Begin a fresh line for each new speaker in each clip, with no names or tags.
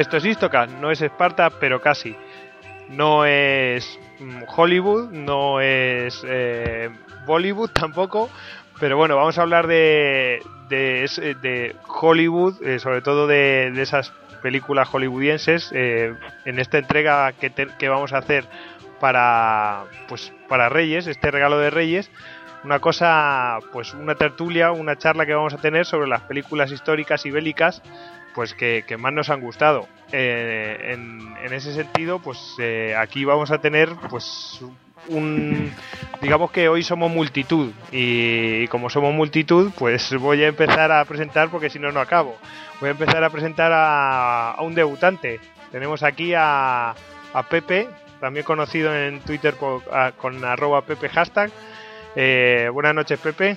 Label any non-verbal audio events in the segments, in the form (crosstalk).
esto es Istocast, no es Esparta, pero casi. No es mm, Hollywood, no es eh, Bollywood (laughs) tampoco, pero bueno, vamos a hablar de, de, Hollywood, eh, sobre todo de, esas películas hollywoodienses, eh, en esta entrega que, que vamos a hacer para, pues, para Reyes, este regalo de Reyes una cosa, pues una tertulia, una charla que vamos a tener sobre las películas históricas y bélicas, pues que, más nos han gustado. Eh, en, ese sentido, pues eh, aquí vamos a tener, pues un, digamos que hoy somos multitud y, como somos multitud, pues (laughs) voy a empezar a presentar porque si no no acabo. Voy a empezar a presentar a, un debutante. Tenemos aquí a, a Pepe, también conocido en Twitter con arroba Pepe hashtag eh, buenas noches, Pepe.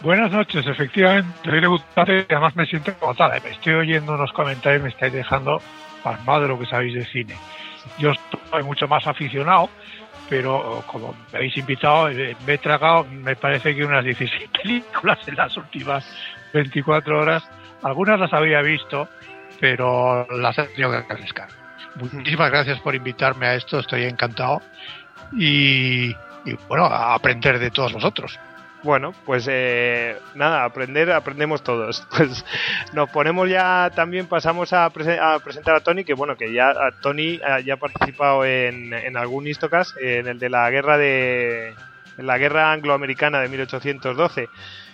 Buenas noches, efectivamente, soy debutante y además me siento agotada. Me estoy oyendo unos comentarios y me estáis dejando pasmado de lo que sabéis de cine. Yo estoy mucho más aficionado, pero como me habéis invitado, eh, me he tragado, me parece que unas 16 (laughs) películas en las últimas 24 horas. Algunas las había visto, pero las he tenido que refrescar. Muchísimas gracias por invitarme a esto, estoy encantado. Y y bueno, a aprender de todos vosotros.
Bueno, pues eh, nada, aprender, aprendemos todos. (laughs) Pues nos ponemos ya, también pasamos a, presentar a Tony, que bueno, que ya Tony eh, ya ha participado en, en algún Istocas, en el de la guerra de la guerra angloamericana de 1812.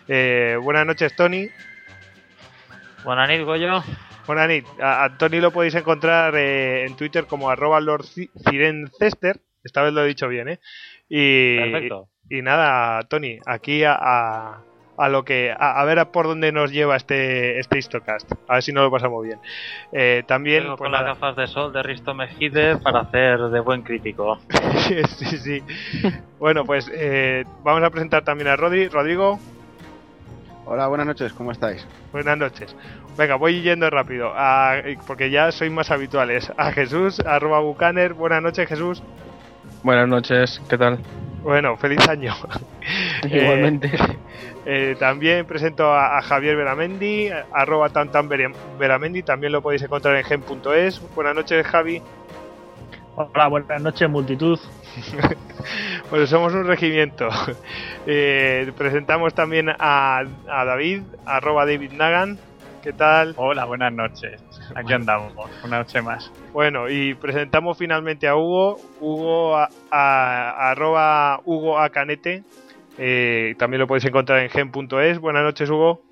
Eh, buenas noches, Tony.
Buenas noches, Goyo.
Buenas noches. A, Tony lo podéis encontrar en Twitter como arroba Lord Esta vez lo he dicho bien, ¿eh? Y, y nada, Tony, aquí a, a, lo que a, ver por dónde nos lleva este este Histocast. A ver si nos lo pasamos bien. Eh, también
pues con las gafas de sol de Risto Mejide para hacer de buen crítico. (laughs)
sí, sí. bueno, pues eh, vamos a presentar también a Rodri. Rodrigo.
Hola, buenas noches, ¿cómo estáis?
Buenas noches. Venga, voy yendo rápido, porque ya soy más habituales. A Jesús, arroba Bucaner. Buenas noches, Jesús.
Buenas noches, ¿qué tal?
Bueno, feliz año. (laughs)
Igualmente.
Eh, eh, también presento a, Javier Veramendi, arroba tantan Veramendi, también lo podéis encontrar en gen.es. Buenas noches, Javi.
Hola, buenas noches, multitud. (laughs)
pues somos un regimiento. (laughs) Eh, presentamos también a, a David, arroba David Nagan. ¿Qué tal?
Hola, buenas noches. (laughs) Aquí andamos, una noche más.
Bueno, y presentamos finalmente a Hugo, Hugo a, arroba Hugo Acanete. Eh, también lo podéis encontrar en gen.es. Buenas noches, Hugo.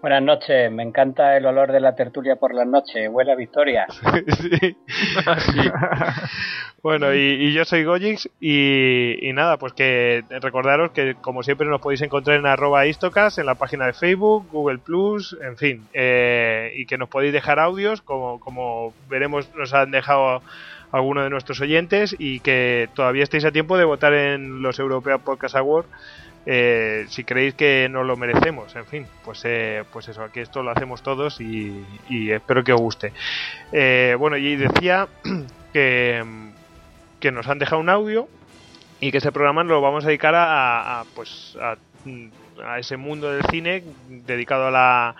Buenas noches, me encanta el olor de la tertulia por la noche. Buena victoria. (laughs) sí. (laughs)
bueno, y, yo soy Gojix y, nada, pues que recordaros que como siempre nos podéis encontrar en arroba istocas, en la página de Facebook, Google Plus, en fin, eh, y que nos podéis dejar audios, como, como veremos nos han dejado algunos de nuestros oyentes y que todavía estáis a tiempo de votar en los European Podcast Awards eh, si creéis que no lo merecemos, en fin, pues eh, pues eso, aquí esto lo hacemos todos y, espero que os guste. Eh, bueno, y decía (clears throat) que, nos han dejado un audio y que ese programa lo vamos a dedicar a, pues a, ese mundo del cine dedicado a la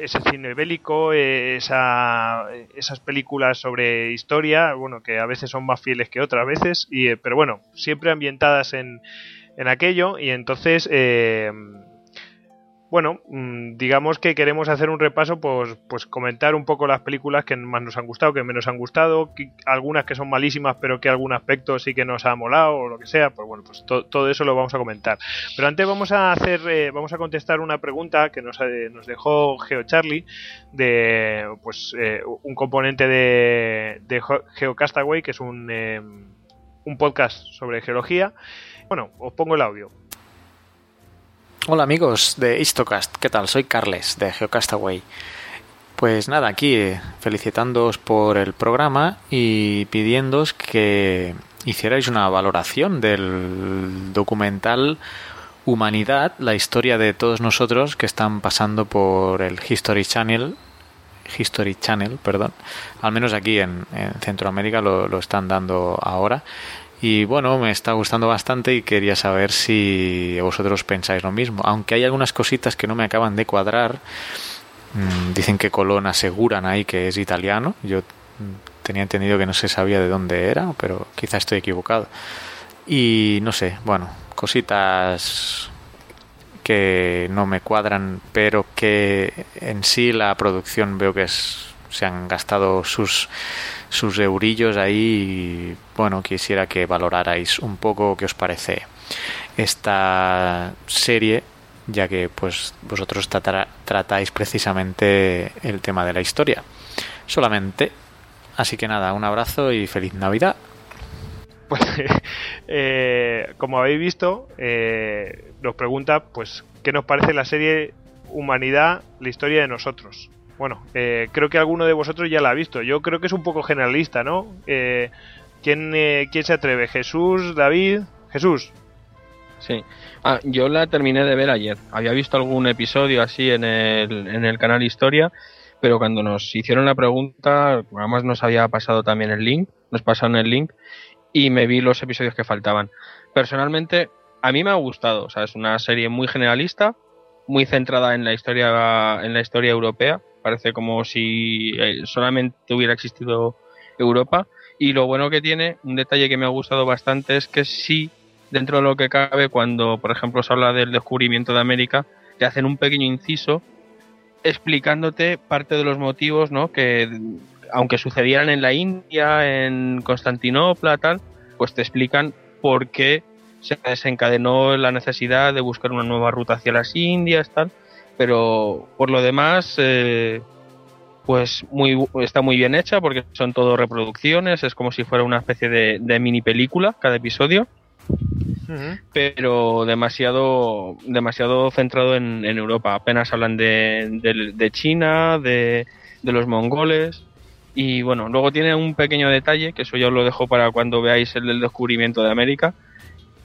ese cine bélico, esa, esas películas sobre historia, bueno, que a veces son más fieles que otras veces, y, pero bueno, siempre ambientadas en, en aquello y entonces eh, bueno mm, digamos que queremos hacer un repaso pues pues comentar un poco las películas que más nos han gustado que menos han gustado algunas que son malísimas pero que algún aspecto sí que nos ha molado o lo que sea pues bueno pues todo eso lo vamos a comentar. Pero antes vamos a hacer eh, vamos a contestar una pregunta que nos, eh, nos dejó Geo Charlie de pues un componente de, de GeoCastaway que es un un podcast sobre geología bueno, os pongo el audio.
Hola amigos de Histocast, ¿qué tal? Soy Carles de Geocastaway. Pues nada, aquí eh, felicitándoos por el programa y pidiéndoos que hicierais una valoración del documental Humanidad, la historia de todos nosotros que están pasando por el History Channel History Channel, perdón. Al menos aquí en, Centroamérica lo, lo, están dando ahora. Y bueno, me está gustando bastante y quería saber si vosotros pensáis lo mismo. Aunque hay algunas cositas que no me acaban de cuadrar, Mm, dicen que Colón aseguran ahí que es italiano. Yo mm, tenía entendido que no se sabía de dónde era, pero quizá estoy equivocado. Y no sé, bueno, cositas que no me cuadran, pero que en sí la producción veo que es, se han gastado sus sus eurillos ahí y bueno, quisiera que valorarais un poco qué os parece esta serie ya que pues vosotros tratáis precisamente el tema de la historia. Solamente así que nada un abrazo y feliz navidad.
Pues (laughs) eh, como habéis visto eh, nos pregunta pues qué nos parece la serie humanidad la historia de nosotros bueno, eh, creo que alguno de vosotros ya la ha visto. Yo creo que es un poco generalista, ¿no? Eh, ¿quién, eh, ¿Quién se atreve? ¿Jesús? ¿David? Jesús.
Sí. Ah, yo la terminé de ver ayer. Había visto algún episodio así en el, en el canal Historia, pero cuando nos hicieron la pregunta, además nos había pasado también el link, nos pasaron el link y me vi los episodios que faltaban. Personalmente, a mí me ha gustado. O sea, es una serie muy generalista, muy centrada en la historia, en la historia europea parece como si eh, solamente hubiera existido Europa. Y lo bueno que tiene, un detalle que me ha gustado bastante, es que sí, dentro de lo que cabe, cuando por ejemplo se habla del descubrimiento de América, te hacen un pequeño inciso explicándote parte de los motivos, ¿no? Que aunque sucedieran en la India, en Constantinopla, tal, pues te explican por qué se desencadenó la necesidad de buscar una nueva ruta hacia las Indias, tal pero por lo demás, eh, pues muy, está muy bien hecha porque son todo reproducciones, es como si fuera una especie de, mini película cada episodio, pero demasiado, demasiado centrado en, Europa. Apenas hablan de, de China, de, de los mongoles. Y bueno, luego tiene un pequeño detalle, que eso ya os lo dejo para cuando veáis el del descubrimiento de América,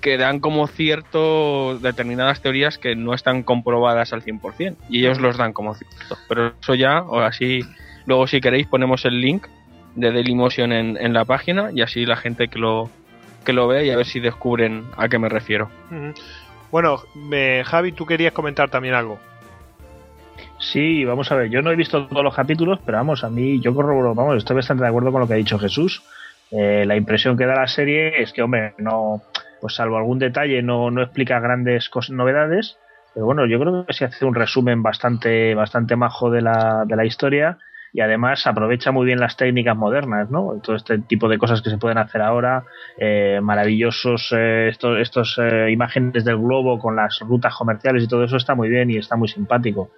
que dan como cierto determinadas teorías que no están comprobadas al 100% y ellos los dan como cierto. Pero eso ya, o así, luego si queréis ponemos el link de Dailymotion en, en la página y así la gente que lo, que lo ve y a ver si descubren a qué me refiero.
Bueno, Javi, tú querías comentar también algo.
Sí, vamos a ver, yo no he visto todos los capítulos, pero vamos, a mí yo corro, vamos, estoy bastante de acuerdo con lo que ha dicho Jesús. Eh, la impresión que da la serie es que, hombre, no, pues salvo algún detalle, no, no explica grandes novedades. Pero bueno, yo creo que se hace un resumen bastante, bastante majo de la, de la historia y además aprovecha muy bien las técnicas modernas, ¿no? Todo este tipo de cosas que se pueden hacer ahora, eh, maravillosos eh, estos, estos eh, imágenes del globo con las rutas comerciales y todo eso está muy bien y está muy simpático.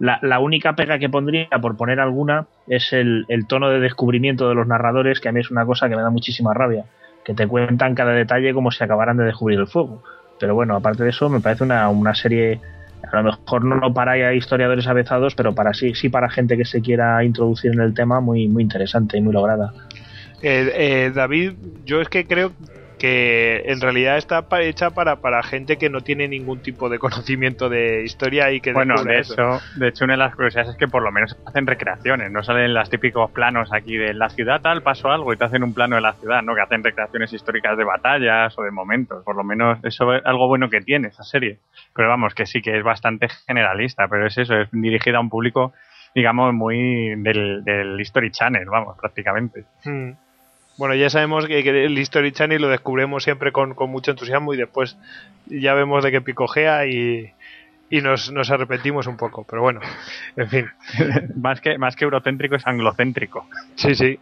La, la única pega que pondría, por poner alguna, es el, el tono de descubrimiento de los narradores, que a mí es una cosa que me da muchísima rabia que te cuentan cada detalle como si acabaran de descubrir el fuego. Pero bueno, aparte de eso, me parece una, una serie, a lo mejor no para historiadores avezados, pero para sí, sí para gente que se quiera introducir en el tema, muy, muy interesante y muy lograda.
Eh, eh, David, yo es que creo que en realidad está hecha para, para gente que no tiene ningún tipo de (laughs) conocimiento de historia y que
bueno de hecho de hecho una de las curiosidades es que por lo menos hacen recreaciones no salen los típicos planos aquí de la ciudad tal pasó algo y te hacen un plano de la ciudad no que hacen recreaciones históricas de batallas o de momentos por lo menos eso es algo bueno que tiene esa serie. Pero vamos que sí que es bastante generalista pero es eso es dirigida a un público digamos muy del, del History Channel vamos prácticamente. Hmm.
Bueno, ya sabemos que, el History Channel lo descubrimos siempre con, mucho entusiasmo y después ya vemos de qué picojea y, y nos, nos arrepentimos un poco. Pero bueno, en fin. (laughs)
más, que, más que eurocéntrico es anglocéntrico.
Sí, sí.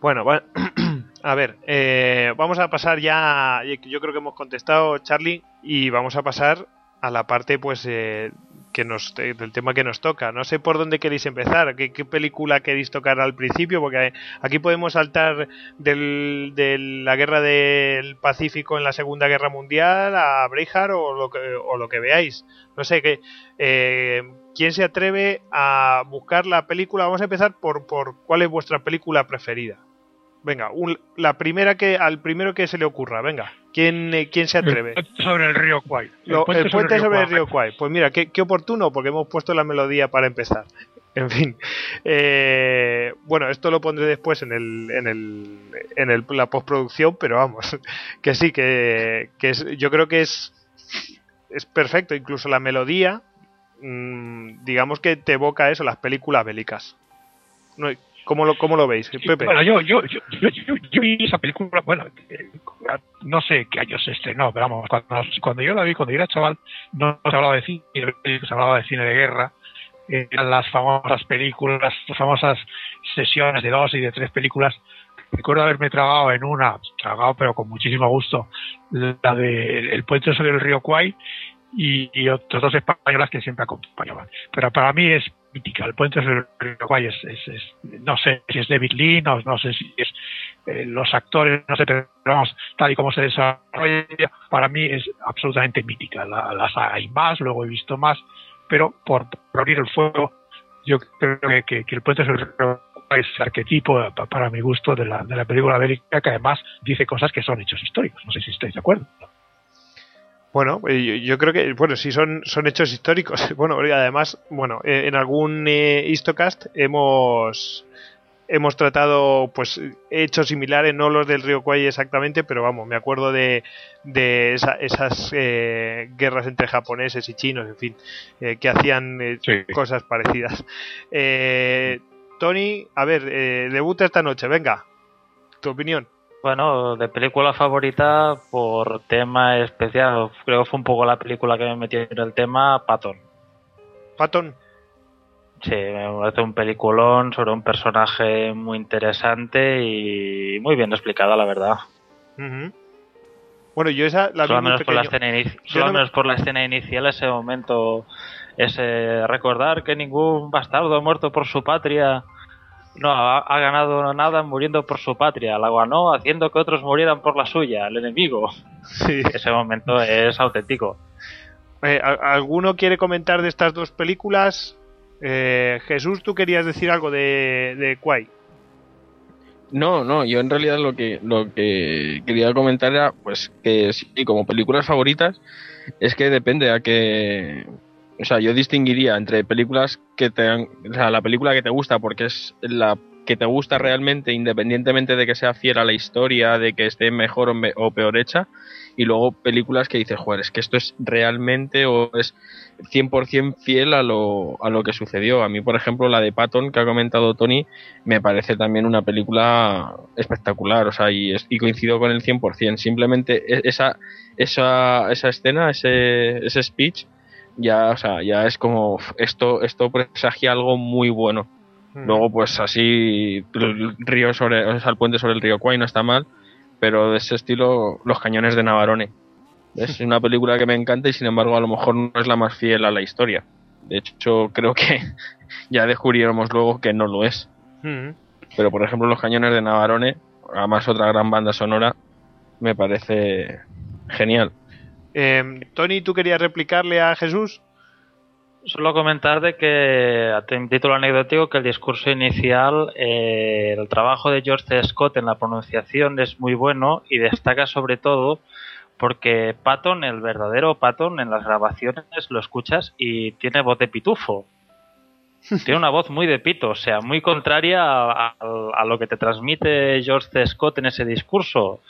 bueno, (clears throat) a ver, eh, vamos a pasar ya, yo creo que hemos contestado, Charlie, y vamos a pasar a la parte pues eh, que nos, del tema que nos toca. No sé por dónde queréis empezar, qué, película queréis tocar al principio, porque aquí podemos saltar del, de la guerra del Pacífico en la Segunda Guerra Mundial a Braveheart o lo que, o lo que veáis. No sé, qué eh, ¿quién se atreve a buscar la película? Vamos a empezar por, por cuál es vuestra película preferida. Venga, la primera que al primero que se le ocurra, venga. ¿Quién, eh, quién se atreve?
El sobre el río Kwai.
El, puente, sobre, el río Kwai. Pues mira, qué, oportuno, porque hemos puesto la melodía para empezar. (laughs) En fin. Eh, bueno, esto lo pondré después en el, en el, en el, la postproducción, pero vamos, (laughs) que sí, que, que es, yo creo que es, es perfecto. Incluso la melodía mm, digamos que te evoca eso, las películas bélicas. No, ¿Cómo lo, cómo lo veis, Pepe?
Bueno, yo, yo, yo, yo, vi esa película, bueno, no sé qué años se estrenó, pero vamos, cuando yo la vi, cuando yo era chaval, no se hablaba de cine, se hablaba de cine de guerra, eran las famosas películas, las famosas sesiones de dos y de tres películas. Recuerdo haberme tragado en una, tragado pero con muchísimo gusto, la de El puente sobre el río Kwai y, y otras dos españolas que siempre acompañaban. Pero para mí es mítica. El puente el es, es, no sé si es David Lee, no, no sé si es eh, los actores, no sé, pero vamos, tal y como se desarrolla, para mí es absolutamente mítica. La, la hay más, luego he visto más, pero por, abrir el fuego, yo creo que, que, el puente sobre el es arquetipo para mi gusto de la, de la película bélica que además dice cosas que son hechos históricos. No sé si estáis de acuerdo.
Bueno, eh, yo, creo que, bueno, sí son, son hechos históricos. (laughs) Bueno, además, bueno, eh, en algún eh, Histocast hemos hemos tratado pues hechos similares, no los del río Kwai exactamente, pero vamos, me acuerdo de, de esas guerras entre japoneses y chinos, en fin, que hacían cosas parecidas. Tony, a ver, debuta esta noche, venga, tu opinión.
Bueno, de película favorita por tema especial, creo que fue un poco la película que me metió en el tema, Patton.
¿Patton?
Sí, me parece un peliculón sobre un personaje muy interesante y muy bien explicada, la verdad.
Bueno, yo esa la
solo menos por la escena Solo menos por la escena inicial, ese momento, ese recordar que ningún bastardo ha muerto por su patria no ha, ganado nada muriendo por su patria, la ganó haciendo que otros murieran por la suya, el enemigo.
Sí. (laughs)
Ese momento es auténtico.
Eh, ¿Alguno quiere comentar de estas dos películas? Eh, Jesús, tú querías decir algo de, de.
No, no, yo en realidad lo que, lo que quería comentar era, pues, que sí, como películas favoritas, es que depende a qué, o sea, yo distinguiría entre películas que te, o sea, la película que te gusta porque es la que te gusta realmente independientemente de que sea fiel a la historia, de que esté mejor o, peor hecha, y luego películas que dices, joder, es que esto es realmente o es 100% fiel a lo, a lo que sucedió. A mí, por ejemplo, la de Patton que ha comentado Tony, me parece también una película espectacular, o sea, y, y coincido con el 100%. Simplemente e, esa, esa, esa escena, ese, ese speech, ya, o sea, ya es como esto, esto presagia algo muy bueno. Hmm. Luego, pues así, el río sobre, o sea, el puente sobre el río Kwai no está mal, pero de ese estilo, Los cañones de Navarone. Es (laughs) una película que me encanta y sin embargo a lo mejor no es la más fiel a la historia. De hecho, creo que (laughs) ya descubriremos luego que no lo es. Hmm. Pero por ejemplo, Los cañones de Navarone, además otra gran banda sonora, me parece genial.
Eh, Tony, ¿tú querías replicarle a Jesús?
Solo comentar de que, a título anecdótico, que el discurso inicial, eh, el trabajo de George. Scott en la pronunciación es muy bueno y destaca sobre todo porque Patton, el verdadero Patton, en las grabaciones lo escuchas y tiene voz de pitufo. Tiene una voz muy de pito, o sea, muy contraria a, a lo que te transmite George. Scott en ese discurso.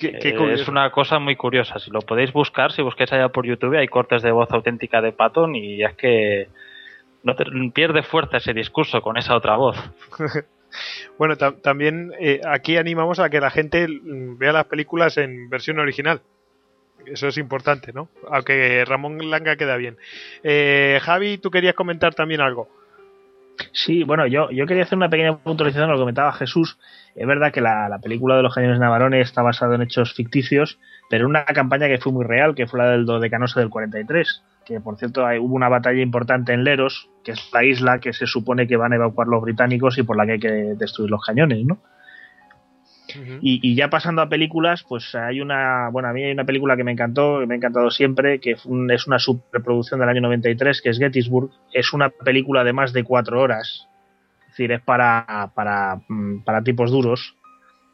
Eh, es una cosa muy curiosa. Si lo podéis buscar, si busquáis allá por YouTube, hay cortes de voz auténtica de Patton y es que no pierde fuerza ese discurso con esa otra voz. (laughs)
bueno, también eh, aquí animamos a que la gente mm, vea las películas en versión original. Eso es importante, ¿no? Aunque Ramón Langa queda bien. Eh, Javi, tú querías comentar también algo.
Sí, bueno, yo, yo quería hacer una pequeña puntualización a lo que comentaba Jesús. Es verdad que la, película de los cañones Navarone está basada en hechos ficticios, pero una campaña que fue muy real, que fue la del Dodecanoso del 43, que por cierto hay, hubo una batalla importante en Leros, que es la isla que se supone que van a evacuar los británicos y por la que hay que destruir los cañones, ¿no? Y, ya pasando a películas, pues hay una, bueno, a mí hay una película que me encantó, que me ha encantado siempre, que es una superproducción del año 93, que es Gettysburg. Es una película de más de cuatro horas, es decir, es para, para, mm, para tipos duros.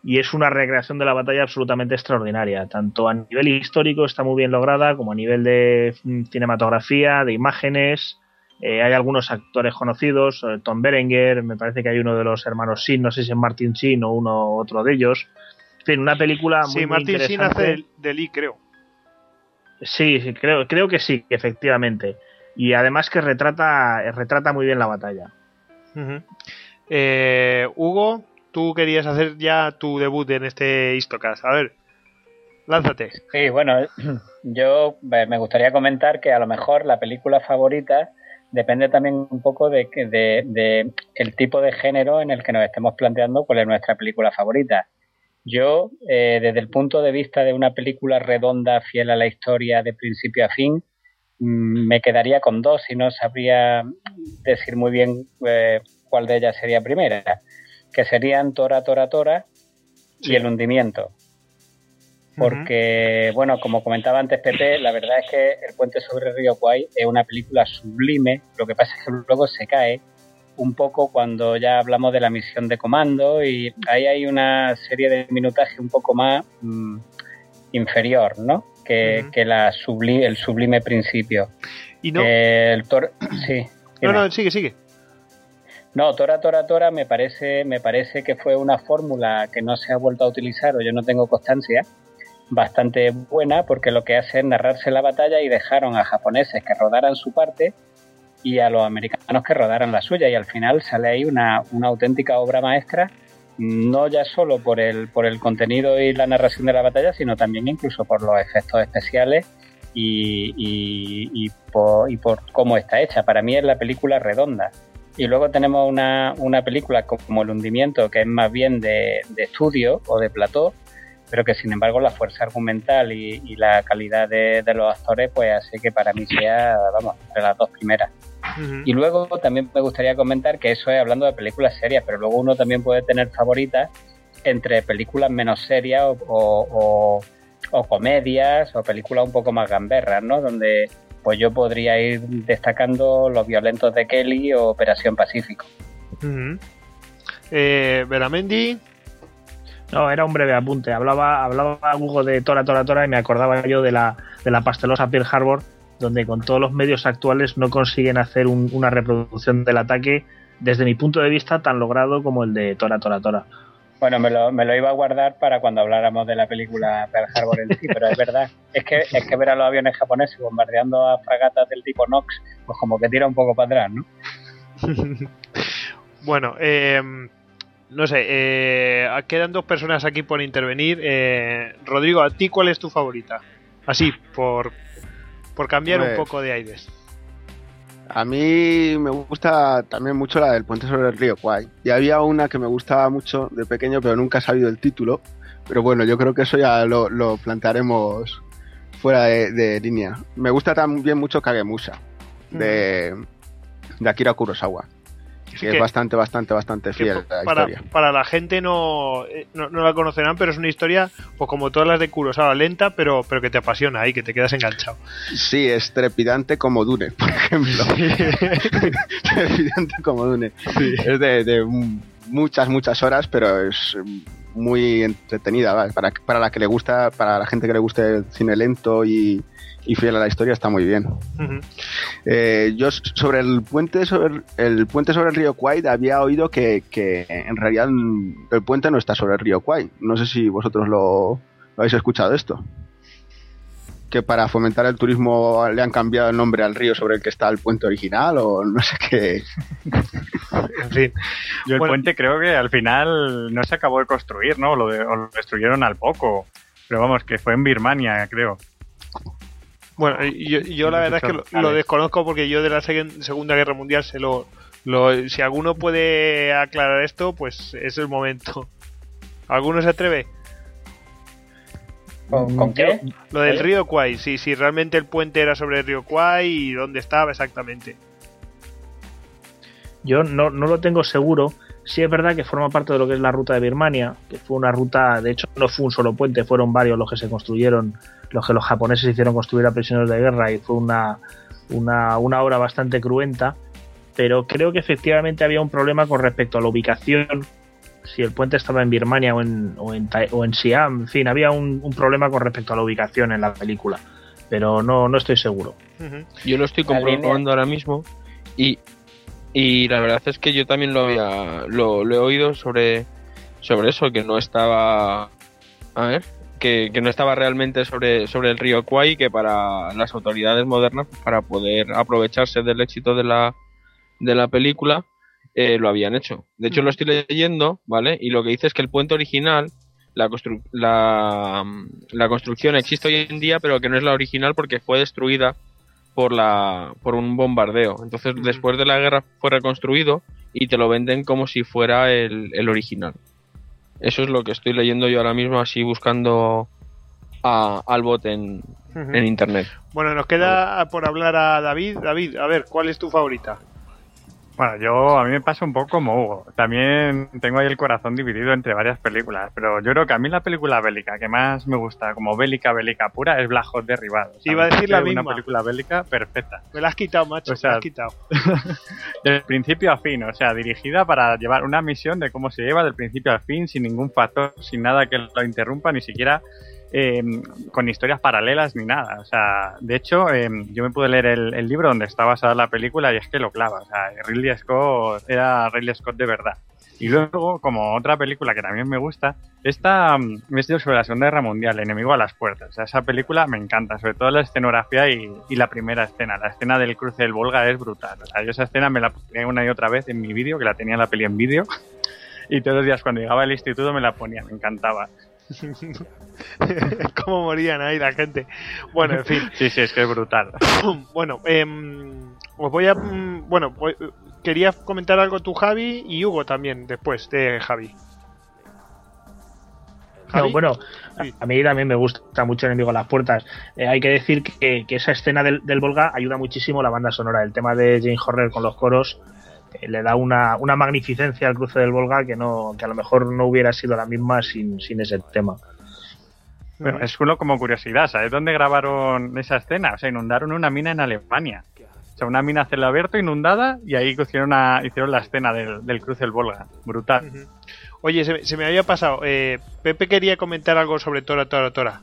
Y es una recreación de la batalla absolutamente extraordinaria. Tanto a nivel histórico está muy bien lograda, como a nivel de mm, cinematografía, de imágenes, eh, hay algunos actores conocidos, eh, Tom Berenger, me parece que hay uno de los hermanos Sin, no sé si es Martin Sin o uno otro de ellos. En fin, una película muy,
sí, Martin Sin hace de, Lee, creo.
Sí, sí, creo, creo que sí, efectivamente. y además que retrata, retrata muy bien la batalla.
Eh, Hugo, tú querías hacer ya tu debut en este Histocast. A ver, lánzate.
Sí, bueno, (clears throat) yo me gustaría comentar que a lo mejor la película favorita depende también un poco de, de, de, el tipo de género en el que nos estemos planteando cuál es nuestra película favorita. Yo, eh, desde el punto de vista de una película redonda, fiel a la historia de principio a fin, mm, me quedaría con dos y no sabría decir muy bien eh, cuál de ellas sería primera, que serían Tora, Tora, Tora y El hundimiento. Porque, bueno, como comentaba antes Pepe, la verdad es que El puente sobre el río Kwai es una película sublime, lo que pasa es que luego se cae un poco cuando ya hablamos de la misión de comando y ahí hay una serie de minutaje un poco más mm, inferior, ¿no? Que, la el sublime principio.
¿Y no?
el sí.
No, no, sigue, sigue.
No, Tora Tora Tora me parece, me parece que fue una fórmula que no se ha vuelto a utilizar o yo no tengo constancia bastante buena porque lo que hace es narrarse la batalla y dejaron a japoneses que rodaran su parte y a los americanos que rodaran la suya y al final sale ahí una, una auténtica obra maestra no ya solo por el, por el contenido y la narración de la batalla, sino también incluso por los efectos especiales y, y, por, y por cómo está hecha. Para mí es la película redonda. Y luego tenemos una, una película como El hundimiento, que es más bien de, de estudio o de plató, pero que sin embargo la fuerza argumental y, la calidad de, los actores, pues hace que para mí sea, vamos, entre las dos primeras. Y luego también me gustaría comentar que eso es hablando de películas serias, pero luego uno también puede tener favoritas entre películas menos serias o, o, comedias o películas un poco más gamberras, ¿no? Donde pues yo podría ir destacando Los violentos de Kelly o Operación Pacífico.
eh, Veramendi.
No, era un breve apunte. Hablaba, hablaba Hugo de Tora, Tora, Tora y me acordaba yo de la, de la pastelosa Pearl Harbor, donde con todos los medios actuales no consiguen hacer una reproducción del ataque, desde mi punto de vista, tan logrado como el de Tora, Tora, Tora.
Bueno, me lo, me lo iba a guardar para cuando habláramos de la película Pearl Harbor en sí, pero es verdad. Es que, es que ver a los aviones japoneses bombardeando a fragatas del tipo Nox, pues como que tira un poco para atrás, ¿no? (laughs)
bueno, eh, no sé, eh, quedan dos personas aquí por intervenir. Eh, Rodrigo, ¿a ti cuál es tu favorita? Así, por, por cambiar un poco de aires.
A mí me gusta también mucho la del puente sobre el río Kwai. Y había una que me gustaba mucho de pequeño, pero nunca he sabido el título. Pero bueno, yo creo que eso ya lo, lo plantearemos fuera de, de línea. Me gusta también mucho Kagemusha, de, de Akira Kurosawa. Que
que-
es bastante, bastante, bastante fiel la
para,
historia.
para la gente no, eh, no, no la conocerán, pero es una historia, pues como todas las de Kurosawa, lenta, pero, pero que te apasiona y que te quedas enganchado.
Sí, es trepidante como Dune, (laughs) por ejemplo. (laughs) trepidante como Dune. Es de, de muchas, muchas horas, pero es muy entretenida. ¿vale? Para, para la que le gusta, para la gente que le guste el cine lento y, y fiel a la historia, está muy bien. Eh, yo sobre el puente sobre el puente sobre el río Kwai había oído que, que en realidad el puente no está sobre el río Kwai. No sé si vosotros lo, lo habéis escuchado esto. Que para fomentar el turismo le han cambiado el nombre al río sobre el que está el puente original o no sé qué. (laughs)
En fin.
Yo el
Bueno.
puente creo que al final no se acabó de construir, ¿no? Lo de- o lo destruyeron al poco. Pero vamos, que fue en Birmania, creo.
Bueno, yo, yo la verdad es que lo, lo desconozco porque yo de la Segunda Guerra Mundial se lo, lo- Si alguno puede aclarar esto, pues es el momento. (laughs) ¿Alguno se atreve?
¿Con, con qué?
Lo del río Kwai, si, si realmente el puente era sobre el río Kwai y dónde estaba exactamente.
Yo no, no lo tengo seguro. Sí es verdad que forma parte de lo que es la ruta de Birmania, que fue una ruta, de hecho no fue un solo puente, fueron varios los que se construyeron, los que los japoneses hicieron construir a prisioneros de guerra y fue una, una, una obra bastante cruenta, pero creo que efectivamente había un problema con respecto a la ubicación, si el puente estaba en Birmania o en, o en, o en Siam, en fin, había un, un problema con respecto a la ubicación en la película, pero no, no estoy seguro.
Yo lo estoy comprobando ahora mismo y, y la verdad es que yo también lo había lo, lo he oído sobre sobre eso que no estaba a ver que, no estaba realmente sobre, sobre el río Kwai, que para las autoridades modernas, para poder aprovecharse del éxito de la, de la película, eh, lo habían hecho. De hecho, lo estoy leyendo, ¿vale? Y lo que dice es que el puente original, la, la, la construcción existe hoy en día, pero que no es la original porque fue destruida por, la, por un bombardeo. Entonces, después de la guerra fue reconstruido y te lo venden como si fuera el, el original. Eso es lo que estoy leyendo yo ahora mismo, así buscando a, al bot en, en internet.
Bueno, nos queda por hablar a David. David, a ver, ¿cuál es tu favorita?
Bueno, yo a mí me pasa un poco como Hugo. También tengo ahí el corazón dividido entre varias películas, pero yo creo que a mí la película bélica que más me gusta, como bélica, bélica pura, es Black Hawk Derribado.
Iba a decir la misma.
Una película bélica perfecta.
Me la has quitado, macho, o sea, me la has quitado. (laughs)
del principio a fin, o sea, dirigida para llevar una misión de cómo se lleva del principio al fin, sin ningún factor, sin nada que lo interrumpa, ni siquiera eh, con historias paralelas ni nada. O sea, de hecho, eh, yo me pude leer el, libro donde está basada la película y es que lo clava. O sea, Ridley Scott era Ridley Scott de verdad. Y luego, como otra película que también me gusta, esta me sobre la Segunda Guerra Mundial, Enemigo a las Puertas. O sea, esa película me encanta, sobre todo la escenografía y, la primera escena. La escena del cruce del Volga es brutal. O sea, yo esa escena me la ponía una y otra vez en mi vídeo, que la tenía la peli en vídeo. (laughs) Y todos los días cuando llegaba al instituto me la ponía, me encantaba. (laughs)
Cómo morían ahí la gente. Bueno, en fin.
Sí, sí, es que es brutal. (clears throat)
bueno, eh, os voy a. Mm, bueno, quería comentar algo tú, Javi, y Hugo también, después de Javi.
bueno, a mí también me gusta mucho Enemigo a las Puertas. Eh, hay que decir que, esa escena del, del, Volga ayuda muchísimo la banda sonora. El tema de Jane Horner con los coros le da una, una, magnificencia al cruce del Volga que no que a lo mejor no hubiera sido la misma sin, sin ese tema.
Bueno, es solo como curiosidad, ¿sabes dónde grabaron esa escena? O sea, inundaron una mina en Alemania. O sea, una mina cielo abierto, inundada, y ahí hicieron, hicieron la escena del, cruce del Volga. Brutal.
Oye, se, me había pasado. Eh, Pepe quería comentar algo sobre Tora, Tora, Tora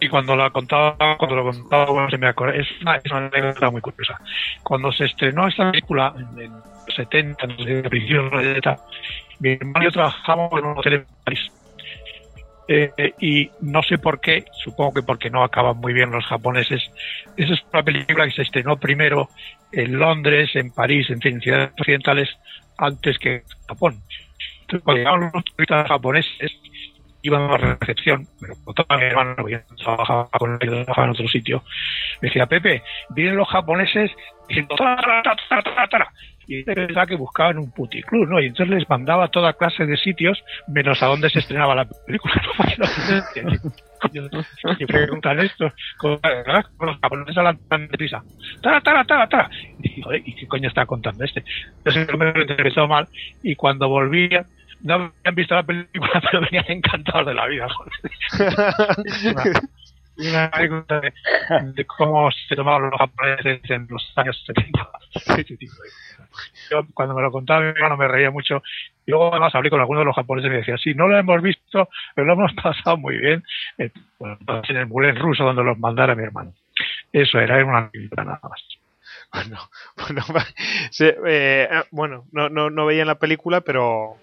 y cuando lo contaba, cuando lo contaba, bueno, se me acordé, es una, es una anécdota muy curiosa. Cuando se estrenó esta película, en, los 70, en los principios de mi hermano y yo trabajamos en un hotel en París. Eh, y no sé por qué, supongo que porque no acaban muy bien los japoneses. Esa es una película que se estrenó primero en Londres, en París, en fin, ciudades occidentales, antes que en Japón. Entonces, cuando llegaron los turistas japoneses, iban a recepción, pero mi hermano, que trabajaba con él, trabajaba en otro sitio, me decía, Pepe, vienen los japoneses diciendo, y pensaba que buscaban un puticlub, ¿no? Y entonces les mandaba toda clase de sitios, menos a dónde se estrenaba la película. (laughs) y preguntan esto, con los japoneses hablan tan deprisa, tara, tara, tara, tara. Y, joder, ¿y qué coño está contando este? Entonces me lo interpretó mal, y cuando volvía, no habían visto la película, (laughs) pero venían encantados de la vida, joder. (laughs) una, anécdota de, cómo se tomaron los japoneses en los años 70. Yo, cuando me lo contaba mi hermano me reía mucho. Y luego además hablé con algunos de los japoneses y me decía, sí, no lo hemos visto, pero lo hemos (laughs) pasado muy bien eh, en el Mulen ruso donde los mandara mi hermano. Eso era, era una anécdota nada más.
Bueno, bueno, eh, bueno no, no, no veían la película, pero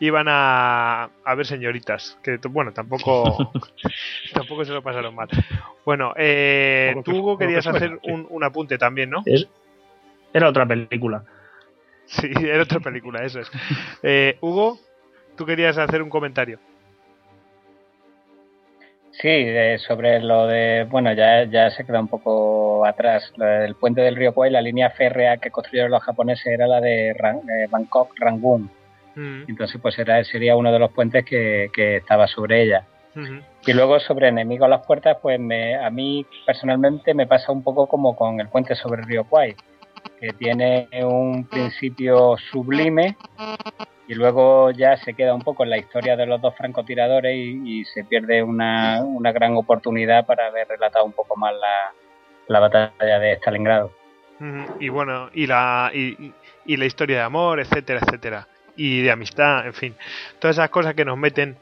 iban a, a ver señoritas, que bueno, tampoco (laughs) tampoco se lo pasaron mal. Bueno, eh, tú Hugo querías hacer un, un, apunte también, ¿no?
era otra película.
Sí, (laughs) era otra película, eso es. Eh, Hugo, tú querías hacer un comentario.
Sí, sobre lo de, bueno, ya, ya se queda un poco atrás. El puente del río Kwai, la línea férrea que construyeron los japoneses era la de Bangkok Rangoon Mm. Entonces, pues era, sería uno de los puentes que, estaba sobre ella. Y luego sobre Enemigo a las Puertas, pues me, a mí personalmente me pasa un poco como con el puente sobre el río Kwai, que tiene un principio sublime y luego ya se queda un poco en la historia de los dos francotiradores y, se pierde una, una, gran oportunidad para haber relatado un poco más la, la batalla de Stalingrado.
Y bueno, y la, y, y la historia de amor, etcétera, etcétera y de amistad, en fin, todas esas cosas que nos meten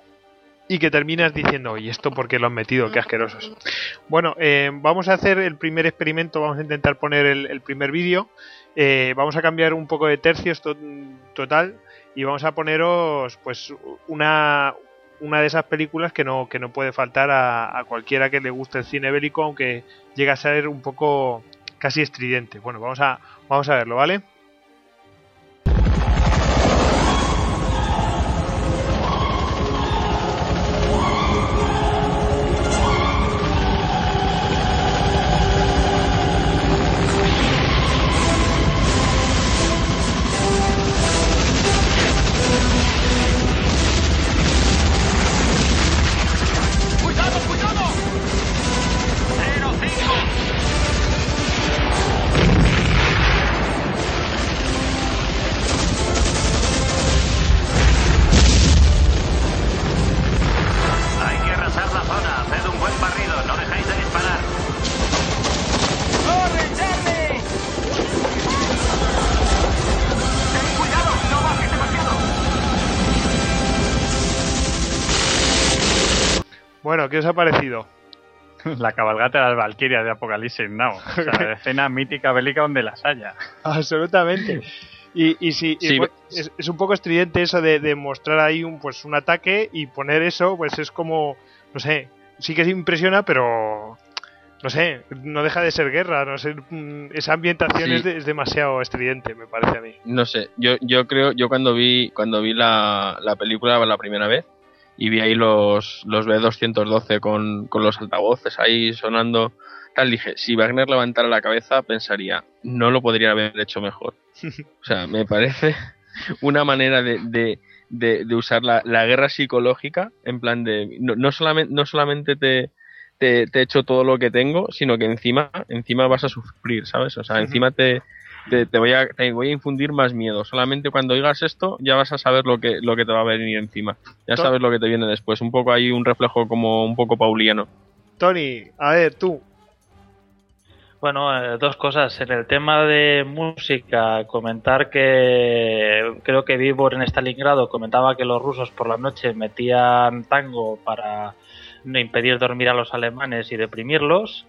y que terminas diciendo, ¿y esto por qué lo han metido? Qué asquerosos. Bueno, eh, vamos a hacer el primer experimento, vamos a intentar poner el, primer vídeo, eh, vamos a cambiar un poco de tercios total y vamos a poneros pues una, una de esas películas que no, que no puede faltar a, a cualquiera que le guste el cine bélico, aunque llega a ser un poco casi estridente. Bueno, vamos a, vamos a verlo, ¿vale? (laughs)
La
cabalgata de las Valquirias de Apocalipsis Now. O sea, (laughs) escena mítica bélica donde las haya.
Absolutamente. Y, y sí, y es, es un poco estridente eso de, de mostrar ahí un, pues, un ataque y poner eso, pues es como, no sé, sí que impresiona, pero no sé, no deja de ser guerra, no sé, mm, esa ambientación
Sí.
es, de- es demasiado estridente, me parece a mí.
No sé, yo, yo creo, yo cuando vi, cuando vi la, la película la primera vez y vi ahí los, los B212 con, con los altavoces ahí sonando, tal, dije, si Wagner levantara la cabeza pensaría, no lo podría haber hecho mejor. O sea, me parece (laughs) una manera de, de, de, de usar la, la guerra psicológica en plan de, no, no solamente, no solamente te, te, te echo todo lo que tengo, sino que encima, encima vas a sufrir, ¿sabes? O sea, encima te, te, te voy a, te voy a infundir más miedo. Solamente cuando oigas esto ya vas a saber lo que, lo que te va a venir encima. Ya sabes lo que te viene después. Un poco ahí un reflejo como un poco pauliano.
Tony, a ver, tú.
Bueno, eh, dos cosas. En el tema de música, comentar que creo que Vivor en Stalingrado comentaba que los rusos por la noche metían tango para no impedir dormir a los alemanes y deprimirlos.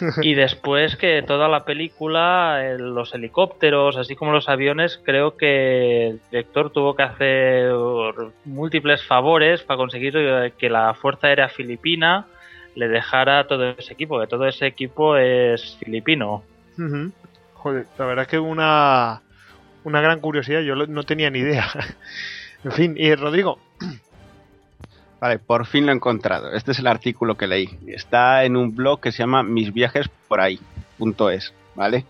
(laughs) y después que toda la película, eh, los helicópteros, así como los aviones, creo que el director tuvo que hacer múltiples favores para conseguir eh, que la Fuerza Aérea Filipina le dejara todo ese equipo, que todo ese equipo es filipino.
Joder, la verdad es que una, una gran curiosidad, yo no tenía ni idea. (laughs) en fin, y Rodrigo,
Vale, por fin lo he encontrado. Este es el artículo que leí. Está en un blog que se llama Mis viajes por ahí, es, ¿vale?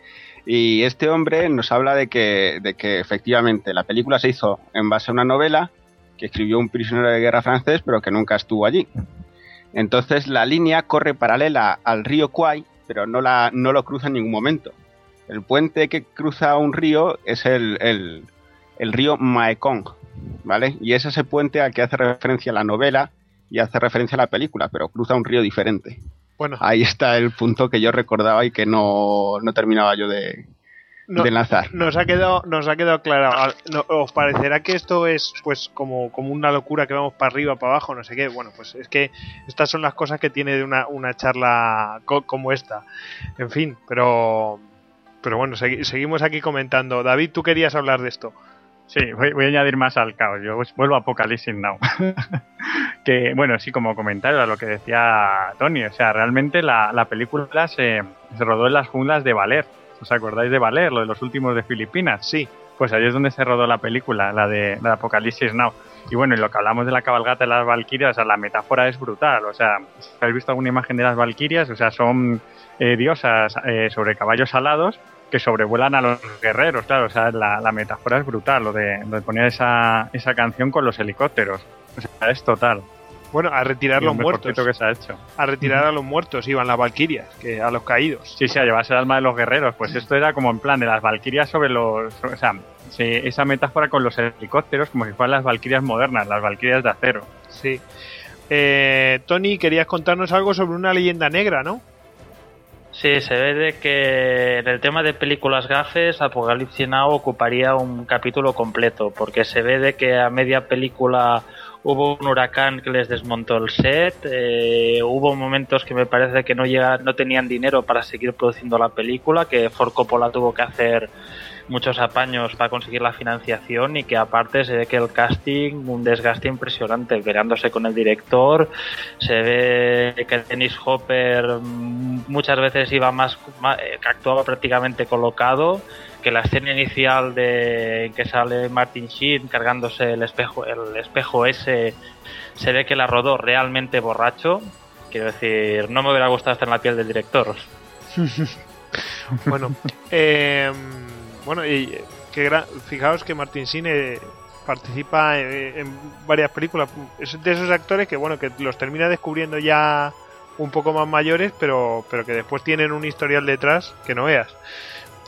Y este hombre nos habla de que, de que efectivamente la película se hizo en base a una novela que escribió un prisionero de guerra francés, pero que nunca estuvo allí. Entonces la línea corre paralela al río Kwai, pero no, la, no lo cruza en ningún momento. El puente que cruza un río es el, el, el río Maekong, ¿vale? Y es ese puente al que hace referencia la novela y hace referencia a la película, pero cruza un río diferente.
bueno,
Ahí está el punto que yo recordaba y que no, no terminaba yo de,
no-
de enlazar.
nos ha quedado, nos ha quedado claro. No- ¿Os parecerá que esto es pues como, como una locura que vamos para arriba, para abajo, no sé qué? Bueno, pues es que estas son las cosas que tiene de una, una charla co- como esta. En fin, pero pero bueno, segui- seguimos aquí comentando. David, tú querías hablar de esto.
Sí, voy, voy a añadir más al caos. Yo vuelvo a Apocalipsis Now. (laughs) que, bueno, sí, como comentario a lo que decía Tony. O sea, realmente la, la película se, se rodó en las junglas de Valer. ¿Os acordáis de Valer, lo de los últimos de Filipinas?
Sí,
Pues ahí es donde se rodó la película, la de, la de Apocalipsis Now. Y bueno, y lo que hablamos de la cabalgata de las Valquirias, o sea, la metáfora es brutal. O sea, si habéis visto alguna imagen de las Valquirias, o sea, son eh, diosas eh, sobre caballos alados que sobrevuelan a los guerreros, claro. O sea, la, la metáfora es brutal, lo de, lo de poner esa, esa canción con los helicópteros. O sea, es total.
bueno, a retirar
Y
los
lo
muertos.
que se ha hecho.
A retirar a los muertos iban las valquirias, que a los caídos.
Sí, sí, a llevarse el alma de los guerreros. Pues esto era como en plan de las valquirias sobre los. O sea, sí, esa metáfora con los helicópteros, como si fueran las valquirias modernas, las valquirias de acero.
Sí. Eh, Tony, querías contarnos algo sobre una leyenda negra, ¿no?
Sí, se ve de que en el tema de películas gafes, Apocalipsis Now ocuparía un capítulo completo, porque se ve de que a media película hubo un huracán que les desmontó el set, eh, hubo momentos que me parece que no no tenían dinero para seguir produciendo la película, que Ford Coppola tuvo que hacer muchos apaños para conseguir la financiación y que aparte se ve que el casting, un desgaste impresionante, peleándose con el director, se ve que Dennis Hopper mm, muchas veces iba más, eh, que actuaba prácticamente colocado, que la escena inicial de que sale Martin Sheen cargándose el espejo, el espejo ese, se ve que la rodó realmente borracho. Quiero decir, no me hubiera gustado estar en la piel del director. (laughs)
Bueno, eh, bueno, y eh, que fijaos que Martin Sheen participa eh, en varias películas. Es de esos actores que bueno que los termina descubriendo ya un poco más mayores, pero pero que después tienen un historial detrás que no veas.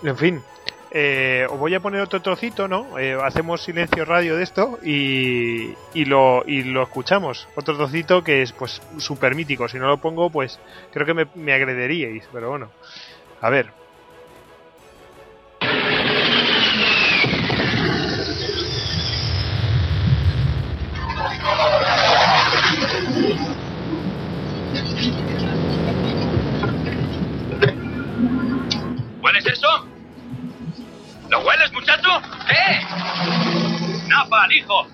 En fin, eh, os voy a poner otro trocito, ¿no? Eh, hacemos silencio radio de esto y, y lo y lo escuchamos. Otro trocito que es pues súper mítico. Si no lo pongo, pues creo que me, me agrederíais, pero bueno. A ver.
¿Hueles eso? ¿Lo hueles, muchacho? ¿Eh? Napal, hijo.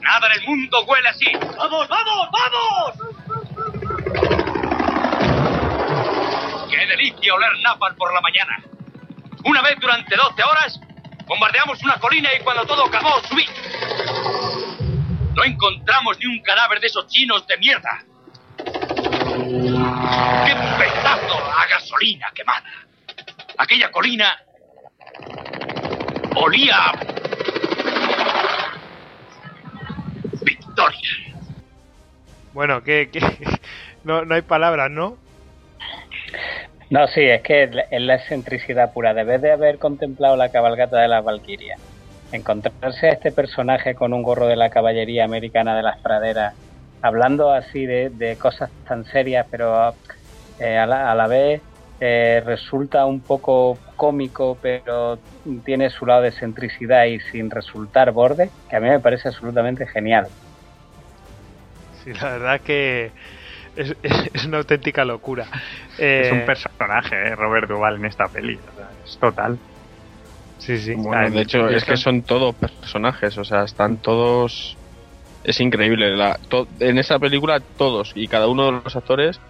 Nada en el mundo huele así. ¡Vamos, vamos, vamos! ¡Qué delicia oler napal por la mañana! Una vez durante 12 horas, bombardeamos una colina y cuando todo acabó, subí. No encontramos ni un cadáver de esos chinos de mierda. ¡Qué pedazo a gasolina quemada! Aquella colina olía a victoria.
Bueno, que, (laughs) no, no hay palabras, ¿no?
No, sí, es que es la- es la excentricidad pura. Debes de haber contemplado la cabalgata de las Valquirias. Encontrarse a este personaje con un gorro de la caballería americana de las praderas, hablando así de, de cosas tan serias, pero eh, a, la, a la vez eh, resulta un poco cómico, pero tiene su lado de excentricidad y sin resultar borde, que a mí me parece absolutamente genial.
Sí, la verdad que es, es- (laughs) es una auténtica locura.
Es
Eh,
un personaje, eh, Robert Duval, en esta peli. o sea, es total.
Sí, sí.
Bueno, de hecho, es que son todos personajes, o sea, están todos. Es increíble. La, to- en esa película, todos y cada uno de los actores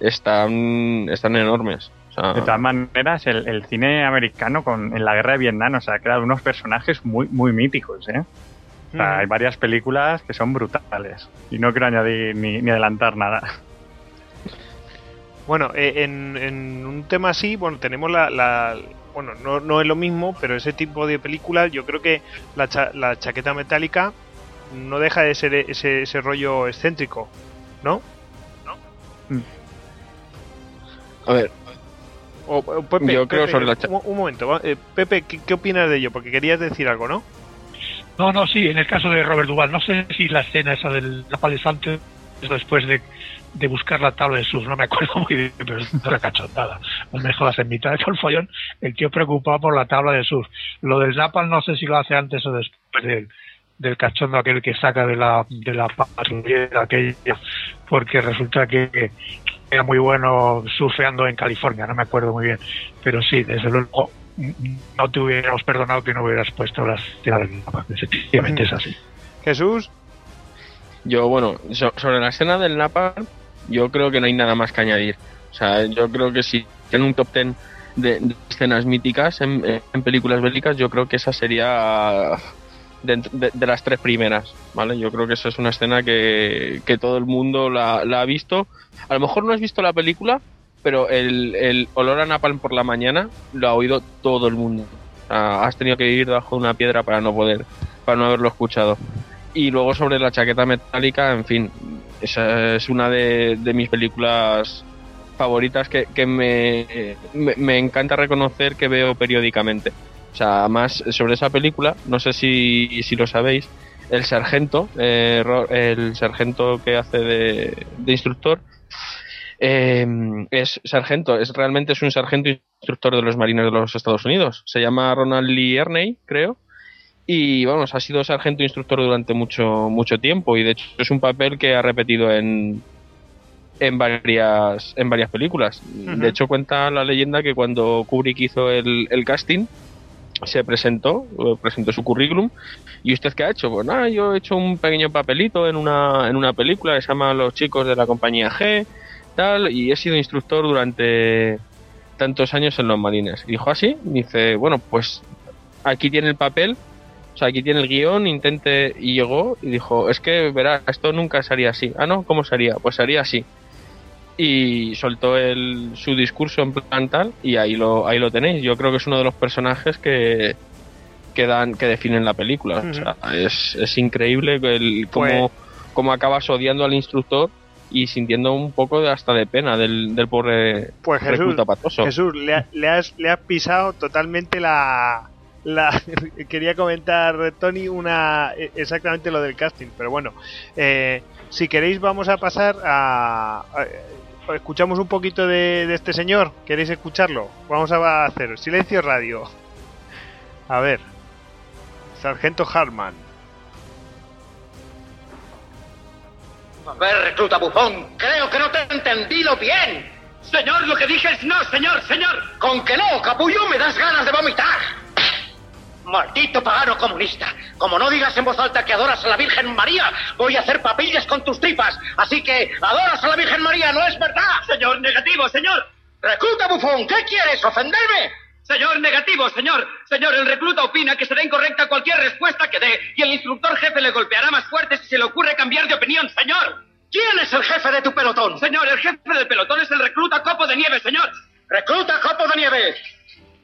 están, están enormes. Sea,
De todas maneras, el, el cine americano con, en la guerra de Vietnam o sea, ha creado unos personajes muy, muy míticos. ¿eh? O sea,
Mm.
hay varias películas que son brutales. Y no quiero añadir ni, ni adelantar nada.
Bueno, eh, en, en un tema así, bueno, tenemos la, la- bueno, no, no es lo mismo, pero ese tipo de películas, yo creo que la, cha- la chaqueta metálica no deja de ser ese, ese rollo excéntrico, ¿no?
a ver,
O, o Pepe,
Yo creo
Pepe,
sobre la cha-
un, un momento, va, eh, Pepe, ¿qué, qué opinas de ello? Porque querías decir algo, ¿no?
No, no, sí, en el caso de Robert Duval, no sé si la escena esa del napal es antes o después de, de buscar la tabla de sus, no me acuerdo muy bien, pero es una cachondada. No me jodas, en mitad de todo el follón, el tío preocupado por la tabla de sus. Lo del napal no sé si lo hace antes o después del, del cachondo aquel que saca de la, de la patrullera aquella, porque resulta que era muy bueno surfeando en California, no me acuerdo muy bien, pero sí, desde luego no te hubiéramos perdonado que no hubieras puesto las tiras del napal, efectivamente es así. (laughs)
Jesús,
yo, bueno, so- sobre la escena del Napalm, yo creo que no hay nada más que añadir. O sea, yo creo que si tiene un top ten de, de escenas míticas en, en películas bélicas, yo creo que esa sería de, las tres primeras, ¿vale? Yo creo que esa es una escena que, que todo el mundo la, ha visto. A lo mejor no has visto la película, pero el, el olor a napalm por la mañana lo ha oído todo el mundo. Has tenido que ir debajo de una piedra para no poder, para no haberlo escuchado. Y luego sobre la chaqueta metálica, en fin, esa es una de, de mis películas favoritas que, que me, me encanta reconocer que veo periódicamente. O sea, más sobre esa película, no sé si, si lo sabéis, el sargento, eh, el sargento que hace de, de instructor, eh, es sargento, es realmente es un sargento instructor de los marines de los Estados Unidos. Se llama Ronald Lee Erney, creo. Y vamos, ha sido sargento instructor durante mucho, mucho tiempo y de hecho es un papel que ha repetido en, en varias, en varias películas. De hecho cuenta la leyenda que cuando Kubrick hizo el, el casting, se presentó, presentó su currículum y usted qué ha hecho? Pues nada, yo he hecho un pequeño papelito en una, en una película que se llama Los chicos de la compañía G, tal, y he sido instructor durante tantos años en los marines. Y dijo así, dice, bueno, pues aquí tiene el papel, o sea, aquí tiene el guion, intente, y llegó y dijo, es que verá, esto nunca sería así. Ah, no, ¿cómo sería? Pues sería así. Y soltó el, su discurso en plan tal, y ahí lo, ahí lo tenéis. Yo creo que es uno de los personajes que, que dan, que definen la película. O sea, es, es increíble el, cómo, cómo acabas odiando al instructor y sintiendo un poco de, hasta de pena del, del pobre
Pues Jesús,
recluta patoso.
Jesús le, le has, le has pisado totalmente la, la (laughs) quería comentar Tony una e- exactamente lo del casting, pero bueno, eh, si queréis vamos a pasar a, a- escuchamos un poquito de, este señor, ¿queréis escucharlo? Vamos a hacer silencio radio. A ver, Sargento Harman.
A ver, recluta bufón, creo que no te he entendido bien. Señor, lo que dije es no, señor, señor. Con que no, capullo, me das ganas de vomitar. Maldito pagano comunista. Como no digas en voz alta que adoras a la Virgen María, voy a hacer papillas con tus tripas. Así que, adoras a la Virgen María, ¿no es verdad? Señor, negativo, señor. Recluta bufón, ¿qué quieres? ¿Ofenderme? Señor, negativo, señor. Señor, el recluta opina que será incorrecta cualquier respuesta que dé y el instructor jefe le golpeará más fuerte si se le ocurre cambiar de opinión, señor. ¿Quién es el jefe de tu pelotón? Señor, el jefe del pelotón es el recluta Copo de Nieve, señor. ¡Recluta Copo de Nieve!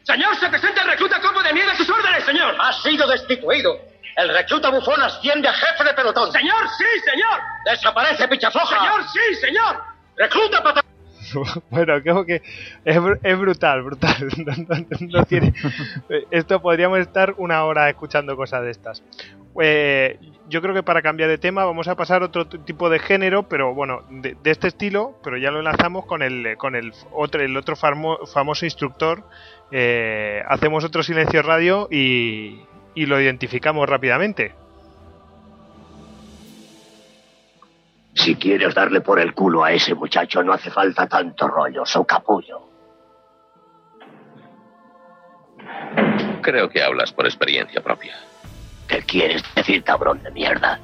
Señor, se presenta el recluta Copo de Nieve a sus órdenes, señor. Ha sido destituido. El recluta bufón asciende a jefe de pelotón. Señor, sí, señor. Desaparece, pichafloja. Señor, sí, señor. Recluta pata... (laughs)
bueno, creo que es, br- es brutal, brutal. (laughs) No, no- no tiene- Esto podríamos estar una hora escuchando cosas de estas. Eh, yo creo que para cambiar de tema vamos a pasar a otro tipo de género, pero bueno, de, de este estilo, pero ya lo enlazamos con el con el otro el otro famo- famoso instructor. Eh, hacemos otro silencio radio y, y lo identificamos rápidamente.
Si quieres darle por el culo a ese muchacho, no hace falta tanto rollo, so capullo.
Creo que hablas por experiencia propia.
¿Qué quieres decir, cabrón de mierda?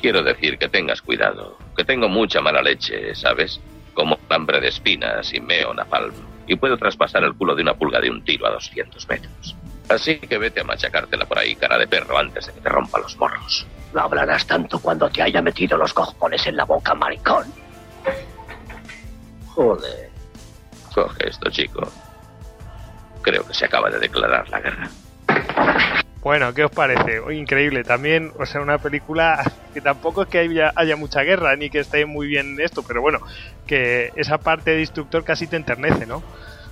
Quiero decir que tengas cuidado, que tengo mucha mala leche, ¿sabes? Como hambre de espinas y meo napalm. Y puedo traspasar el culo de una pulga de un tiro a 200 metros. Así que vete a machacártela por ahí, cara de perro, antes de que te rompa los morros.
No hablarás tanto cuando te haya metido los cojones en la boca, maricón.
Joder. Coge esto, chico. Creo que se acaba de declarar la guerra.
Bueno, ¿qué os parece? Increíble, también, o sea, una película (laughs) que tampoco es que haya, haya mucha guerra ni que esté muy bien esto, pero bueno, que esa parte de instructor casi te enternece, ¿no?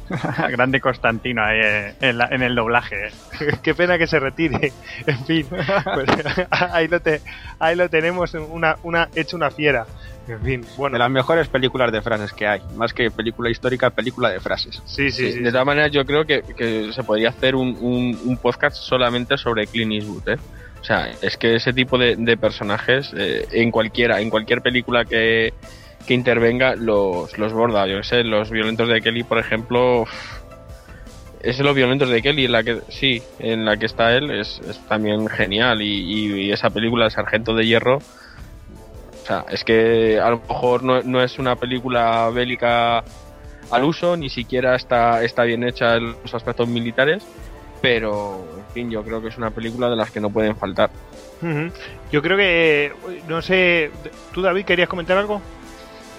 (laughs)
Grande Constantino ahí eh, en, la- en el doblaje. eh. (laughs)
Qué pena que se retire. (laughs) En fin, pues, ahí, lo te, ahí lo tenemos, una, una, hecho una fiera. En fin, bueno.
De las mejores películas de frases que hay. Más que película histórica, película de frases.
Sí, sí,
de todas maneras, yo creo que, que se podría hacer un, un- un podcast solamente sobre Clint Eastwood, ¿eh? O sea, es que ese tipo de, de personajes, eh, en cualquiera, en cualquier película que, que intervenga, los, los borda. Yo sé, los violentos de Kelly, por ejemplo, es los violentos de Kelly, en la que sí, en la que está él, es, también genial. Y, esa película, El Sargento de Hierro, o sea, es que a lo mejor no, no es una película bélica al uso, ni siquiera está, está bien hecha en los aspectos militares, pero en fin, yo creo que es una película de las que no pueden faltar.
Yo creo que, no sé, ¿tú David querías comentar algo?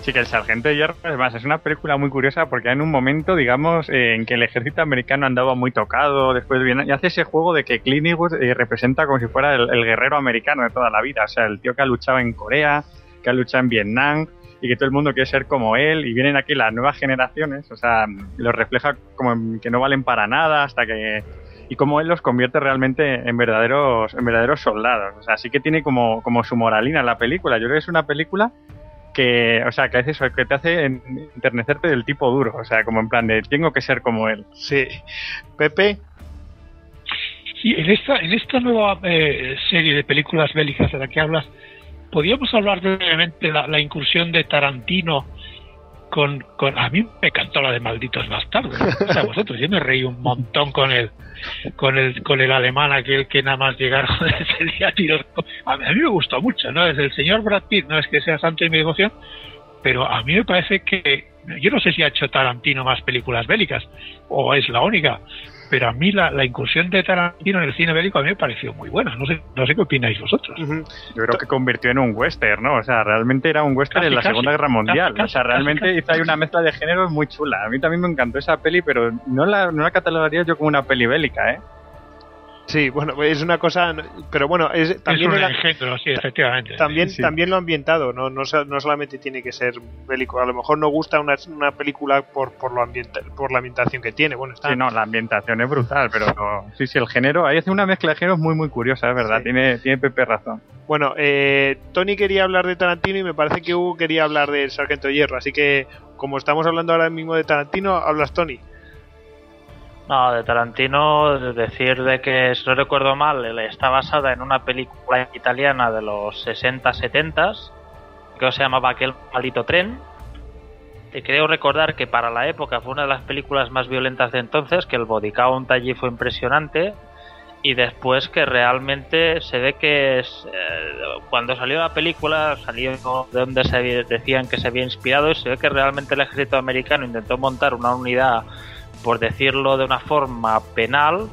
Sí, que el Sargento de Hierro, además, es una película muy curiosa porque en un momento, digamos, eh, en que el ejército americano andaba muy tocado, después viene y hace ese juego de que Clint Eastwood eh, representa como si fuera el, guerrero americano de toda la vida, o sea, el tío que ha luchado en Corea, que ha luchado en Vietnam y que todo el mundo quiere ser como él y vienen aquí las nuevas generaciones, o sea, los refleja como que no valen para nada hasta que y cómo él los convierte realmente en verdaderos en verdaderos soldados, o sea, sí que tiene como como su moralina la película. Yo creo que es una película que, o sea, que hace eso, que te hace en- enternecerte del tipo duro, o sea, como en plan de tengo que ser como él.
Sí. Pepe.
Sí, en esta, en esta nueva eh, serie de películas bélicas de la que hablas, podríamos hablar brevemente de la, la incursión de Tarantino con, con... A mí me encantó la de Malditos Bastardos. O sea, vosotros, yo me reí un montón con el, con el, con el alemán aquel que nada más llegar (laughs) sería tiros. A mí, a mí me gustó mucho, ¿no? Es el señor Brad Pitt, no es que sea santo de mi devoción, pero a mí me parece que yo no sé si ha hecho Tarantino más películas bélicas o es la única, pero a mí la, la incursión de Tarantino en el cine bélico a mí me pareció muy buena. No sé, no sé qué opináis vosotros.
Yo creo que convirtió en un western, ¿no? O sea, realmente era un western
Casi,
en la
casi.
Segunda Guerra Mundial.
Casi,
o sea,
casi,
realmente
casi,
hizo ahí una mezcla de géneros muy chula. A mí también me encantó esa peli, pero no la, no la catalogaría yo como una peli bélica, ¿eh?
Sí, bueno, es una cosa, pero bueno, es, también
es un
era-
engendro, sí, efectivamente.
también,
Sí.
también lo ambientado, no, no, no solamente tiene que ser bélico, a lo mejor no gusta una, una película por, por, lo ambienta, por la ambientación que tiene, bueno, está,
Sí, no, la ambientación es brutal, pero no- sí, sí, el género, ahí hace una mezcla de géneros muy, muy curiosa, es verdad,
Sí.
tiene, tiene Pepe razón.
Bueno, eh, Tony quería hablar de Tarantino y me parece que Hugo quería hablar del Sargento Hierro, así que como estamos hablando ahora mismo de Tarantino, hablas Tony.
No, de Tarantino, decir de que, si no recuerdo mal, está basada en una película italiana de los 60-70 que se llamaba Aquel maldito tren. Y creo recordar que para la época fue una de las películas más violentas de entonces, que el body count allí fue impresionante. Y después que realmente se ve que es, eh, cuando salió la película salió de donde se decían que se había inspirado y se ve que realmente el ejército americano intentó montar una unidad por decirlo de una forma penal,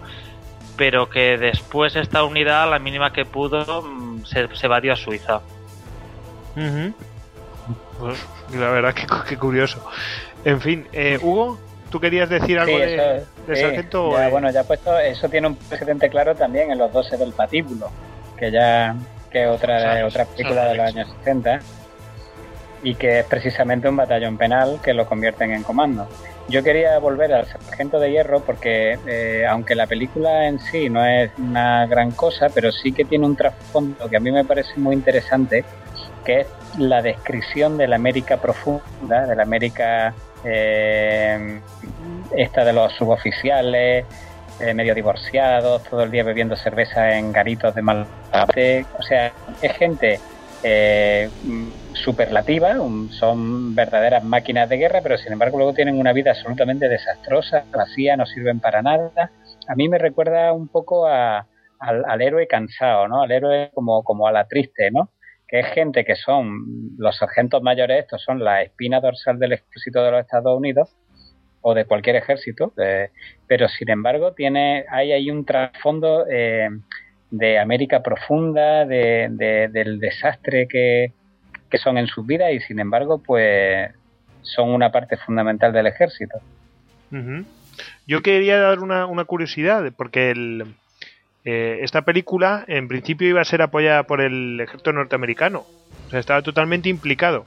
pero que después esta unidad, a la mínima que pudo, mm, se, se evadió a Suiza.
Pues, la verdad que, (laughs) que curioso. En fin, eh, Hugo, ¿tú querías decir algo
Sí,
de,
eso,
de
sí,
Sargento?
ya,
Eh,
bueno, ya puesto, eso tiene un precedente claro también en Los 12 del Patíbulo, que ya que es otra, otra película de los años 60 y que es precisamente un batallón penal que lo convierten en comando. Yo quería volver al Sargento de Hierro porque, eh, aunque la película en sí no es una gran cosa, pero sí que tiene un trasfondo que a mí me parece muy interesante, que es la descripción de la América profunda, de la América eh, esta de los suboficiales, eh, medio divorciados, todo el día bebiendo cerveza en garitos de mal O sea, es gente eh, superlativa, son verdaderas máquinas de guerra, pero sin embargo luego tienen una vida absolutamente desastrosa, vacía, no sirven para nada. A mí me recuerda un poco al héroe cansado, ¿no? Al héroe como, como a la triste, ¿no? Que es gente que son los sargentos mayores, estos son la espina dorsal del ejército de los Estados Unidos o de cualquier ejército, eh, pero sin embargo tiene hay ahí un trasfondo eh, de América profunda, de, de- del desastre que, que son en sus vidas y sin embargo pues son una parte fundamental del ejército.
Yo quería dar una, una curiosidad, porque el, eh, esta película en principio iba a ser apoyada por el ejército norteamericano. O sea, estaba totalmente implicado.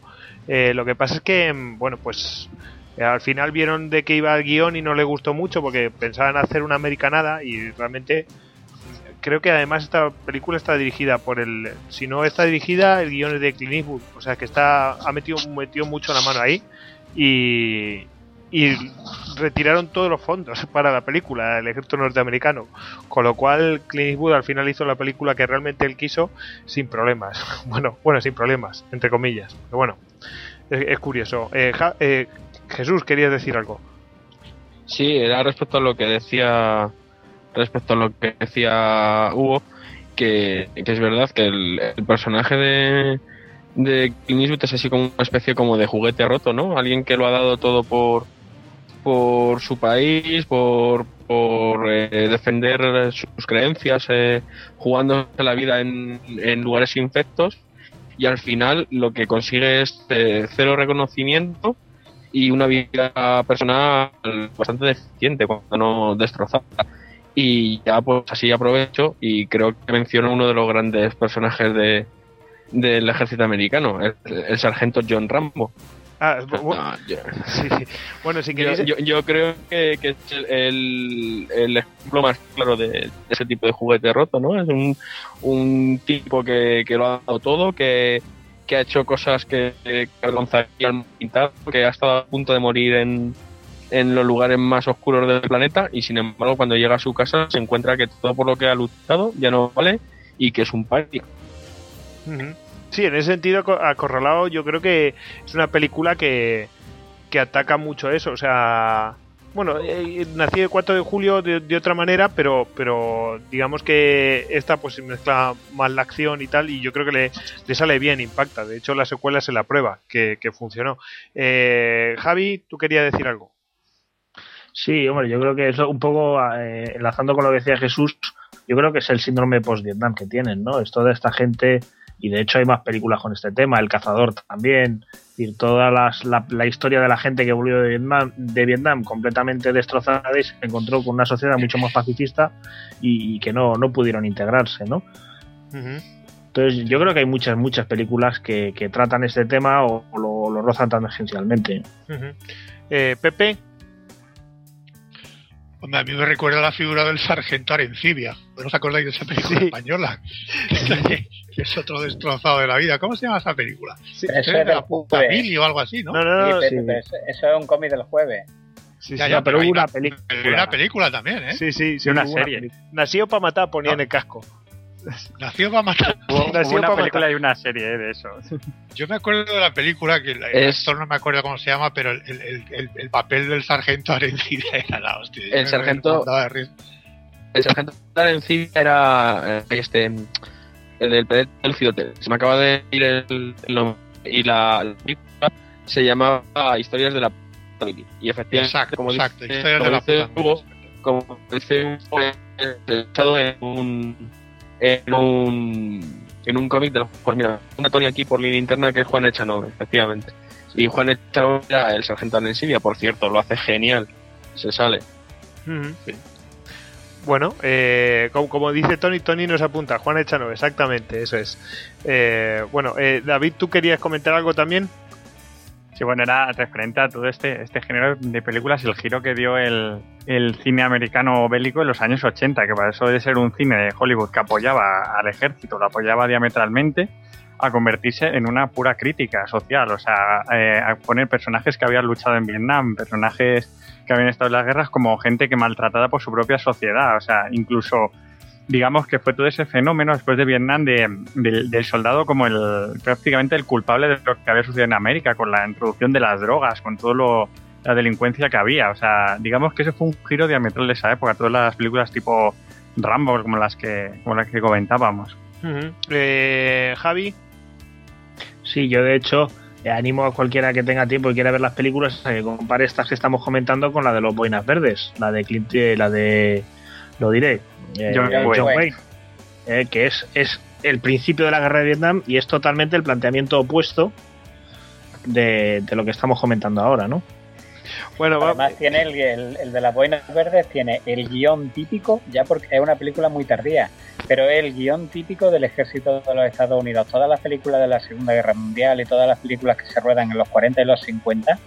Eh, lo que pasa es que, bueno, pues eh, al final vieron de qué iba el guion y no le gustó mucho porque pensaban hacer una americanada y realmente creo que además esta película está dirigida por el si no está dirigida el guion es de Clint Eastwood. O sea que está ha metido metido mucho la mano ahí y y retiraron todos los fondos (laughs) para la película el ejército norteamericano. Con lo cual Clint Eastwood al final hizo la película que realmente él quiso sin problemas. (laughs) Bueno bueno sin problemas entre comillas. Pero bueno es, curioso. Eh, eh, Jesús querías decir algo
Sí, era respecto a lo que decía respecto a lo que decía Hugo, que, que es verdad que el, personaje de, de Clint es así como una especie como de juguete roto, ¿no? Alguien que lo ha dado todo por por su país, por, por eh, defender sus creencias, eh, jugándose la vida en, en lugares infectos y al final lo que consigue es eh, cero reconocimiento y una vida personal bastante deficiente, cuando no destrozada. Y ya pues así aprovecho y creo que menciono uno de los grandes personajes de del ejército americano, el, el sargento John Rambo.
ah, bu- bu-
No, yo- (laughs)
sí, sí. bueno si queréis
yo- yo creo que, que es el, el- ejemplo más claro de, de ese tipo de juguete roto, ¿no? Es un, un tipo que, que lo ha dado todo, que, que ha hecho cosas que, que avergonzarían que ha estado a punto de morir en, en los lugares más oscuros del planeta y sin embargo cuando llega a su casa se encuentra que todo por lo que ha luchado ya no vale y que es un.
Ujú. Sí, en ese sentido, co- Acorralado, yo creo que es una película que, que ataca mucho eso. O sea, bueno, eh, nací el 4 de julio de, otra manera, pero, pero digamos que esta pues mezcla más la acción y tal, y yo creo que le, le sale bien, impacta. De hecho, la secuela se la prueba, que, que funcionó. Eh, Javi, tú querías decir algo.
Sí, hombre, yo creo que es un poco eh, enlazando con lo que decía Jesús, yo creo que es el síndrome post-Vietnam que tienen, ¿no? Es toda esta gente, y de hecho hay más películas con este tema, El Cazador también, decir, toda las- la, la historia de la gente que volvió de Vietnam, de Vietnam completamente destrozada y se encontró con una sociedad mucho más pacifista y, y que no, no pudieron integrarse, ¿no? Entonces yo creo que hay muchas, muchas películas que, que tratan este tema o, o lo, lo rozan tangencialmente.
Ujú. Eh, Pepe,
Hombre, a mí me recuerda la figura del sargento Arencibia. ¿No os acordáis de esa película española? (laughs) que, es otro destrozado de la vida. ¿Cómo se llama esa película?
Pero eso
Es de la puta o algo así, ¿no?
Sí, pero- pero eso, eso es un cómic del jueves.
Ya, ya, pero
hubo
hay
una
una
película.
Hay una película también, ¿eh?
Sí, sí, sí,
una serie.
Nació para matar, ponía en el casco.
Nació para matar.
Hubo,
Nació
una
pa'
película
matar.
y una serie eh, de eso.
Yo me acuerdo de la película, que el
Es-
actor no me acuerdo cómo se llama, pero el, el- el- el- el papel del sargento (laughs) Arencibia era la hostia.
El sargento-. El sargento Arencibia era eh, este el del del Cidote. Se me acaba de ir el, el nombre. Y la, la película se llamaba Historias de la. Y efectivamente,
Exacto,
como
exacto,
dice,
Historias
como
de la
dice
puta
Hugo, como dice Hugo, en un en un en un cómic de los pues mira, una Tony aquí por línea interna que es Juan Echanove, efectivamente. Y Juan Echanove era el sargento Arencibia, por cierto, lo hace genial. Se sale.
Bueno, eh, como, como dice Tony, Tony nos apunta, Juan Echanove, exactamente, eso es. Eh, bueno, eh, David, ¿tú querías comentar algo también?
Sí, bueno, era referente a todo este, este género de películas y el giro que dio el, el cine americano bélico en los años 80, que para eso de ser un cine de Hollywood que apoyaba al ejército, lo apoyaba diametralmente, a convertirse en una pura crítica social, o sea, eh, a poner personajes que habían luchado en Vietnam, personajes que habían estado en las guerras como gente que maltratada por su propia sociedad, o sea, incluso digamos que fue todo ese fenómeno después de Vietnam de, del- del soldado como el prácticamente el culpable de lo que había sucedido en América con la introducción de las drogas, con todo lo la delincuencia que había, o sea, digamos que ese fue un giro diametral de esa época, todas las películas tipo Rambo como las que como las que comentábamos.
Eh, Javi,
Sí, yo de hecho eh, animo a cualquiera que tenga tiempo y quiera ver las películas a que compare estas que estamos comentando con la de los Boinas Verdes, la de Clint, eh, la de lo diré, eh,
John
John,
Wayne.
Wayne, eh, que es, es el principio de la guerra de Vietnam y es totalmente el planteamiento opuesto de, de lo que estamos comentando ahora, ¿no?
bueno, va-
Además tiene el, el- el de las boinas verdes, tiene el guion típico, ya porque es una película muy tardía, pero es el guion típico del ejército de los Estados Unidos. Todas las películas de la Segunda Guerra Mundial y todas las películas que se ruedan en los 40 y los 50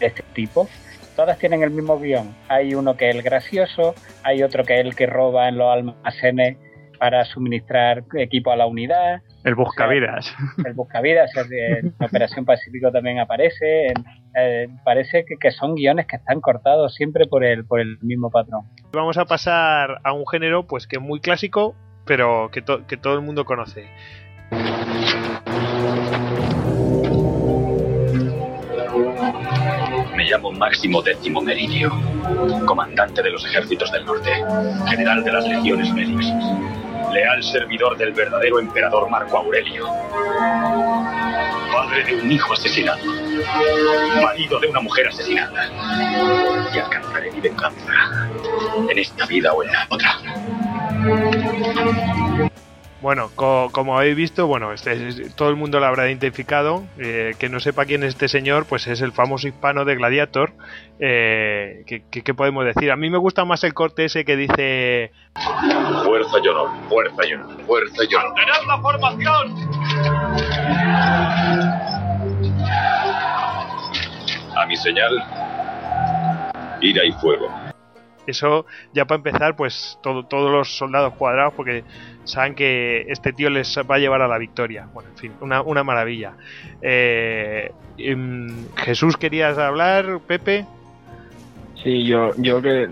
de este tipo, todas tienen el mismo guion. Hay uno que es el gracioso, hay otro que es el que roba en los almacenes para suministrar equipo a la unidad,
El buscavidas.
el buscavidas, de- en (laughs) Operación Pacífico también aparece. en- eh, parece que, que son guiones que están cortados siempre por el, por el mismo patrón.
vamos a pasar a un género pues que es muy clásico, pero que, to- que todo el mundo conoce.
Me llamo Máximo Décimo Meridio, comandante de los ejércitos del norte, general de las legiones médicas, leal servidor del verdadero emperador Marco Aurelio, padre de un hijo asesinado, marido de una mujer asesinada, y alcanzaré mi venganza, en esta vida o en la otra.
Bueno, co- como habéis visto, bueno, este, es- todo el mundo lo habrá identificado. eh, que no sepa quién es este señor, pues es el famoso hispano de Gladiator. Eh, ¿qué, qué- qué podemos decir? A mí me gusta más el corte ese que dice
Fuerza y honor, fuerza y honor, fuerza y honor.
¡Mantened la formación!
A mi señal, ira y fuego.
Eso ya para empezar, pues todo- todos los soldados cuadrados, porque saben que este tío les va a llevar a la victoria. Bueno, en fin, una, una maravilla. Eh, em, Jesús, ¿querías hablar, Pepe?
Sí, yo, yo que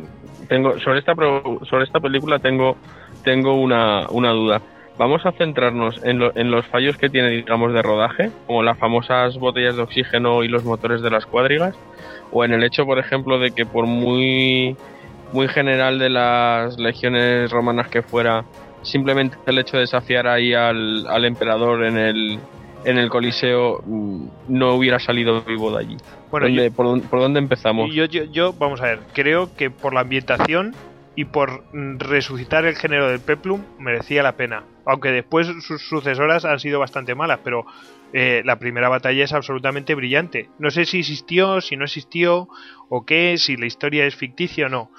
tengo sobre esta sobre esta película tengo tengo una, una duda. Vamos a centrarnos en, en los fallos que tiene, digamos, de rodaje, como las famosas botellas de oxígeno y los motores de las cuadrigas, o en el hecho, por ejemplo, de que por muy muy general de las legiones romanas que fuera, simplemente el hecho de desafiar ahí al, al emperador en el en el coliseo mm, no hubiera salido vivo de allí.
Bueno,
¿Dónde-
yo-
por, dónde- ¿Por dónde empezamos?
Yo, yo, vamos a ver, creo que por la ambientación y por mm, resucitar el género del Peplum merecía la pena. Aunque después sus sucesoras han sido bastante malas, pero eh, la primera batalla es absolutamente brillante. No sé si existió, si no existió, o qué, si la historia es ficticia o no.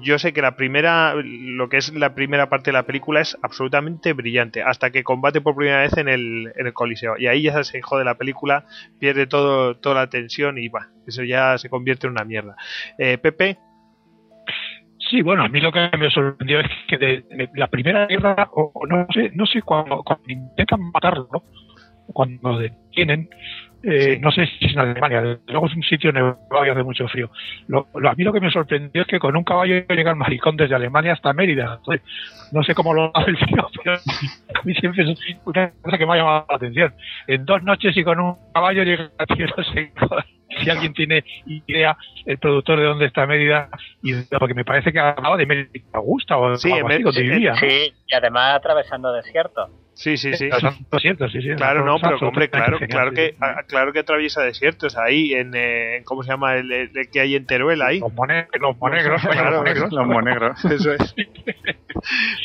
Yo sé que la primera, lo que es la primera parte de la película es absolutamente brillante, hasta que combate por primera vez en el, Coliseo. Y ahí ya se jode la película, pierde todo, toda la tensión y va, eso ya se convierte en una mierda. Eh, Pepe,
Sí, bueno, a mí lo que me sorprendió es que de, la primera guerra, o, no sé, no sé cuando, cuando intentan matarlo, cuando detienen, eh, no sé si es en Alemania, desde luego es un sitio nevado y hace mucho frío. Lo, lo- a mí lo que me sorprendió es que con un caballo llega el maricón desde Alemania hasta Mérida. Entonces, no sé cómo lo hace el tío, (laughs) pero a mí siempre es una cosa que me ha llamado la atención. En dos noches y con un caballo llega a tierra seca. Si alguien tiene idea, el productor de dónde está Mérida, y porque me parece que hablaba de Mérida Augusta o
Sí,
algo así, donde
Mer-
vivía. ¿no?
sí, y además atravesando desierto.
Sí, sí, sí.
Pasando desiertos, sí, sí,
Claro, no, pero hombre, claro, claro que, claro que atraviesa desiertos ahí en, eh, en- ¿cómo se llama? El, el- el que hay en Teruel ahí.
Los monegros, los monegros,
Claro,
los monegros.
los monegros. (laughs) Eso es.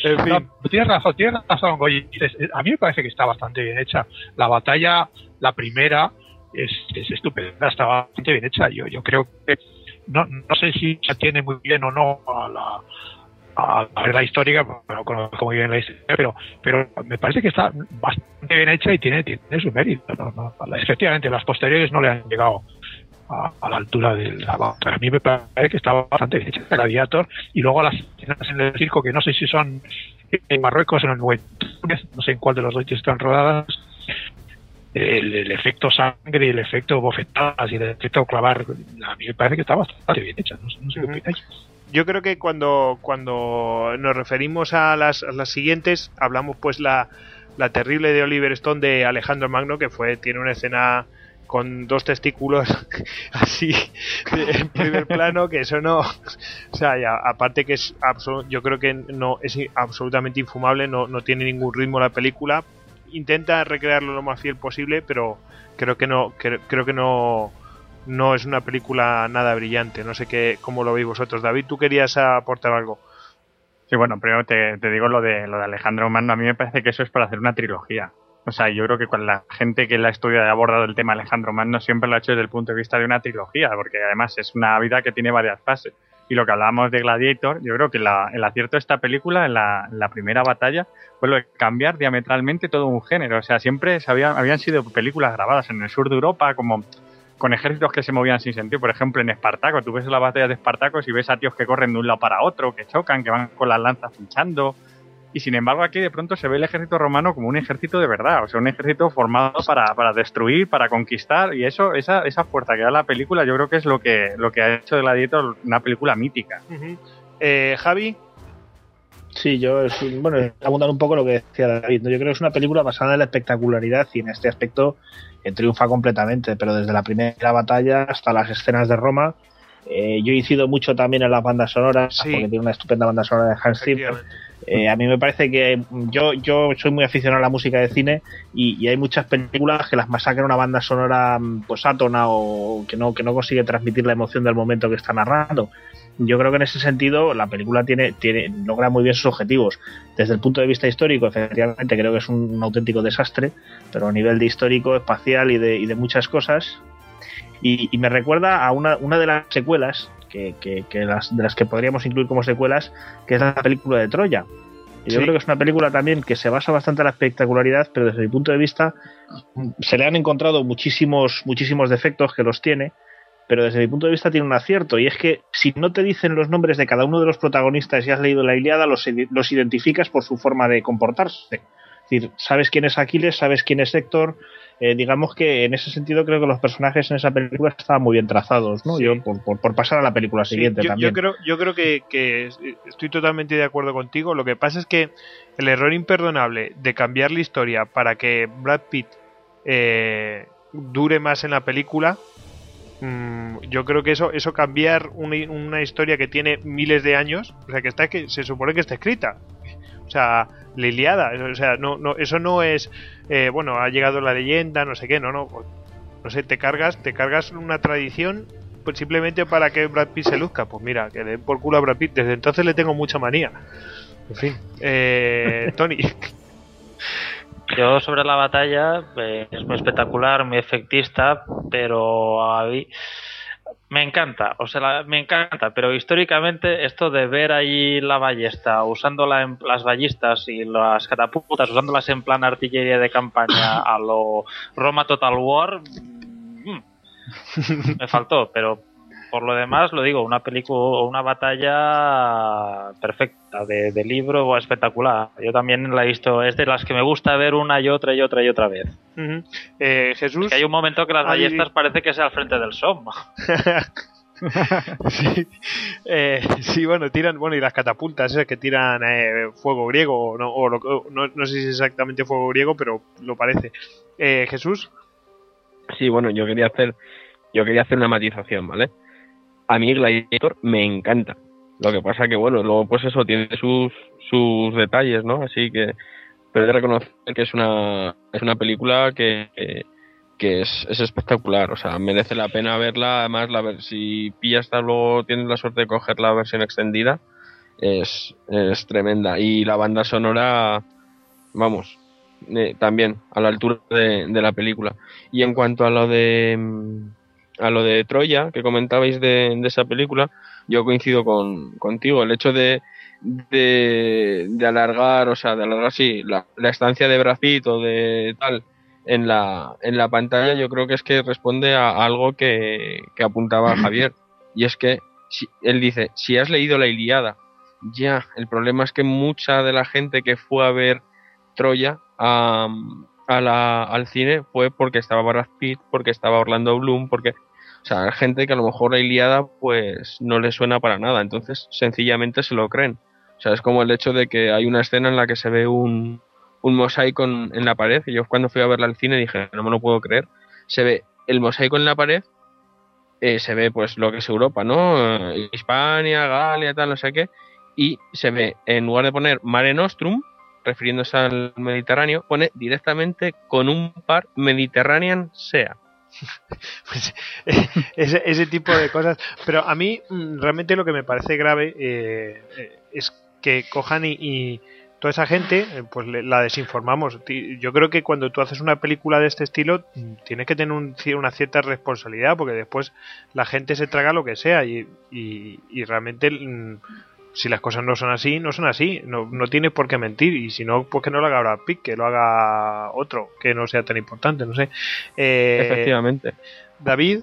En fin.
No, tienes razón, tienes razón, A mí me parece que está bastante bien hecha. La batalla, la primera, es, es estupenda, está bastante bien hecha. Yo, yo creo que no, no sé si se atiene muy bien o no a la a la verdad histórica, pero conozco muy bien la historia, pero, pero me parece que está bastante bien hecha y tiene, tiene su mérito. ¿no? No, efectivamente, las posteriores no le han llegado a, a la altura del la- a mí me parece que está bastante bien hecha Gladiator y luego las escenas en el circo que no sé si son en Marruecos o en Túnez, no sé en cuál de los dos están rodadas el, el efecto sangre y el efecto bofetadas y el efecto clavar a mí me parece que está bastante bien hecha no, sé- no sé qué opináis
Yo creo que cuando, cuando nos referimos a las, las siguientes, hablamos pues la, la terrible de Oliver Stone de Alejandro Magno, que fue, tiene una escena con dos testículos (laughs) así en primer plano, que eso no, o sea, aparte que es yo creo que no es absolutamente infumable, no, no tiene ningún ritmo la película, intenta recrearlo lo más fiel posible, pero creo que no, creo, creo que no, no es una película nada brillante. No sé qué, cómo lo veis vosotros. David, tú querías aportar algo.
Sí, bueno, primero te, digo lo de, lo de Alejandro Magno. A mí me parece que eso es para hacer una trilogía. O sea, yo creo que con la gente que la estudia y ha abordado el tema Alejandro Magno siempre lo ha hecho desde el punto de vista de una trilogía, porque además es una vida que tiene varias fases. Y lo que hablábamos de Gladiator, yo creo que la- el acierto de esta película, en la, la primera batalla, fue lo de cambiar diametralmente todo un género. O sea, siempre se habían sido películas grabadas en el sur de Europa, como con ejércitos que se movían sin sentido. Por ejemplo, en Espartaco, tú ves las batallas de Espartaco y ves a tíos que corren de un lado para otro, que chocan, que van con las lanzas pinchando. Y sin embargo, aquí de pronto se ve el ejército romano como un ejército de verdad, o sea, un ejército formado para, para destruir, para conquistar. Y eso, esa, esa fuerza que da la película, yo creo que es lo que, lo que ha hecho de Gladiator una película mítica.
Eh, Javi.
Sí, yo, es, un- bueno, abundar un poco lo que decía David. ¿no? Yo creo que es una película basada en la espectacularidad y en este aspecto eh, triunfa completamente, pero desde la primera batalla hasta las escenas de Roma. eh, yo incido mucho también en las bandas sonoras, porque tiene una estupenda banda sonora de Hans Zimmer. Eh, a mí me parece que yo, yo soy muy aficionado a la música de cine y, y hay muchas películas que las masacra una banda sonora mm, pues átona o que no, que no consigue transmitir la emoción del momento que está narrando. Yo creo que en ese sentido la película tiene, tiene, logra muy bien sus objetivos. Desde el punto de vista histórico, efectivamente, creo que es un, un auténtico desastre, pero a nivel de histórico, espacial y de, y de muchas cosas. Y, y me recuerda a una, una de las secuelas, que, que, que las, de las que podríamos incluir como secuelas, que es la película de Troya. Y Yo
Sí.
creo que es una película también que se basa bastante en la espectacularidad, pero desde mi punto de vista se le han encontrado muchísimos, muchísimos defectos que los tiene, pero desde mi punto de vista tiene un acierto, y es que si no te dicen los nombres de cada uno de los protagonistas y has leído la Iliada, los, los identificas por su forma de comportarse. Es decir, sabes quién es Aquiles, sabes quién es Héctor, eh, digamos que en ese sentido creo que los personajes en esa película estaban muy bien trazados, ¿no?
Sí.
Yo por, por- por pasar a la película
Sí,
siguiente
yo,
también.
yo creo, yo creo que, que estoy totalmente de acuerdo contigo. Lo que pasa es que el error imperdonable de cambiar la historia para que Brad Pitt eh, dure más en la película, mm, yo creo que eso, eso cambiar una, una historia que tiene miles de años, o sea, que está que se supone que está escrita. O sea, la Iliada, o sea, no, no, eso no es, eh, bueno, ha llegado la leyenda, no sé qué, no, no, no sé, te cargas, te cargas una tradición pues simplemente para que Brad Pitt se luzca. Pues mira, que le den por culo a Brad Pitt. Desde entonces le tengo mucha manía. En fin, eh, (laughs) Tony.
Yo sobre la batalla eh, es muy espectacular, muy efectista, pero a mí me encanta, o sea, la- me encanta, pero históricamente esto de ver ahí la ballesta, usándola en las ballistas y las catapultas, usándolas en plan artillería de campaña a lo Roma Total War, mm, me faltó, pero por lo demás lo digo, una película, una batalla perfecta de, de libro o espectacular. Yo también la he visto, es de las que me gusta ver una y otra y otra y otra vez.
Eh, Jesús.
Que hay un momento que las ballestas parece que sea al frente del SOM. (laughs)
sí. Eh, sí, bueno, tiran, bueno, y las catapultas esas que tiran eh, fuego griego, o no, o lo- o no, no sé si es exactamente fuego griego, pero lo parece. Eh, Jesús.
Sí, bueno, yo quería hacer, yo quería hacer una matización, ¿vale? A mí Gladiator me encanta. Lo que pasa que, bueno, luego pues eso tiene sus, sus detalles, ¿no? Así que, pero de reconocer que es una, es una película que, que, que es, es espectacular, o sea, merece la pena verla. Además, la ver, si pillas hasta luego tienes la suerte de coger la versión extendida, es, es tremenda. Y la banda sonora, vamos, eh, también a la altura de, de la película. Y en cuanto a lo de mm, a lo de Troya que comentabais de, de esa película, yo coincido con, contigo. El hecho de, de, de alargar, o sea, de alargar sí, la, la estancia de Brad Pitt o de tal en la, en la pantalla, yo creo que es que responde a algo que, que apuntaba (clears throat) Javier. Y es que si, él dice, si has leído la Iliada, ya, el problema es que mucha de la gente que fue a ver Troya a, a la, al cine fue porque estaba Brad Pitt, porque estaba Orlando Bloom, porque, o sea, gente que a lo mejor la Iliada pues no le suena para nada, entonces sencillamente se lo creen. O sea, es como el hecho de que hay una escena en la que se ve un, un mosaico en, la pared, y yo cuando fui a verla al cine dije, no me lo puedo creer, se ve el mosaico en la pared, eh, se ve pues lo que es Europa, ¿no? Eh, Hispania, Galia, tal, no sé qué, y se ve, en lugar de poner Mare Nostrum, refiriéndose al Mediterráneo, pone directamente con un par Mediterranean Sea. (laughs)
Pues, ese, ese tipo de cosas. Pero a mí mm, realmente lo que me parece grave eh, eh, es que cojan y, toda esa gente, eh, pues la desinformamos. Yo creo que cuando tú haces una película de este estilo, mm, tienes que tener una cierta responsabilidad, porque después la gente se traga lo que sea y, y- y realmente mm, si las cosas no son así, no son así. No, no tienes por qué mentir. Y si no, pues que no lo haga Brad Pitt, que lo haga otro, que no sea tan importante, no sé. Eh,
Efectivamente.
David.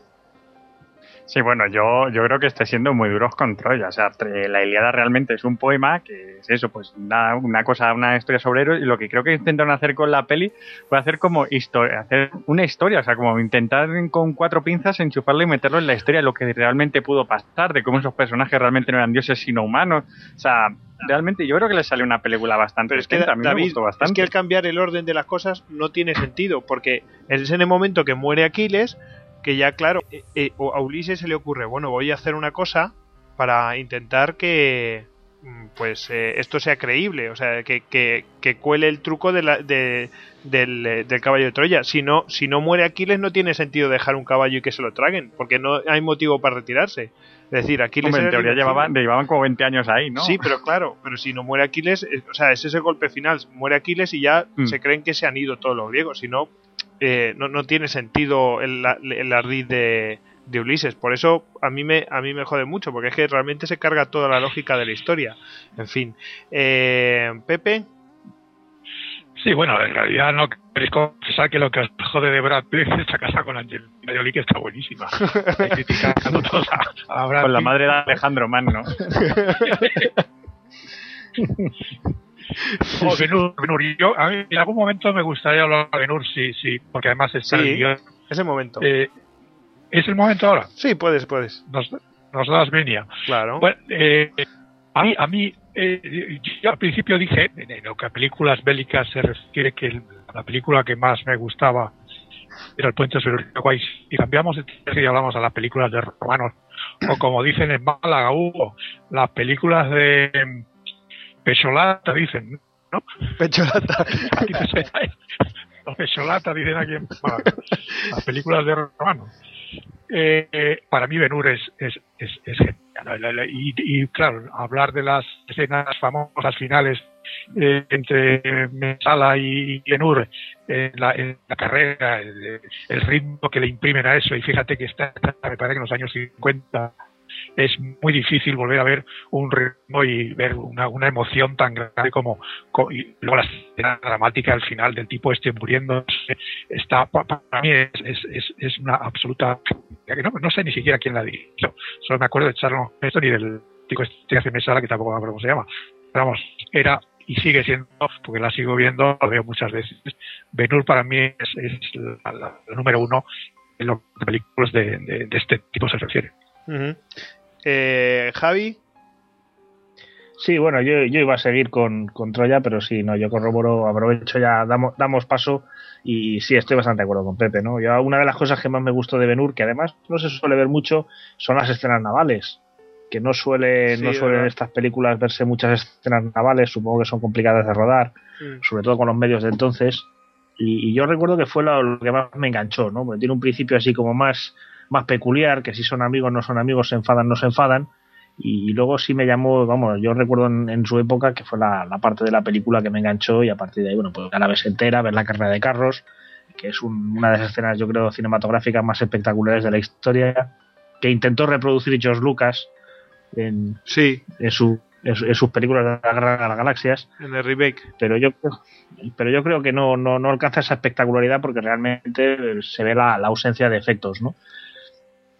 Sí, bueno, yo, yo creo que estoy siendo muy duros con Troya. O sea, la Iliada realmente es un poema que es eso, pues una, una cosa, una historia sobre héroes. Y lo que creo que intentaron hacer con la peli fue hacer como historia, hacer una historia, o sea, como intentar con cuatro pinzas enchufarlo y meterlo en la historia, lo que realmente pudo pasar, de cómo esos personajes realmente no eran dioses sino humanos. O sea, realmente yo creo que le salió una película bastante
Pero es que
a mí me gustó
es
bastante.
que el cambiar el orden de las cosas no tiene sentido, porque es en el momento que muere Aquiles que ya, claro, eh, eh, a Ulises se le ocurre, bueno, voy a hacer una cosa para intentar que mm, pues eh, esto sea creíble, o sea, que, que, que cuele el truco de la- de- del, eh, del caballo de Troya. Si no, si no muere Aquiles no tiene sentido dejar un caballo y que se lo traguen, porque no hay motivo para retirarse. Es decir, Aquiles
Hombre, en teoría llevaban, llevaban como 20 años ahí, ¿no?
Sí, pero claro, pero si no muere Aquiles, eh, o sea, ese es el golpe final. Muere Aquiles y ya
Mm.
se creen que se han ido todos los griegos. Si no, eh, no, no tiene sentido el, el ardid de, de Ulises. Por eso a mí me a mí me jode mucho, porque es que realmente se carga toda la lógica de la historia. En fin, eh, Pepe.
Sí, bueno, en realidad no queréis confesar que lo que os jode de Brad Pitt es esta casa con Angelina Jolie, que está buenísima. Criticando todos a, a Brad
Con la madre de Alejandro Mann, ¿no? (laughs)
Oh, Benur, Benur. Yo, a mí, en algún momento me gustaría hablar de Benur, sí, sí, porque además está
Sí,
el guion.
es el momento.
Eh, ¿Es el momento ahora?
Sí, puedes, puedes.
Nos, nos das venia.
Claro.
Bueno, eh, a mí, a mí eh, yo al principio dije, en lo que a películas bélicas se refiere, que la película que más me gustaba era El Puente sobre el Kwai. Y cambiamos de tema y hablamos a las películas de romanos. O como dicen en Málaga, Hugo, las películas de Pecholata, dicen, ¿no?
Pecholata. (laughs)
Pecholata, dicen aquí en. Las películas de romanos. Eh, eh, para mí Benur es, es, es, es genial. Y, claro, hablar de las escenas famosas finales eh, entre Mesala y Benur en la, en la carrera, el, el ritmo que le imprimen a eso, y fíjate que está, me parece que en los años 50 es muy difícil volver a ver un ritmo y ver una, una emoción tan grande como, co- y luego la escena dramática al final del tipo este muriendo está pa- para mí es, es, una absoluta no, no sé ni siquiera quién la dirigió solo me acuerdo de Charles Heston y del tipo este que hace Mesala que tampoco me acuerdo cómo se llama. Pero vamos era y sigue siendo porque la sigo viendo lo veo muchas veces. Benur para mí es, es la, la- la número uno en los películas de, de- de este tipo se refiere
Eh, Javi.
Sí, bueno, yo, yo iba a seguir con, con Troya, pero sí, no, yo corroboro, aprovecho ya, damos, damos paso y sí, estoy bastante de acuerdo con Pepe, ¿no? Yo, una de las cosas que más me gustó de Benur, que además no se suele ver mucho, son las escenas navales, que no suele,
Sí,
no suelen en estas películas verse muchas escenas navales, supongo que son complicadas de rodar,
Mm.
sobre todo con los medios de entonces. Y, y yo recuerdo que fue lo, lo que más me enganchó, ¿no? Porque tiene un principio así como más, más peculiar, que si son amigos, no son amigos, se enfadan, no se enfadan. Y luego sí me llamó, vamos, yo recuerdo en, en su época que fue la, la parte de la película que me enganchó y a partir de ahí, bueno, pues ya la ves entera, ver la carrera de carros, que es un- una de las escenas, yo creo, cinematográficas más espectaculares de la historia, que intentó reproducir George Lucas en,
sí.
en, su, en, su- en sus películas de la Guerra de las Galaxias
En el remake.
pero yo creo- pero yo creo que no, no, no alcanza esa espectacularidad porque realmente se ve la, la ausencia de efectos, ¿no?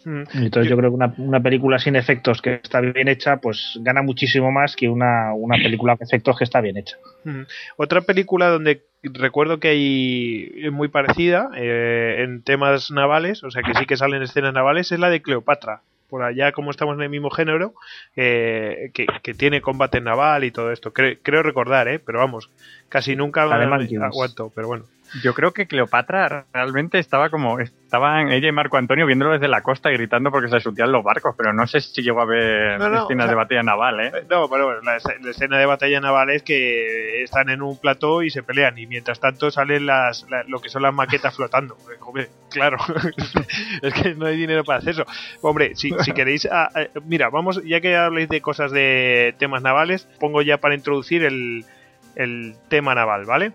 Mm.
Entonces yo creo que una, una película sin efectos que está bien hecha, pues gana muchísimo más que una, una película con efectos que está bien hecha.
Mm. Otra película donde recuerdo que hay muy parecida eh, en temas navales, o sea que sí que salen escenas navales, es la de Cleopatra. Por allá, como estamos en el mismo género, eh, que, que tiene combate naval y todo esto. Cre- creo recordar, ¿eh? pero vamos, casi nunca
Mankins.
aguanto, pero bueno.
Yo creo que Cleopatra realmente estaba como. Estaban ella y Marco Antonio viéndolo desde la costa y gritando porque se sutían los barcos, pero no sé si llegó a ver
No, no,
escenas
o sea,
de batalla naval, ¿eh?
No, pero bueno, la, es- la escena de batalla naval es que están en un plató y se pelean y mientras tanto salen las la- lo que son las maquetas flotando. Eh, Hombre, claro, (laughs) es que no hay dinero para hacer eso. Hombre, si, si queréis, ah, eh, mira, vamos, ya que habléis de cosas de temas navales, pongo ya para introducir el, el tema naval, ¿vale?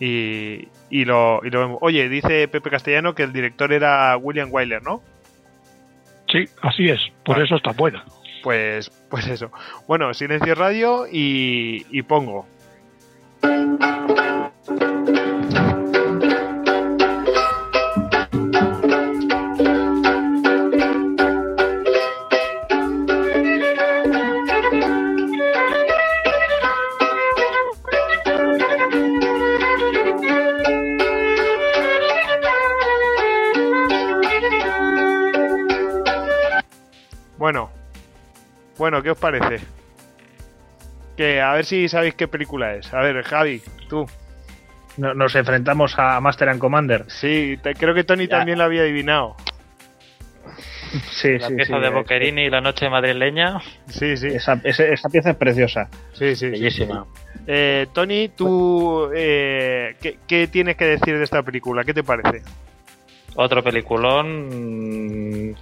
Y, y, lo, y lo vemos. Oye, dice Pepe Castellano que el director era William Wyler, ¿no?
Sí, así es, por eso está buena.
Pues, pues eso. Bueno, silencio radio y, y pongo. Bueno, ¿qué os parece? Que a ver si sabéis qué película es. A ver, Javi, tú.
No- Nos enfrentamos a Master and Commander.
Sí, te- creo que Tony
Ya.
también lo había adivinado.
Sí,
La
sí,
pieza
sí,
de
eh,
Boccherini y la noche madrileña.
Sí, sí.
Esa, pieza es preciosa.
Sí, sí.
Bellísima.
Eh, Tony, tú, eh, ¿qué, qué tienes que decir de esta película? ¿Qué te parece?
Otro peliculón. mm,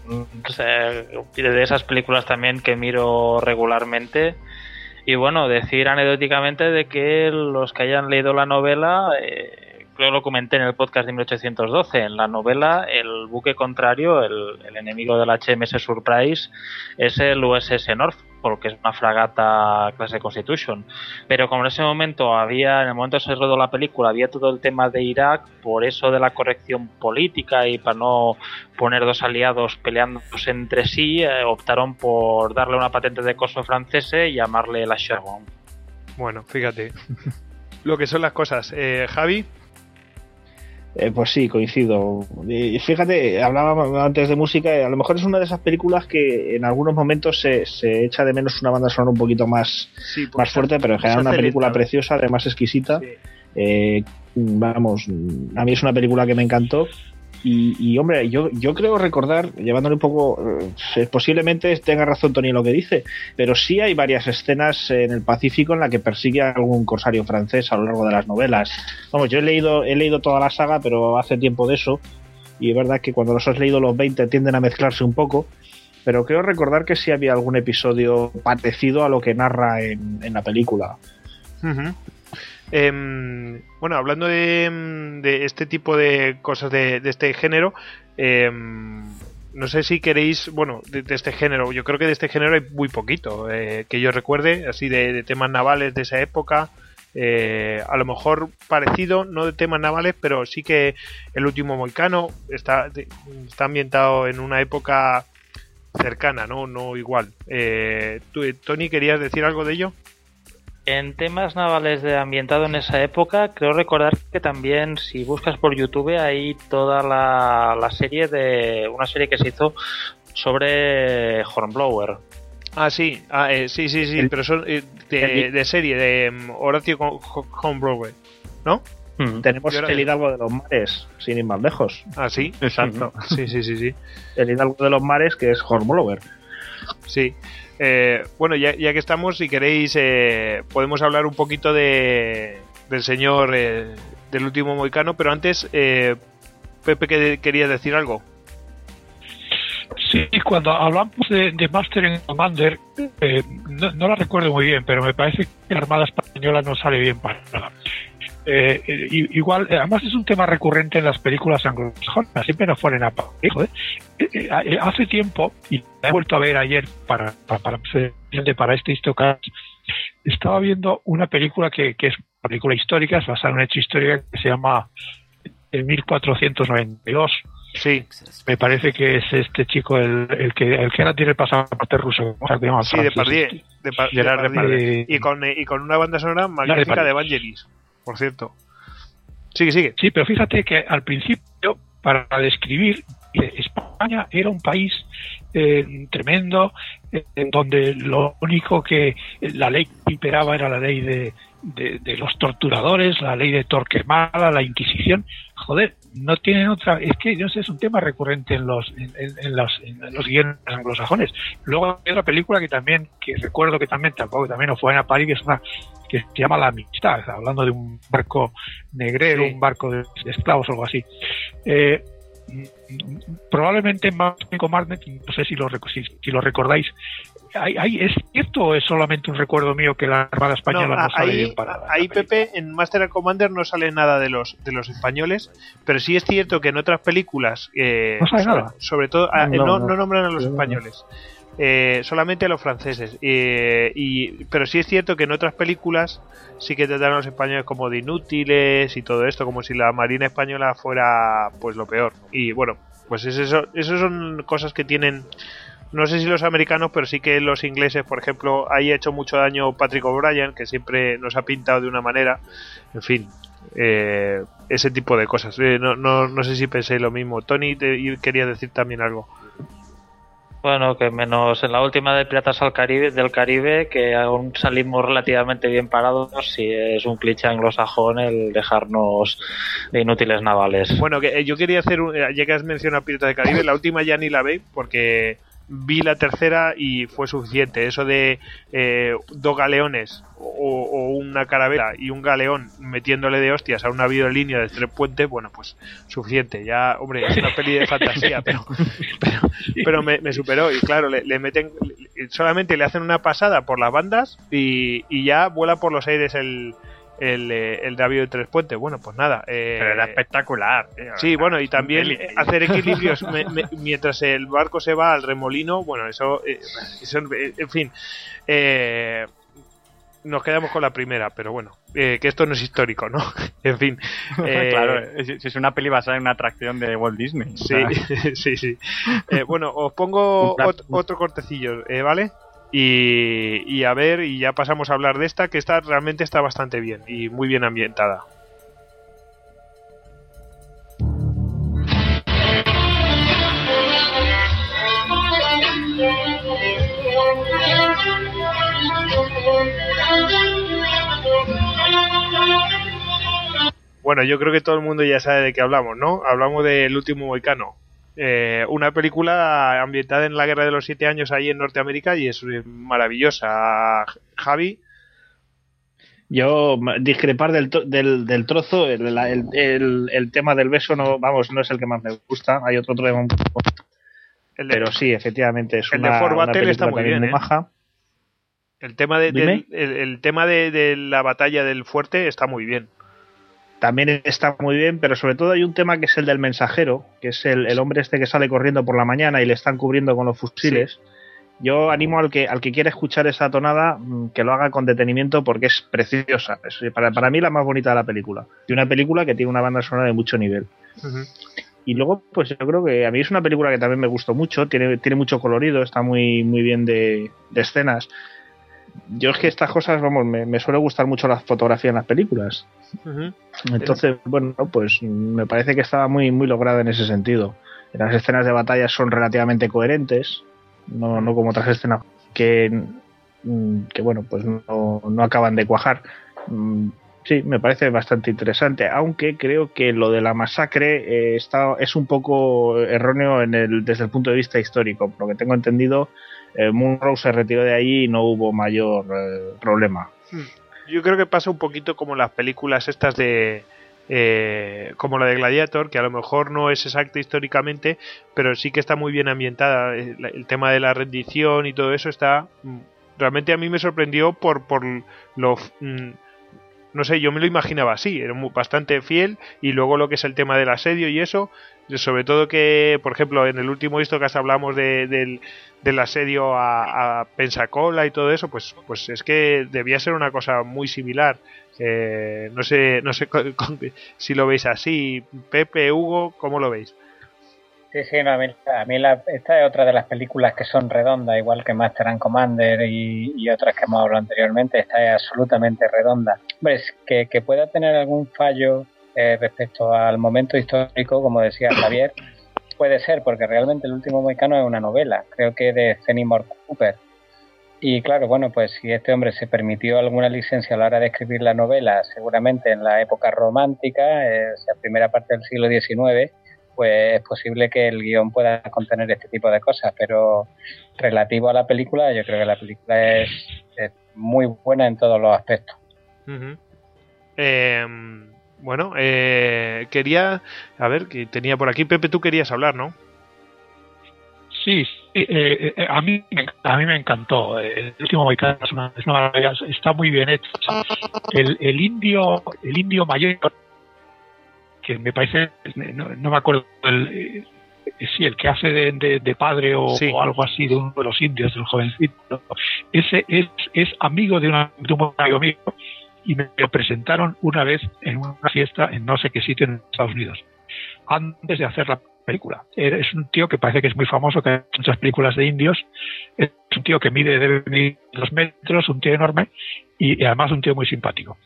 de esas películas también que miro regularmente. Y bueno, decir anecdóticamente de que los que hayan leído la novela, eh, creo lo comenté en el podcast de 1812, en la novela el buque contrario, el, enemigo del HMS Surprise, es el USS Norfolk, que es una fragata clase Constitution. Pero como en ese momento había, en el momento que se rodó la película, había todo el tema de Irak, por eso de la corrección política y para no poner dos aliados peleándose entre sí, eh, optaron por darle una patente de coso francesa y llamarle la Sherwood.
Bueno, fíjate. (laughs) Lo que son las cosas. Eh, Javi.
Eh, pues sí, coincido. Y fíjate, hablábamos antes de música, a lo mejor es una de esas películas que en algunos momentos se, se echa de menos una banda sonora un poquito más,
Sí,
más fuerte, pero en general una película preciosa, además exquisita. Eh, vamos, a mí es una película que me encantó. Y, y, hombre, yo, yo creo recordar, llevándole un poco, eh, posiblemente tenga razón Tony en lo que dice, pero sí hay varias escenas en el Pacífico en la que persigue a algún corsario francés a lo largo de las novelas. Vamos, yo he leído, he leído toda la saga, pero hace tiempo de eso, y es verdad que cuando los has leído los 20 tienden a mezclarse un poco, pero creo recordar que sí había algún episodio parecido a lo que narra en, en la película.
Em, bueno, hablando de, em, de este tipo de cosas de, este género, em, no sé si queréis, bueno, de, este género, yo creo que de este género hay muy poquito, eh, que yo recuerde, así de, de temas navales de esa época, eh, a lo mejor parecido, no de temas navales, pero sí que el último Moicano está, ambientado en una época cercana, no, no igual. Eh, eh, Tony, ¿querías decir algo de ello?
En temas navales de ambientado en esa época, creo recordar que también, si buscas por YouTube, hay toda la, la serie de. Una serie que se hizo sobre Hornblower.
Ah, sí, ah, eh, sí, sí, sí, pero son eh, de, serie, de mm, Horacio Ho- Ho- Hornblower, ¿no?
Tenemos
Yo era-
el Hidalgo de los Mares, sin ir más lejos.
Ah, sí.
Exacto. (laughs)
Sí, sí, sí, sí.
El Hidalgo de los Mares, que es Hornblower.
Sí. Eh, bueno, ya, ya que estamos, si queréis, eh, podemos hablar un poquito de, del señor eh, del último moicano, pero antes, eh, Pepe, que quería decir algo.
Sí, cuando hablamos de, de Master and Commander, eh, no, no la recuerdo muy bien, pero me parece que la Armada Española no sale bien para nada. Eh, eh, igual, eh, además es un tema recurrente en las películas anglosajonas, siempre nos ponen a joder. Eh, hace tiempo, y la he vuelto a ver ayer para, para, para, para este Histocast, estaba viendo una película que, que es una película histórica, es basada en un hecho histórico que se llama El 1492.
Sí.
Me parece que es este chico el, el que el que ahora tiene el pasaporte ruso.
Sí, de. Pardier. De Pa-
Gerard
de Pardier.
Depardieu.
Y con, y con una banda sonora magnífica de Evangelis, por cierto. Sigue, sigue.
Sí, pero fíjate que al principio, para describir, España era un país eh, tremendo, eh, en donde lo único que la ley que imperaba era la ley de, de, de los torturadores, la ley de Torquemada, la Inquisición. Joder, no tienen otra. Es que, no sé, es un tema recurrente en los, en, en- en los, en los guiones anglosajones. Luego hay otra película que también, que recuerdo que también tampoco también no fue en París, que es una que se llama La Amistad, hablando de un barco negrero,
Sí.
un barco de, de esclavos o algo así. Eh, probablemente más Commander, no sé si lo, si, si lo recordáis, ¿hay, hay- ¿es cierto o es solamente un recuerdo mío que la Armada Española no,
No,
sale
ahí,
bien para
ahí Pepe, en Master and Commander no sale nada de los de los españoles, pero sí es cierto que en otras películas, eh,
No sale
sobre,
nada.
sobre todo, ah, eh,
No,
no,
no.
no nombran a los españoles, eh, solamente a los franceses. eh, y, pero sí es cierto que en otras películas sí que tratan a los españoles como de inútiles y todo esto, como si la Marina española fuera pues lo peor. Y bueno, pues es eso, eso son cosas que tienen no sé si los americanos, pero sí que los ingleses, por ejemplo, ahí ha hecho mucho daño Patrick O'Brien, que siempre nos ha pintado de una manera. En fin, eh, ese tipo de cosas. Eh, no, no, no sé si pensé lo mismo. Tony, te, quería decir también algo.
Bueno, que menos en la última de Piratas al Caribe, del Caribe, que aún salimos relativamente bien parados, si es un cliché anglosajón el dejarnos de inútiles navales.
Bueno, que, eh, yo quería hacer, un, eh, ya que has mencionado Piratas del Caribe, la última ya ni la ve, porque vi la tercera y fue suficiente. Eso de eh, dos galeones o, o una carabela y un galeón metiéndole de hostias a un navío de línea de tres puentes, bueno, pues suficiente. Ya, hombre, es una peli de fantasía, (laughs) pero, pero, pero me, me superó. Y claro, le, le meten, solamente le hacen una pasada por las bandas y, y ya vuela por los aires el, el, eh, el navío de tres puentes. Bueno, pues nada. eh,
Pero era espectacular. tío.
Sí, bueno, y también hacer equilibrios me- me- mientras el barco se va al remolino, bueno, eso, eh, eso, eh, en fin, eh, nos quedamos con la primera, pero bueno, eh, que esto no es histórico, ¿no? (laughs) en fin, (laughs) eh,
claro, es, es una peli basada en una atracción de Walt Disney.
sí, (laughs) sí, sí. Eh, bueno, os pongo ot- otro cortecillo, eh, ¿vale? Y, a ver, y ya pasamos a hablar de esta, que esta realmente está bastante bien y muy bien ambientada. Bueno, yo creo que todo el mundo ya sabe de qué hablamos, ¿no? Hablamos del último Moicano. Eh, una película ambientada en la Guerra de los Siete Años ahí en Norteamérica y es maravillosa. Javi.
Yo discrepar del, del, del trozo, el, el, el- el tema del beso no, vamos, no es el que más me gusta. Hay otro tema, un poco-
El de-
pero sí, efectivamente es
el de Fort Battle está muy bien, ¿eh?
maja.
El tema, de, del- el, el tema de, de la batalla del fuerte está muy bien.
También está muy bien, pero sobre todo hay un tema que es el del mensajero, que es el, el hombre este que sale corriendo por la mañana y le están cubriendo con los fusiles. Yo animo al que al que quiera escuchar esa tonada mm, que lo haga con detenimiento porque es preciosa. Es para, para mí la más bonita de la película. Y una película que tiene una banda sonora de mucho nivel. Y luego, pues yo creo que a mí es una película que también me gustó mucho, tiene, tiene mucho colorido, está muy, muy bien de, de escenas. Yo es que estas cosas, vamos, me, me suele gustar mucho la fotografía en las películas. Entonces, bueno, pues me parece que estaba muy, muy lograda en ese sentido. Las escenas de batalla son relativamente coherentes, no, no como otras escenas que, mm, que bueno, pues no, no acaban de cuajar. Mm, Sí, me parece bastante interesante, aunque creo que lo de la masacre eh, está, es un poco erróneo en el, desde el punto de vista histórico. Por lo que tengo entendido, eh, Munro se retiró de ahí y no hubo mayor eh, problema.
Yo creo que pasa un poquito como las películas estas de... eh, como la de Gladiator, que a lo mejor no es exacta históricamente, pero sí que está muy bien ambientada. El, el tema de la rendición y todo eso está... mm, Realmente a mí me sorprendió por, por lo... mm, no sé, yo me lo imaginaba así, era bastante fiel y luego lo que es el tema del asedio y eso, sobre todo que, por ejemplo, en el último Histocast hablamos de- del, del asedio a, Pensacola y todo eso, pues, pues es que debía ser una cosa muy similar. Eh, no sé, no sé si lo veis así, Pepe, Hugo, ¿cómo lo veis?
Sí, sí, no, a mí, a mí la- esta es otra de las películas que son redondas, igual que Master and Commander y, otras que hemos hablado anteriormente. Esta es absolutamente redonda. Hombre, es que, que pueda tener algún fallo eh, respecto al momento histórico, como decía Javier, puede ser, porque realmente El último Moicano es una novela, creo que de Fenimore Cooper. Y claro, bueno, pues si este hombre se permitió alguna licencia a la hora de escribir la novela, seguramente en la época romántica, eh, sea, primera parte del siglo XIX, pues es posible que el guion pueda contener este tipo de cosas, pero relativo a la película, yo creo que la película es, muy buena en todos los aspectos.
Bueno, eh, quería, a ver, que tenía por aquí, Pepe, tú querías hablar, ¿no?
Sí, eh, eh, a, mí, me- a mí me encantó. El último Moicano es una, es una maravilla, está muy bien hecho. El, el indio, el indio mayor, que me parece, no, no me acuerdo, el, eh, sí, el que hace de, de- de padre o,
Sí.
o algo así de uno de los indios, del jovencito, ese es, es amigo de, una, de un amigo mío y me lo presentaron una vez en una fiesta en no sé qué sitio en Estados Unidos, antes de hacer la película. Era- Es un tío que parece que es muy famoso, que ha muchas películas de indios. Es un tío que mide, debe medir dos metros, un tío enorme y, y además un tío muy simpático.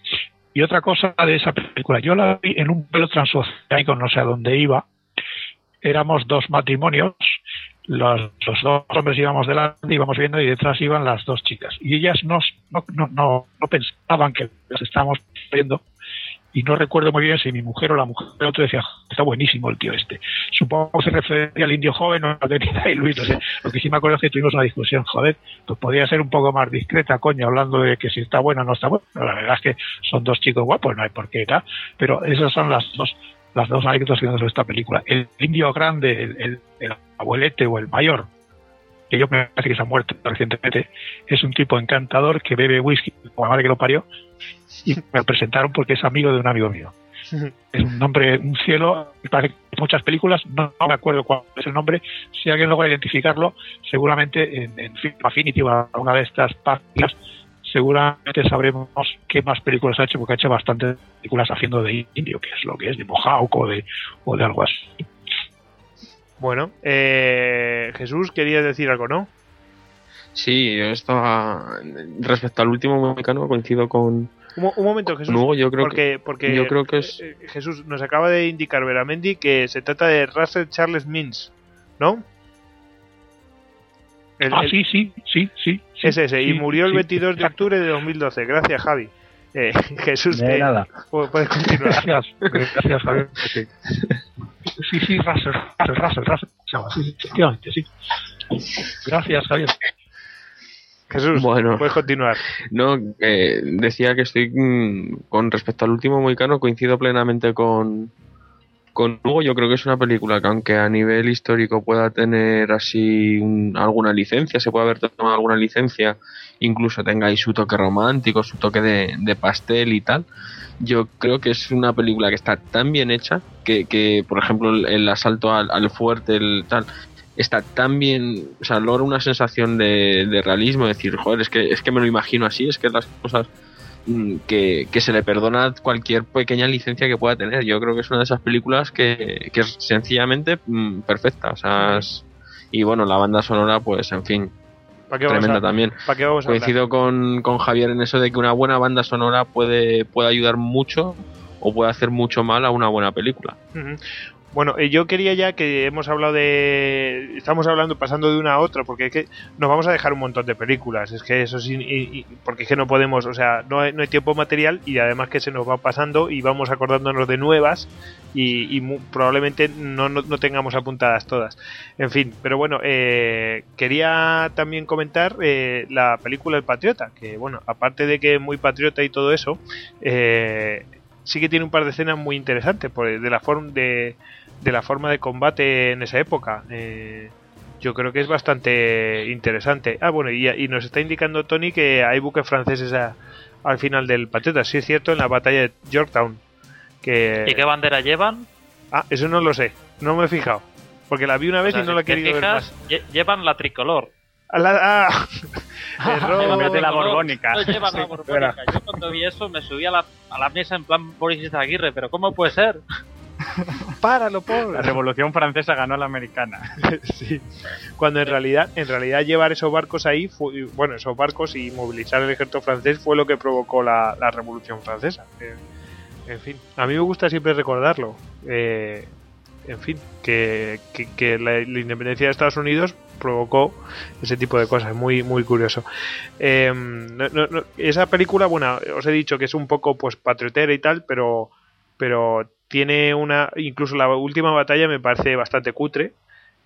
Y otra cosa de esa película, yo la vi en un vuelo transoceánico, no sé a dónde iba. Éramos dos matrimonios, los, los dos hombres íbamos delante, íbamos viendo y detrás iban las dos chicas. Y ellas no, no, no, no, pensaban que las estábamos viendo y no recuerdo muy bien si mi mujer o la mujer del otro decía, está buenísimo el tío este. Supongo que se refería al indio joven o (laughs) al de y Luis, no sé. Lo que sí me acuerdo es que tuvimos una discusión, joder, pues podría ser un poco más discreta, coño, hablando de que si está buena o no está buena. La verdad es que son dos chicos guapos, no hay por qué tal, pero esas son las dos las dos anécdotas que sobre esta película. El indio grande, el, el- el abuelete o el mayor, que yo me parece que se ha muerto recientemente, es un tipo encantador que bebe whisky, como la madre que lo parió, y me lo presentaron porque es amigo de un amigo mío. (laughs) Es un nombre, un cielo, parece que muchas películas, no, no me acuerdo cuál es el nombre, si alguien logra identificarlo, seguramente en, en Affinity o alguna de estas páginas, seguramente sabremos qué más películas ha hecho, porque ha hecho bastantes películas haciendo de indio, que es lo que es, de Mohawk o de, o de algo así.
Bueno, eh, Jesús, querías decir algo, ¿no?
Sí, yo estaba. Respecto al último Moicano, coincido con.
Un, un momento, Jesús.
Luego yo creo
porque,
que-
porque
yo creo que es-
eh, eh, Jesús nos acaba de indicar Veramendi que se trata de Russell Charles Mins, ¿no? El-
ah,
el-
sí, sí, sí, sí. Sí,
es ese, y murió el
sí,
22 de octubre de 2012. Gracias, Javi. Eh, (laughs) Jesús,
De nada.
pu- puedes continuar.
Gracias, gracias, Javier. Sí, sí, sí Russell, Russell, Russell, Sí, efectivamente, sí. Gracias, Javier.
Jesús,
Bueno.
puedes continuar.
No, eh, decía que estoy mm, con respecto al último Moicano, coincido plenamente con, con Hugo. Yo creo que es una película que, aunque a nivel histórico pueda tener así un- alguna licencia, se puede haber tomado alguna licencia, incluso tenga ahí su toque romántico, su toque de, pastel y tal. Yo creo que es una película que está tan bien hecha que, que por ejemplo, el, asalto al, fuerte, el tal, está tan bien, o sea, logra una sensación de, de realismo, decir, joder, es que, es que me lo imagino así, es que las cosas que, que se le perdona cualquier pequeña licencia que pueda tener. Yo creo que es una de esas películas que, que es sencillamente mm, perfecta, o sea, es- y bueno, la banda sonora, pues en fin,
¿Para qué vamos
tremenda
a-
también. Coincido con, con Javier en eso de que una buena banda sonora puede, puede ayudar mucho o puede hacer mucho mal a una buena película.
Bueno, eh, yo quería ya que hemos hablado de. Estamos hablando, pasando de una a otra, porque es que nos vamos a dejar un montón de películas. Es que eso sí. porque es que no podemos, o sea, no hay, no hay tiempo material y además que se nos va pasando y vamos acordándonos de nuevas y, probablemente no, no, no tengamos apuntadas todas. En fin, pero bueno, eh, quería también comentar eh, la película El Patriota, que bueno, aparte de que es muy patriota y todo eso, sí que tiene un par de escenas muy interesantes por- de la forma de, de la forma de combate en esa época. Eh, yo creo que es bastante interesante. Ah, bueno, y, y nos está indicando Tony que hay buques franceses a- al final del Patriota. Sí es cierto, en la batalla de Yorktown. Que...
¿Y qué bandera llevan?
Ah, eso no lo sé. No me he fijado. Porque la vi una vez
O sea,
y no
si
la he querido ver más.
lle- llevan la tricolor.
A la- ah, (laughs) error.
De la borbónica.
No llevan la borbónica. Yo cuando vi eso me subí a la, a la mesa en plan Boris Aguirre, pero ¿cómo puede ser? (laughs)
Páralo, por.
La Revolución Francesa ganó a la americana. (laughs)
sí. Cuando en realidad, en realidad llevar esos barcos ahí, fue, bueno, esos barcos y movilizar el ejército francés fue lo que provocó la, la Revolución Francesa. Eh, en fin, a mí me gusta siempre recordarlo. Eh, en fin, que, que- la, independencia de Estados Unidos provocó ese tipo de cosas, muy muy curioso. No, esa película, bueno, os he dicho que es un poco pues patriotera y tal, pero pero tiene una incluso la última batalla me parece bastante cutre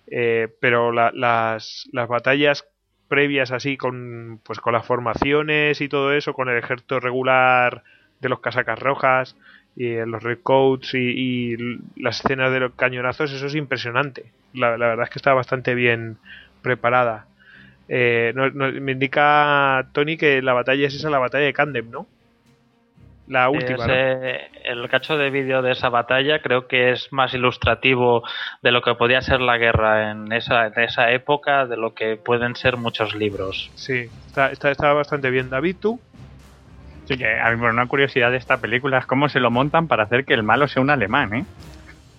eh, pero la- las, las batallas previas así con pues con las formaciones y todo eso con el ejército regular de los casacas rojas y eh, los redcoats y, las escenas de los cañonazos eso es impresionante la, la verdad es que está bastante bien preparada Eh, no- no- me indica Tony que la batalla es esa la batalla de Candem no la última ¿no?
Ese- el cacho de vídeo de esa batalla creo que es más ilustrativo de lo que podía ser la guerra en esa, en esa época, de lo que pueden ser muchos libros.
Sí, está, está, está bastante bien. David, tú.
Sí, que a mí, bueno, una curiosidad de esta película es cómo se lo montan para hacer que el malo sea un alemán, ¿eh?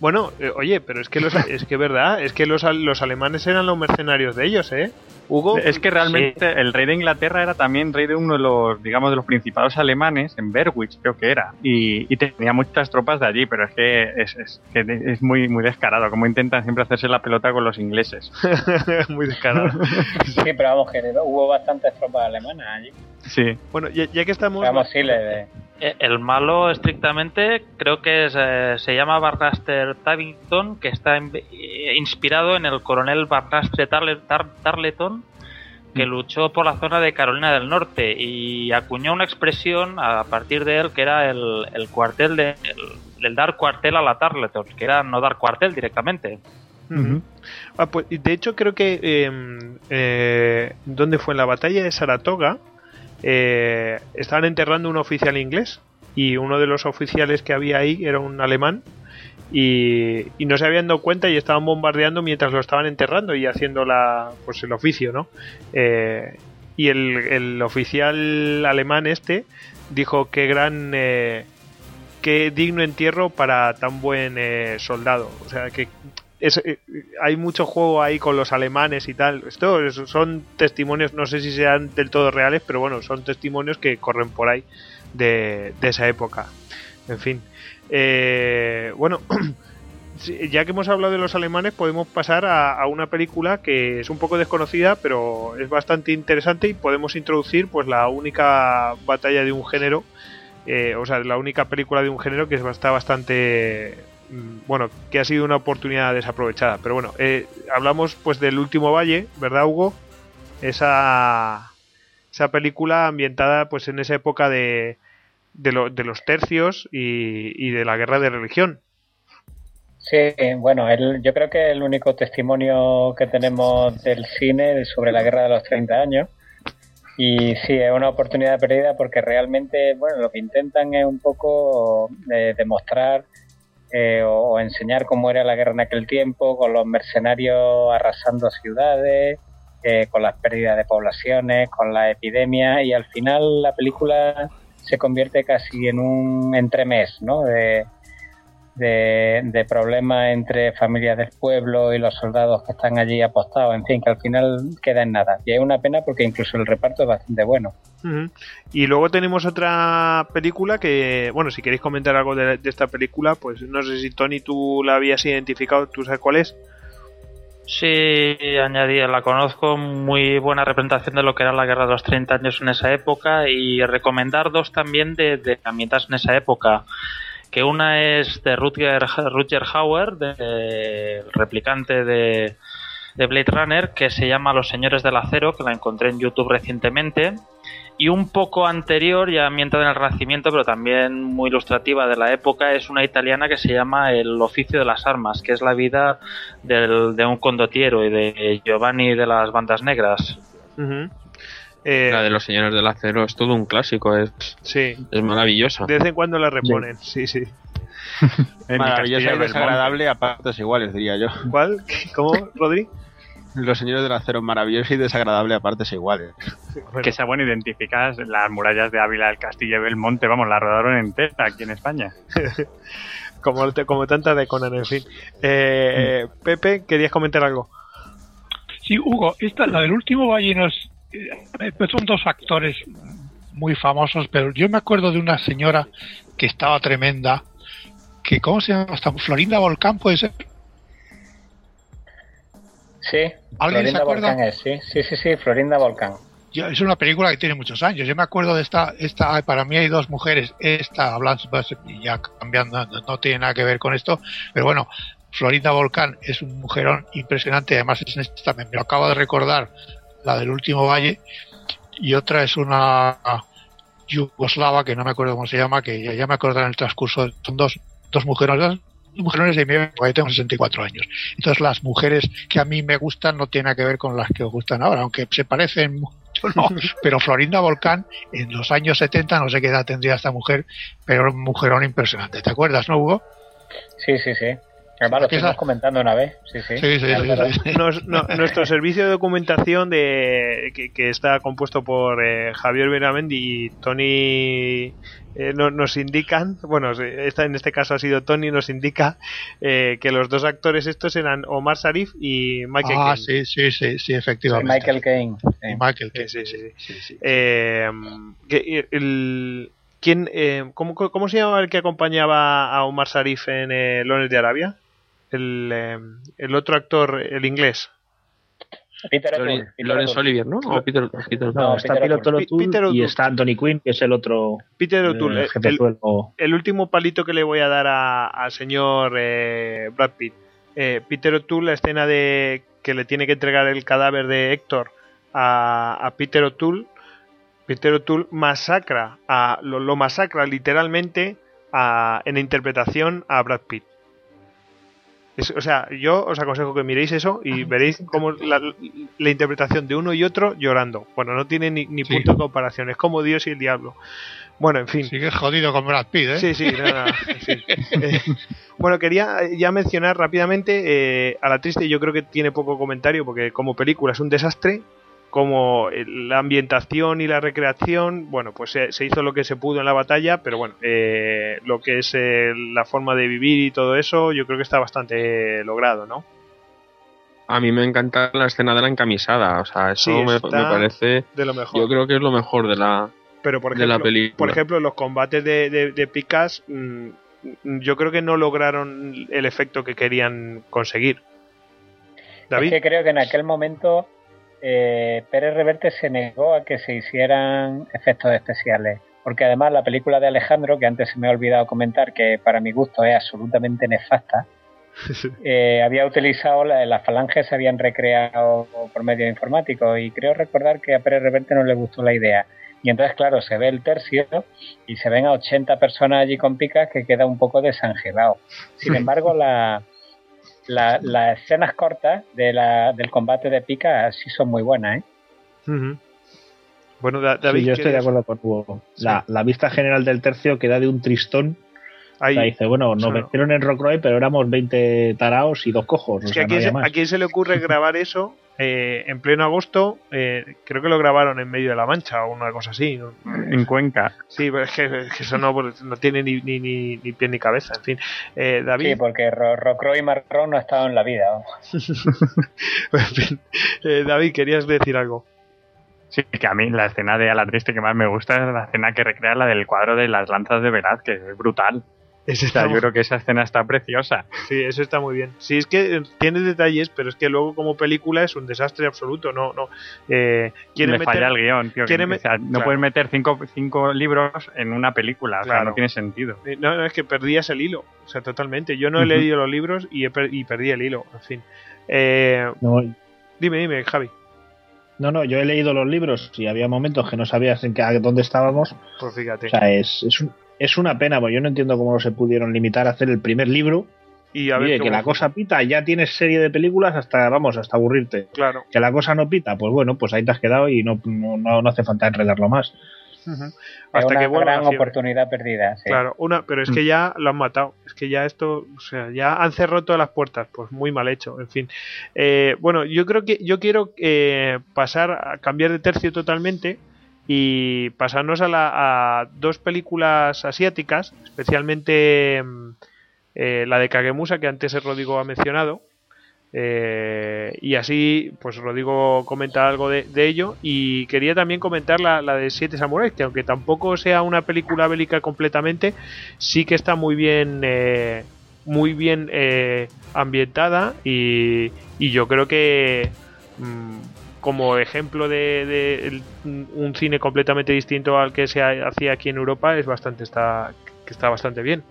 Bueno, eh, oye, pero es que los, es que verdad, es que los, los alemanes eran los mercenarios de ellos, ¿eh? Hugo.
Es que realmente el rey de Inglaterra era también rey de uno de los, digamos, de los principados alemanes, en Berwick creo que era, y, y tenía muchas tropas de allí, pero es que es, es, que es muy, muy descarado, como intentan siempre hacerse la pelota con los ingleses. (laughs)
Muy descarado. (laughs)
Sí, pero vamos, que hubo bastantes tropas alemanas allí.
Sí.
Bueno, ya, ya que estamos.
Vamos, sí, le,
Eh, El malo, estrictamente, creo que es, eh, se llama Barnaster Tabington, que está eh, inspirado en el coronel Tar- Tarleton, que luchó por la zona de Carolina del Norte y acuñó una expresión a partir de él que era el, el cuartel de el, el dar cuartel a la Tarleton, que era no dar cuartel directamente.
Ah, pues, de hecho, creo que. Eh, eh, ¿Dónde fue? En la batalla de Saratoga. eh, estaban enterrando un oficial inglés. Y uno de los oficiales que había ahí era un alemán. Y, no se habían dado cuenta y estaban bombardeando mientras lo estaban enterrando y haciendo la, pues el oficio, ¿no? Eh, y el, el oficial alemán este dijo que gran. eh, qué digno entierro para tan buen eh, soldado. O sea, que eh, hay mucho juego ahí con los alemanes y tal. Esto es- son testimonios, no sé si sean del todo reales, pero bueno, son testimonios que corren por ahí de, de esa época. En fin. Eh, bueno, (clears throat) ya que hemos hablado de los alemanes, podemos pasar a, una película que es un poco desconocida, pero es bastante interesante y podemos introducir pues la única batalla de un género, eh, o sea, la única película de un género que es- está bastante mm, bueno, que ha sido una oportunidad desaprovechada. Pero bueno, eh, hablamos pues del último valle, ¿verdad, Hugo? Esa, esa película ambientada pues en esa época de, de, lo- de los tercios y, y de la guerra de religión.
Sí, bueno, yo creo que el único testimonio que tenemos del cine sobre la guerra de los 30 años. Y sí, es una oportunidad perdida porque realmente, bueno, lo que intentan es un poco eh, demostrar eh, o, o enseñar cómo era la guerra en aquel tiempo, con los mercenarios arrasando ciudades, eh, con las pérdidas de poblaciones, con la epidemia, y al final la película se convierte casi en un entremés, ¿no? De, de, problemas entre familias del pueblo y los soldados que están allí apostados, en fin, que al final queda en nada. Y es una pena porque incluso el reparto es bastante bueno.
Y luego tenemos otra película que, bueno, si queréis comentar algo de, de esta película, pues no sé si Tony tú la habías identificado, ¿tú sabes cuál es?
Sí, añadí, la conozco, muy buena representación de lo que era la guerra de los 30 años en esa época y recomendar dos también de, de en esa época, que una es de Rutger, Rutger Hauer, de, el replicante de, de Blade Runner, que se llama Los Señores del Acero, que la encontré en YouTube recientemente, y un poco anterior, ya ambientada en el Renacimiento, pero también muy ilustrativa de la época, es una italiana que se llama El oficio de las armas, que es la vida del- de un condottiero y de Giovanni de las bandas negras.
Ujú. Eh,
La de los señores del acero es todo un clásico, es,
sí.
es maravillosa.
De vez en cuando la reponen, sí, sí. (laughs)
Maravillosa y desagradable a partes iguales, diría yo.
¿Cuál? ¿Cómo, Rodri?
Los señores del acero, maravilloso y desagradable a partes iguales.
Que sea bueno identificar las murallas de Ávila, el castillo de Belmonte, vamos, la rodaron entera aquí en España. (laughs)
como, como tanta de Conan, en fin. Eh, Pepe, ¿querías comentar algo?
Sí, Hugo, esta, la del último Valle no es- eh, pues son dos actores muy famosos, pero yo me acuerdo de una señora que estaba tremenda, que ¿cómo se llama? Hasta Florinda Volcán puede ser.
Sí,
¿Alguien se
Florinda
acuerda?
Volcán es, sí, sí, sí, sí, Florinda Volcán.
Yo- es una película que tiene muchos años. Yo me acuerdo de esta, esta para mí hay dos mujeres, esta hablando y ya cambiando, no, no tiene nada que ver con esto, pero bueno, Florinda Volcán es un mujerón impresionante, además es en esta, me lo acabo de recordar, la del último valle, y otra es una yugoslava que no me acuerdo cómo se llama, que ya, ya me acordaré en el transcurso, son dos, dos mujerones, dos mujerones de mi época, yo tengo 64 años. Entonces las mujeres que a mí me gustan no tienen nada que ver con las que os gustan ahora, aunque se parecen mucho, no. (laughs) Pero Florinda Volcán, en los años 70, no sé qué edad tendría esta mujer, pero era un mujerón impresionante. ¿Te acuerdas, no, Hugo?
Sí, sí, sí. Además, lo estuvimos
está.
comentando una vez. Sí, sí.
Sí, sí,
Es
sí,
verdad.
sí. (laughs)
Nos- no- nuestro servicio de documentación de que, que está compuesto por eh, Javier Benamendi y Tony eh, no- nos indican, bueno, esta, en este caso ha sido Tony, nos indica eh, que los dos actores estos eran Omar Sharif y Michael
Ah,
Caine.
sí, sí, sí, sí, efectivamente.
Michael Caine.
Y Michael Caine.
Sí, sí, sí. Eh, que- el, ¿quién, eh, ¿cómo, ¿Cómo se llamaba el que acompañaba a Omar Sharif en eh, Lones de Arabia? El, eh, el otro actor, el inglés.
Peter O'Toole,
Lawrence. Olivier, ¿no? O Peter, Peter-
No, está
Peter
Piloto
O'Toole.
Peter
O'Toole y está Anthony Quinn, que es el otro
Peter
eh,
O'Toole, el- último palito que le voy a dar a- al señor eh, Brad Pitt. Eh, Peter O'Toole, la escena de que le tiene que entregar el cadáver de Héctor a, a Peter O'Toole. Peter O'Toole masacra, a, lo, lo masacra literalmente a- en interpretación a Brad Pitt. Es- o sea, yo os aconsejo que miréis eso y veréis cómo la, la interpretación de uno y otro llorando. Bueno, no tiene ni, ni
Sí.
punto de comparación, es como Dios y el diablo. Bueno, en fin.
Sigue jodido con Brad Pitt, ¿eh?
Sí, sí, no, no, en fin. Eh, bueno, quería ya mencionar rápidamente eh, a la triste, yo creo que tiene poco comentario porque como película es un desastre, como la ambientación y la recreación, bueno, pues se, se hizo lo que se pudo en la batalla, pero bueno, eh, lo que es eh, la forma de vivir y todo eso, yo creo que está bastante logrado, ¿no?
A mí me encanta la escena de la encamisada, o sea, eso
Sí,
me, parece.
de lo mejor.
Yo creo que es lo mejor de la,
Pero por
de la película.
por ejemplo, los combates de, de, de picas, mm, mm, yo creo que no lograron el efecto que querían conseguir. David.
Es que creo que en aquel momento eh, Pérez Reverte se negó a que se hicieran efectos especiales. Porque además la película de Alejandro, que antes se me ha olvidado comentar, que para mi gusto es absolutamente nefasta, (laughs) eh, había utilizado, la- las falanges se habían recreado por medio informático y creo recordar que a Pérez Reverte no le gustó la idea. Y entonces, claro, se ve el tercio y se ven a 80 personas allí con picas que queda un poco desangelado. Sin (laughs) embargo, la, la- las escenas cortas de la, del combate de picas sí son muy buenas, ¿eh?
Ujú. Bueno, Da-
Sí,
David,
yo estoy de acuerdo con Hugo. La, la vista general del tercio queda de un tristón.
Ahí,
O sea, dice, bueno, nos metieron en Rockroy, pero éramos 20 taraos y dos cojos. O sea,
a
no
quién,
había
se,
más.
a quién se le ocurre grabar eso eh, en pleno agosto? Eh, creo que lo grabaron en medio de la Mancha o una cosa así.
En Cuenca.
Sí, pero es que, es que eso no, no tiene ni, ni, ni, ni pie ni cabeza. En fin, eh, David.
Sí, porque Ro- Rockroy Marrón no ha estado en la vida. (laughs)
En fin, eh, David, querías decir algo.
Sí, que a mí la escena de A la Triste que más me gusta es la escena que recrea la del cuadro de las lanzas de Velázquez, es brutal.
Ese
O sea,
está
yo creo que esa escena está preciosa.
Sí, eso está muy bien. Sí, es que eh, tiene detalles, pero es que luego como película es un desastre absoluto. No, no. Eh, quiere
Le
meter-
falla el guion, tío. que-
quiere
o
me-
sea, no
claro.
puedes meter cinco, cinco libros en una película, o sea, no tiene sentido.
Eh, No, no, es que perdías el hilo. O sea, totalmente. Yo no he leído los libros y, he per- y perdí el hilo. En fin. Eh,
No,
dime, dime, Javi.
no, no, yo he leído los libros y había momentos que no sabías en qué, a dónde estábamos.
Pues fíjate.
O sea, es, es, un- es una pena, porque yo no entiendo cómo no se pudieron limitar a hacer el primer libro.
y a ver
que la cosa pita, ya tienes serie de películas hasta, vamos, hasta aburrirte.
Claro.
Que la cosa no pita, pues bueno, pues ahí te has quedado y no, no, no, no hace falta enredarlo más.
Hasta
una
que vuelva
gran oportunidad perdida. sí.
Claro, una, pero es que ya lo han matado. Es que ya esto, o sea, ya han cerrado todas las puertas. Pues muy mal hecho, en fin. Eh, bueno, yo creo que yo quiero eh, pasar a cambiar de tercio totalmente y pasarnos a, la, a dos películas asiáticas, especialmente mm, eh, la de Kagemusa que antes Rodrigo ha mencionado. Eh, y así, pues Rodrigo comenta algo de, de ello. Y quería también comentar la, la de Siete Samuráis, que aunque tampoco sea una película bélica completamente, sí que está muy bien, eh, muy bien eh, ambientada. Y, y yo creo que, mm, como ejemplo de, un cine completamente distinto al que se ha- hacía aquí en Europa, es bastante está, que está bastante bien.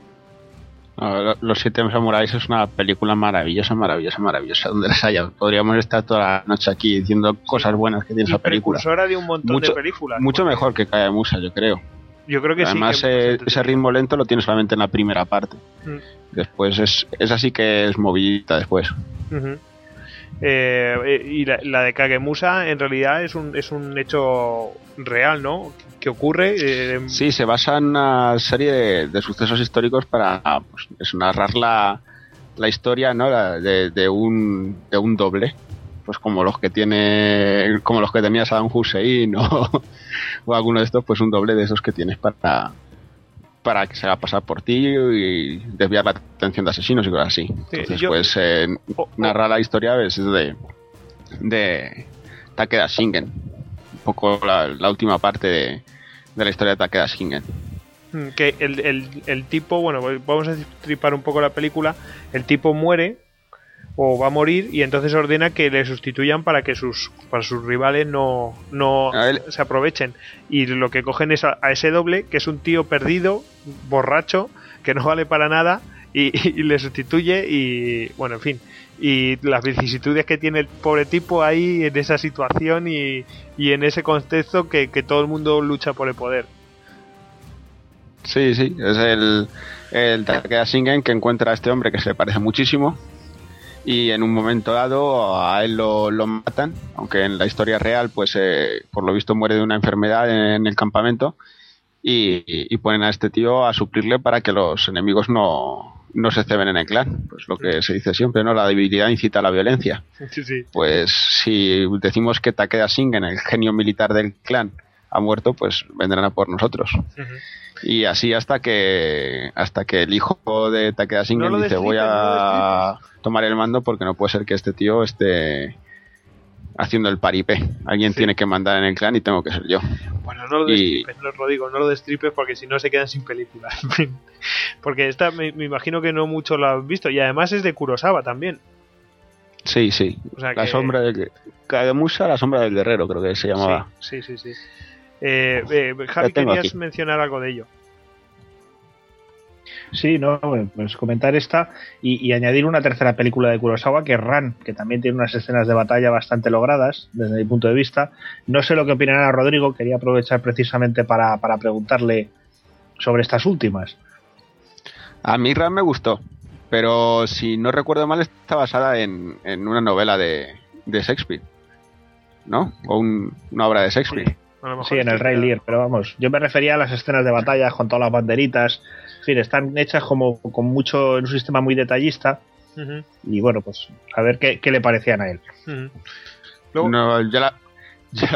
Los Siete Samuráis es una película maravillosa, maravillosa, maravillosa. Donde las haya. Podríamos estar toda la noche aquí diciendo cosas buenas que tiene esa película.
De un montón
Mucho-
de películas.
Mucho mejor que Cae Musa, yo creo.
Yo creo que sí,
Además,
que es
eh, ese ritmo lento lo tiene solamente en la primera parte.
Mm.
Después es, es así que es movidita después.
Eh, eh, y la, de Kagemusa en realidad es un, es un hecho real, ¿no? Que ocurre. eh,
Sí, se basa en una serie de, sucesos históricos para pues, narrar la, la historia ¿no? La de, un, de un doble. Pues como los que tiene como los que tenía Saddam Hussein (laughs) o alguno de estos, pues un doble de esos que tienes para para que se haga pasar por ti y desviar la atención de asesinos y cosas así. Entonces,
yo-
pues eh, narrar la historia es de de Takeda Shingen. Un poco la, la última parte de, de la historia de Takeda Shingen.
Mm, que el, el, el tipo, bueno, pues vamos a tripar un poco la película, el tipo muere o va a morir y entonces ordena que le sustituyan para que sus para sus rivales no, no se aprovechen. Y lo que cogen es a, a ese doble que es un tío perdido borracho que no vale para nada y, y le sustituye y bueno en fin. Y las vicisitudes que tiene el pobre tipo ahí en esa situación y, y en ese contexto que, que todo el mundo lucha por el poder.
Sí, sí, es el, el Takeda Shingen que encuentra a este hombre que se le parece muchísimo y en un momento dado a él lo, lo matan, aunque en la historia real pues eh, por lo visto muere de una enfermedad en el campamento y, y ponen a este tío a suplirle para que los enemigos no, no se ceben en el clan. Pues lo que se dice siempre, ¿no? La debilidad incita a la violencia.
Sí, sí.
Pues si decimos que Takeda Shingen, el genio militar del clan, ha muerto, pues vendrán a por nosotros. Y así hasta que hasta que el hijo de Takeda Shingen
No
dice voy a tomar el mando porque no puede ser que este tío esté haciendo el paripé. Alguien tiene que mandar en el clan y tengo que ser yo.
Bueno, no lo
Y-
destripes, no lo digo, no lo destripes porque si no se quedan sin película. (laughs) Porque esta me, me imagino que no mucho lo han visto y además es de Kurosawa también.
Sí, sí.
O sea
la
que-
sombra del Kagemusha, la sombra del guerrero, creo que se llamaba.
Sí, sí, sí. Eh, eh, Javi, querías
aquí.
mencionar algo de ello.
Sí, no, pues comentar esta y, y añadir una tercera película de Kurosawa que es Ran, que también tiene unas escenas de batalla bastante logradas desde mi punto de vista. No sé lo que opinará Rodrigo, quería aprovechar precisamente para, para preguntarle sobre estas últimas.
A mí Ram me gustó, pero si no recuerdo mal está basada en, en una novela de, de Shakespeare, ¿no? O un- una obra de Shakespeare.
Sí, en el Rey Lear, pero vamos, yo me refería a las escenas de batalla con todas las banderitas. En fin, están hechas como con mucho, en un sistema muy detallista.
Ujú,
Y bueno, pues a ver qué, qué le parecían a él.
ujú.
No, yo la,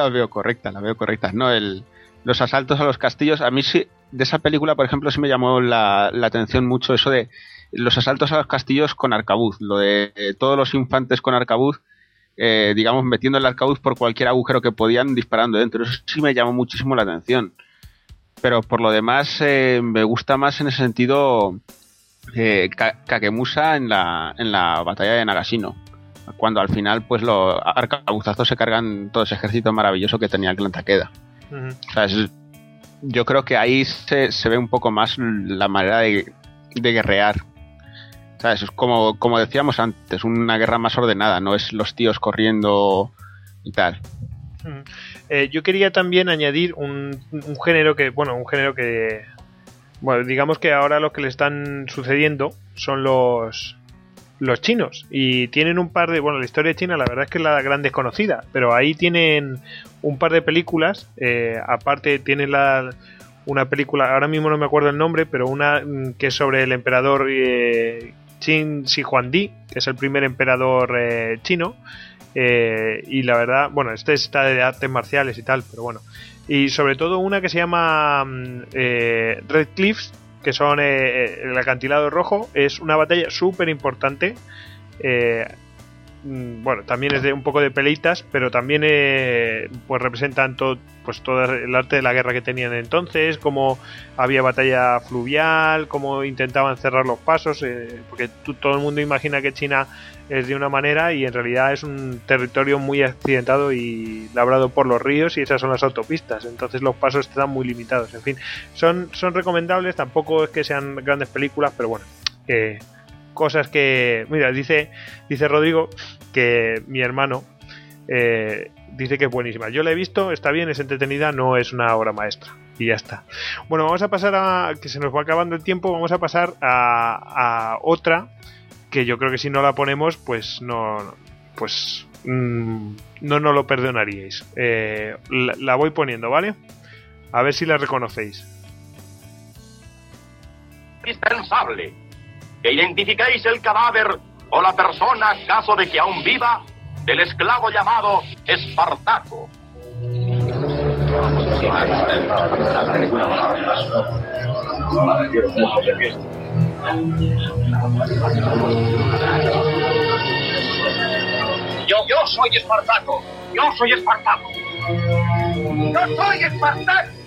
veo correcta, la veo correcta. No, el, los asaltos a los castillos, a mí sí, de esa película, por ejemplo, sí me llamó la, la atención mucho eso de los asaltos a los castillos con arcabuz, lo de eh, todos los infantes con arcabuz, eh, digamos, metiendo el arcabuz por cualquier agujero que podían disparando dentro. Eso sí me llamó muchísimo la atención. Pero por lo demás, eh, me gusta más en ese sentido eh, Ka- Kagemusa en la, en la batalla de Nagashino cuando al final pues los arcabuzazos se cargan todo ese ejército maravilloso que tenía el clan Takeda. O sea, es- yo creo que ahí se, se ve un poco más la manera de, de guerrear. ¿Sabes? Es como, como decíamos antes, una guerra más ordenada, no es los tíos corriendo y tal.
Ujú. Eh, yo quería también añadir un, un género que, bueno, un género que, bueno, digamos que ahora lo que le están sucediendo son los los chinos y tienen un par de, bueno, la historia de China la verdad es que es la gran desconocida, pero ahí tienen un par de películas, eh, aparte tienen la una película, ahora mismo no me acuerdo el nombre, pero una mm, que es sobre el emperador eh, Qin Shi Huangdi, que es el primer emperador eh, chino, eh, y la verdad, bueno, este está de artes marciales y tal, pero bueno. Y sobre todo una que se llama mm, eh, Red Cliffs, que son eh, el acantilado rojo, es una batalla súper importante. Mm, bueno, también es de un poco de peleitas, pero también eh, pues representan todo, pues todo el arte de la guerra que tenían entonces, cómo había batalla fluvial, cómo intentaban cerrar los pasos, eh, porque todo el mundo imagina que China es de una manera y en realidad es un territorio muy accidentado y labrado por los ríos y esas son las autopistas, entonces los pasos están muy limitados, en fin, son, son recomendables, tampoco es que sean grandes películas, pero bueno, eh, cosas que, mira, dice, dice Rodrigo que mi hermano eh, dice que es buenísima, yo la he visto, está bien, es entretenida, no es una obra maestra. Y ya está. Bueno, vamos a pasar a. que se nos va acabando el tiempo. Vamos a pasar a, otra que yo creo que si no la ponemos, pues no. Pues. mm, no nos lo perdonaríais. Eh, la, la voy poniendo, ¿vale? A ver si la reconocéis.
indispensable que identifiquéis el cadáver o la persona, caso de que aún viva, del esclavo llamado Espartaco.
Yo, yo soy Espartaco. Yo soy Espartaco. Yo soy Espartaco.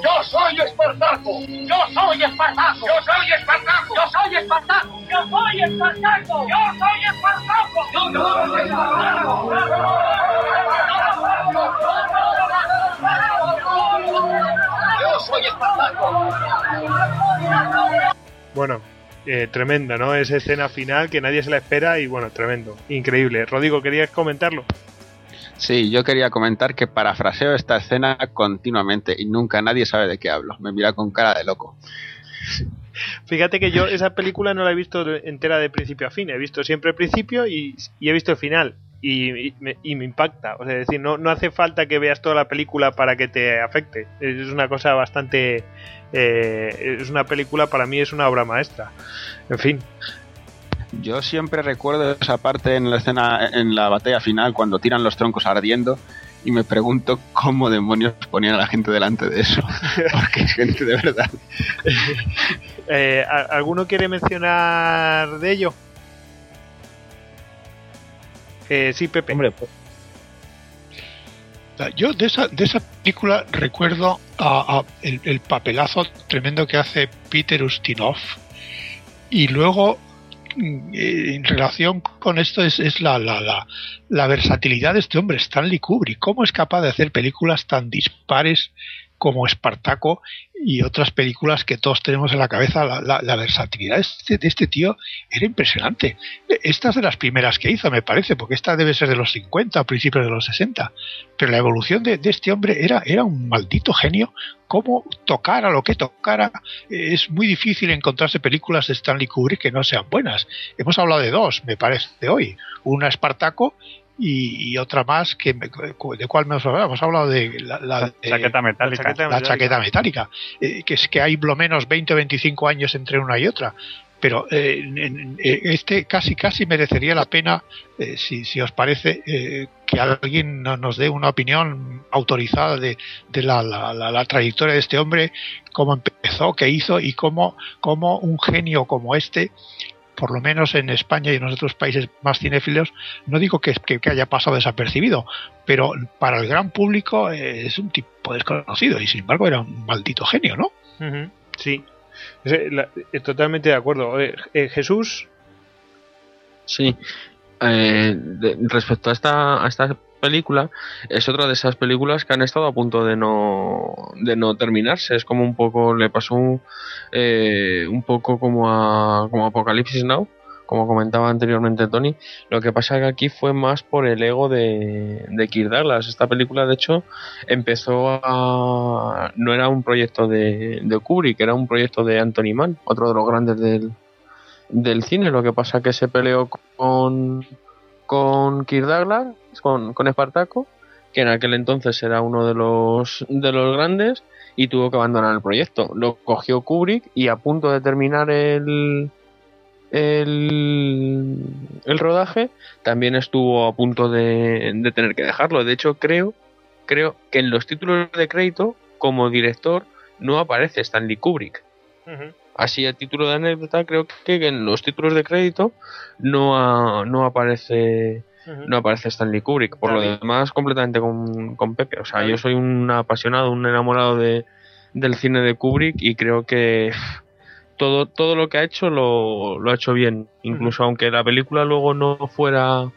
Yo soy Espartaco. Yo soy Espartaco. Yo soy Espartaco. Yo soy Espartaco. Yo soy Espartaco. Yo soy Espartaco. Yo soy Yo soy Espartaco.
Bueno, eh, tremenda, ¿no? Esa escena final que nadie se la espera y bueno, tremendo. Increíble. Rodrigo, ¿querías comentarlo?
Sí, yo quería comentar que parafraseo esta escena continuamente y nunca nadie sabe de qué hablo. Me mira con cara de loco.
Fíjate que yo esa película no la he visto entera de principio a fin. He visto siempre el principio y, y he visto el final. y, y me, y me impacta. O sea, es decir, no, no hace falta que veas toda la película para que te afecte. Es una cosa bastante... eh, es una película, para mí es una obra maestra. En fin,
Yo siempre recuerdo esa parte en la escena, en la batalla final, cuando tiran los troncos ardiendo, y me pregunto cómo demonios ponían a la gente delante de eso. (laughs) Porque gente de verdad. (laughs)
Eh, ¿a- ¿Alguno quiere mencionar de ello? Eh, sí, Pepe.
Hombre, pues,
Yo de esa, de esa película recuerdo a- a el, el papelazo tremendo que hace Peter Ustinov y luego en relación con esto es, es la, la, la, la versatilidad de este hombre, Stanley Kubrick. ¿Cómo es capaz de hacer películas tan dispares como Espartaco y otras películas que todos tenemos en la cabeza? La, versatilidad de este, de este tío era impresionante. Esta es de las primeras que hizo, me parece, porque esta debe ser de los 50 o principios de los 60. Pero la evolución de, este hombre era, era un maldito genio. Cómo tocara lo que tocara. Es muy difícil encontrarse películas de Stanley Kubrick que no sean buenas. Hemos hablado de dos, me parece, de hoy. Una Espartaco y, y otra más que me- de cuál hemos hablado. Hemos hablado de la, la- de-
Chaqueta metálica.
chaqueta
la chaqueta metálica, eh, que es que hay lo menos 20 o 25 años entre una y otra. Pero eh, en- en- eh, este casi casi merecería la pena, eh, si, si os parece, eh, que alguien no- nos dé una opinión autorizada de, de la, la- la- la trayectoria de este hombre, cómo empezó, qué hizo y cómo, cómo un genio como este por lo menos en España y en los otros países más cinéfilos, no digo que, que- que haya pasado desapercibido, pero para el gran público eh, es un tipo desconocido y sin embargo era un maldito genio, ¿no?
Sí, eh, eh, totalmente de acuerdo. Eh, eh, Jesús,
Sí. Eh, de- respecto a esta, a esta película, es otra de esas películas que han estado a punto de no, de no terminarse. Es como un poco, le pasó un, eh, un poco como a, como Apocalipsis Now, como comentaba anteriormente Tony. Lo que pasa que aquí fue más por el ego de, de Kirk Douglas. Esta película, de hecho, empezó a. No era un proyecto de, de Kubrick, era un proyecto de Anthony Mann, otro de los grandes del, del cine. Lo que pasa que se peleó con, con Kirk Douglas, con, con Espartaco, que en aquel entonces era uno de los, de los grandes, y tuvo que abandonar el proyecto. Lo cogió Kubrick y a punto de terminar el, el, el rodaje, también estuvo a punto de, de tener que dejarlo. De hecho, creo, creo que en los títulos de crédito, como director, no aparece Stanley Kubrick. Así a título de anécdota, creo que en los títulos de crédito no, ha- no aparece no aparece Stanley Kubrick. Por lo demás, completamente con, con Pepe. O sea, yo soy un apasionado, un enamorado de, del cine de Kubrick y creo que todo, todo lo que ha hecho lo, lo ha hecho bien. Incluso aunque la película luego no fuera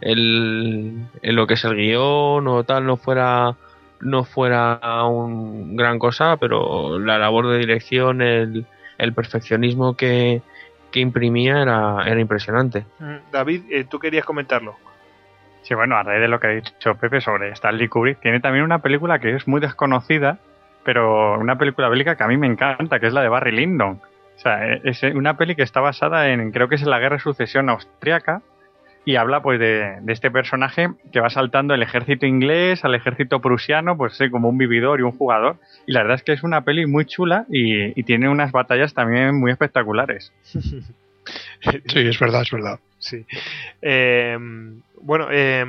el, en lo que es el guion o tal, no fuera no fuera un gran cosa, pero la labor de dirección, el, el perfeccionismo que, que imprimía era, era impresionante.
mm, David, eh, tú querías comentarlo.
Sí, bueno, a raíz de lo que ha dicho Pepe sobre Stanley Kubrick, tiene también una película que es muy desconocida, pero una película bélica que a mí me encanta, que es la de Barry Lyndon. O sea, e- es una peli que está basada en, creo que es en la Guerra de Sucesión Austriaca, y habla pues de, este personaje que va saltando el ejército inglés al ejército prusiano, pues sí, como un vividor y un jugador. Y la verdad es que es una peli muy chula y, tiene unas batallas también muy espectaculares. (laughs)
Sí, es verdad, es verdad.
Sí. Eh, bueno, eh,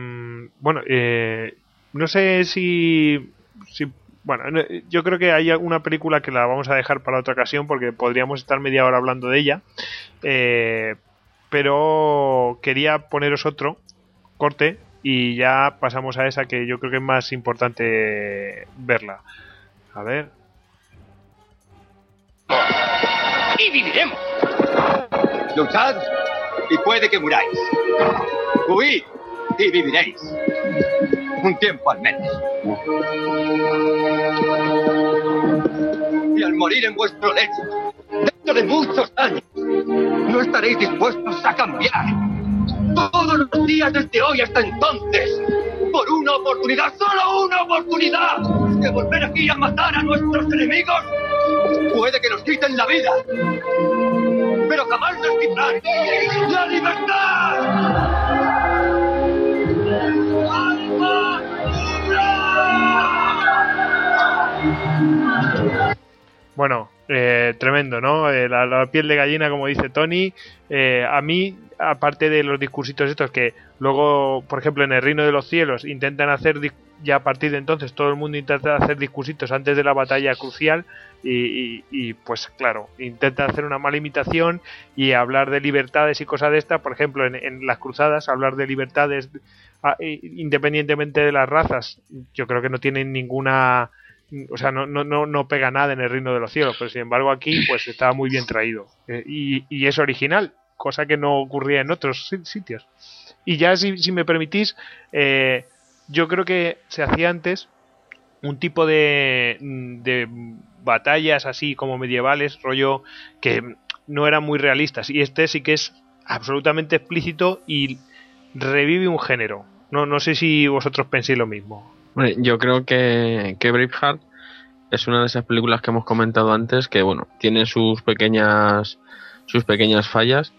bueno, eh, no sé si, si, bueno, no- yo creo que hay alguna película que la vamos a dejar para otra ocasión porque podríamos estar media hora hablando de ella. Eh, pero quería poneros otro corte y ya pasamos a esa que yo creo que es más importante verla. A ver.
Y viviremos. Luchad y puede que muráis. Huid y viviréis. Un tiempo al menos. Y al morir en vuestro lecho, de muchos años no estaréis dispuestos a cambiar. Todos los días desde hoy hasta entonces, por una oportunidad, solo una oportunidad, de volver aquí a matar a nuestros enemigos, puede que nos quiten la vida, pero jamás nos quitarán la libertad.
Bueno, eh, tremendo, ¿no? Eh, la, piel de gallina, como dice Tony. Eh, a mí, aparte de los discursitos estos que luego, por ejemplo, en el Reino de los Cielos intentan hacer, ya a partir de entonces todo el mundo intenta hacer discursitos antes de la batalla crucial y, y- pues claro, intenta hacer una mala imitación y hablar de libertades y cosas de estas. Por ejemplo, en, en las cruzadas, hablar de libertades ah, independientemente de las razas, yo creo que no tienen ninguna o sea, no, no, no, pega nada en el reino de los cielos, pero sin embargo aquí pues está muy bien traído. Eh, y, y es original, cosa que no ocurría en otros si- sitios. Y ya si, si me permitís, eh, yo creo que se hacía antes un tipo de, de batallas así como medievales, rollo que no eran muy realistas. Y este sí que es absolutamente explícito y revive un género. No, no sé si vosotros penséis lo mismo.
Hombre, yo creo que, que Braveheart es una de esas películas que hemos comentado antes que, bueno, tiene sus pequeñas, sus pequeñas fallas,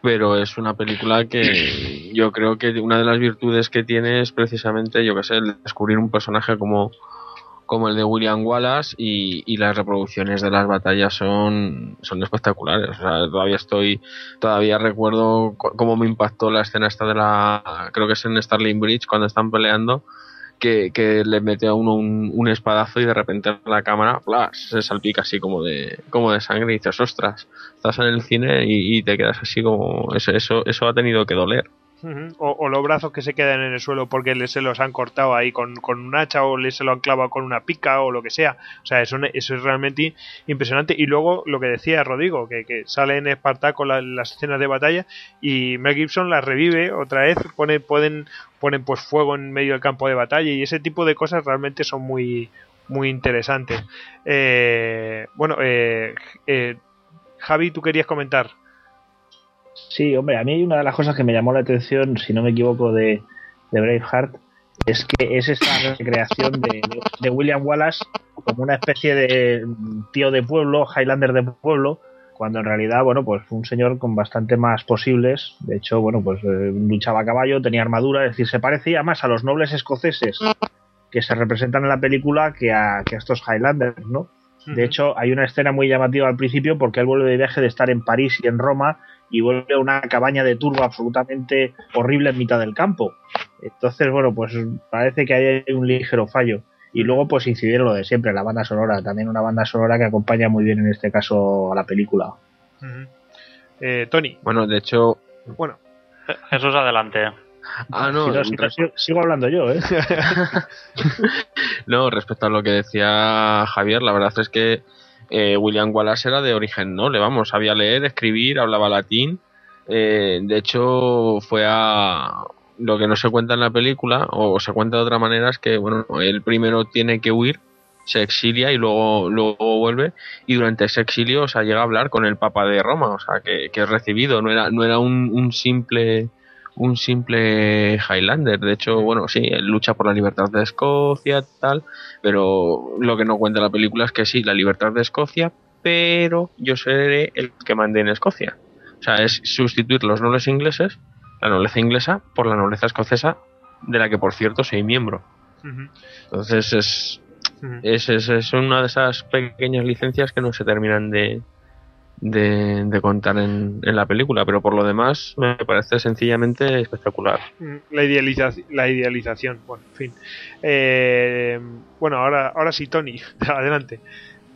pero es una película que (clears throat) yo creo que una de las virtudes que tiene es precisamente, yo que sé, el descubrir un personaje como, como el de William Wallace y, y las reproducciones de las batallas son, son espectaculares. O sea, todavía estoy, todavía recuerdo cómo me impactó la escena esta de la, creo que es en Starling Bridge cuando están peleando que, que le mete a uno un, espadazo y de repente la cámara ¡plas! se salpica así como de como de sangre y dices ostras estás en el cine y, y te quedas así como eso eso eso ha tenido que doler
O, o los brazos que se quedan en el suelo porque le, se los han cortado ahí con, con un hacha o le se lo han clavado con una pica o lo que sea. O sea, eso, eso es realmente impresionante. Y luego lo que decía Rodrigo, que, que sale en Espartaco la- las escenas de batalla y Mel Gibson las revive otra vez, pone, pueden, ponen pues fuego en medio del campo de batalla y ese tipo de cosas realmente son muy, muy interesantes. Eh, bueno, eh, eh, Javi, tú querías comentar.
Sí, hombre, a mí una de las cosas que me llamó la atención, si no me equivoco, de, de Braveheart es que es esa recreación de, de William Wallace como una especie de tío de pueblo, Highlander de pueblo, cuando en realidad, bueno, pues fue un señor con bastante más posibles. De hecho, bueno, pues eh, luchaba a caballo, tenía armadura, es decir, se parecía más a los nobles escoceses que se representan en la película que a, que a estos Highlanders, ¿no? De hecho, hay una escena muy llamativa al principio porque él vuelve de viaje de estar en París y en Roma y vuelve a una cabaña de turba absolutamente horrible en mitad del campo. Entonces, bueno, pues parece que hay un ligero fallo. Y luego, pues incidir en lo de siempre, la banda sonora, también una banda sonora que acompaña muy bien en este caso a la película.
Eh, Tony.
bueno de hecho
Bueno,
Jesús, adelante.
ah no
Si no, si no, sigo, sigo hablando yo, ¿eh? (laughs)
No, respecto a lo que decía Javier, la verdad es que eh, William Wallace era de origen noble, vamos, sabía leer, escribir, hablaba latín. Eh, de hecho, fue a. Lo que no se cuenta en la película, o se cuenta de otra manera, es que, bueno, él primero tiene que huir, se exilia y luego, luego vuelve, y durante ese exilio, o sea, llega a hablar con el Papa de Roma, o sea, que, que es recibido, no era, no era un, un simple un simple Highlander. De hecho, bueno, sí, lucha por la libertad de Escocia, tal, pero lo que no cuenta la película es que sí, la libertad de Escocia, pero yo seré el que mande en Escocia. O sea, es sustituir los nobles ingleses, la nobleza inglesa, por la nobleza escocesa, de la que por cierto soy miembro. Entonces es, es, es una de esas pequeñas licencias que no se terminan de, de, de contar en, en la película, pero por lo demás me parece sencillamente espectacular.
Mm, La, idealización, la idealización, bueno, en fin. Eh, bueno, ahora, ahora sí, Tony, (laughs) adelante.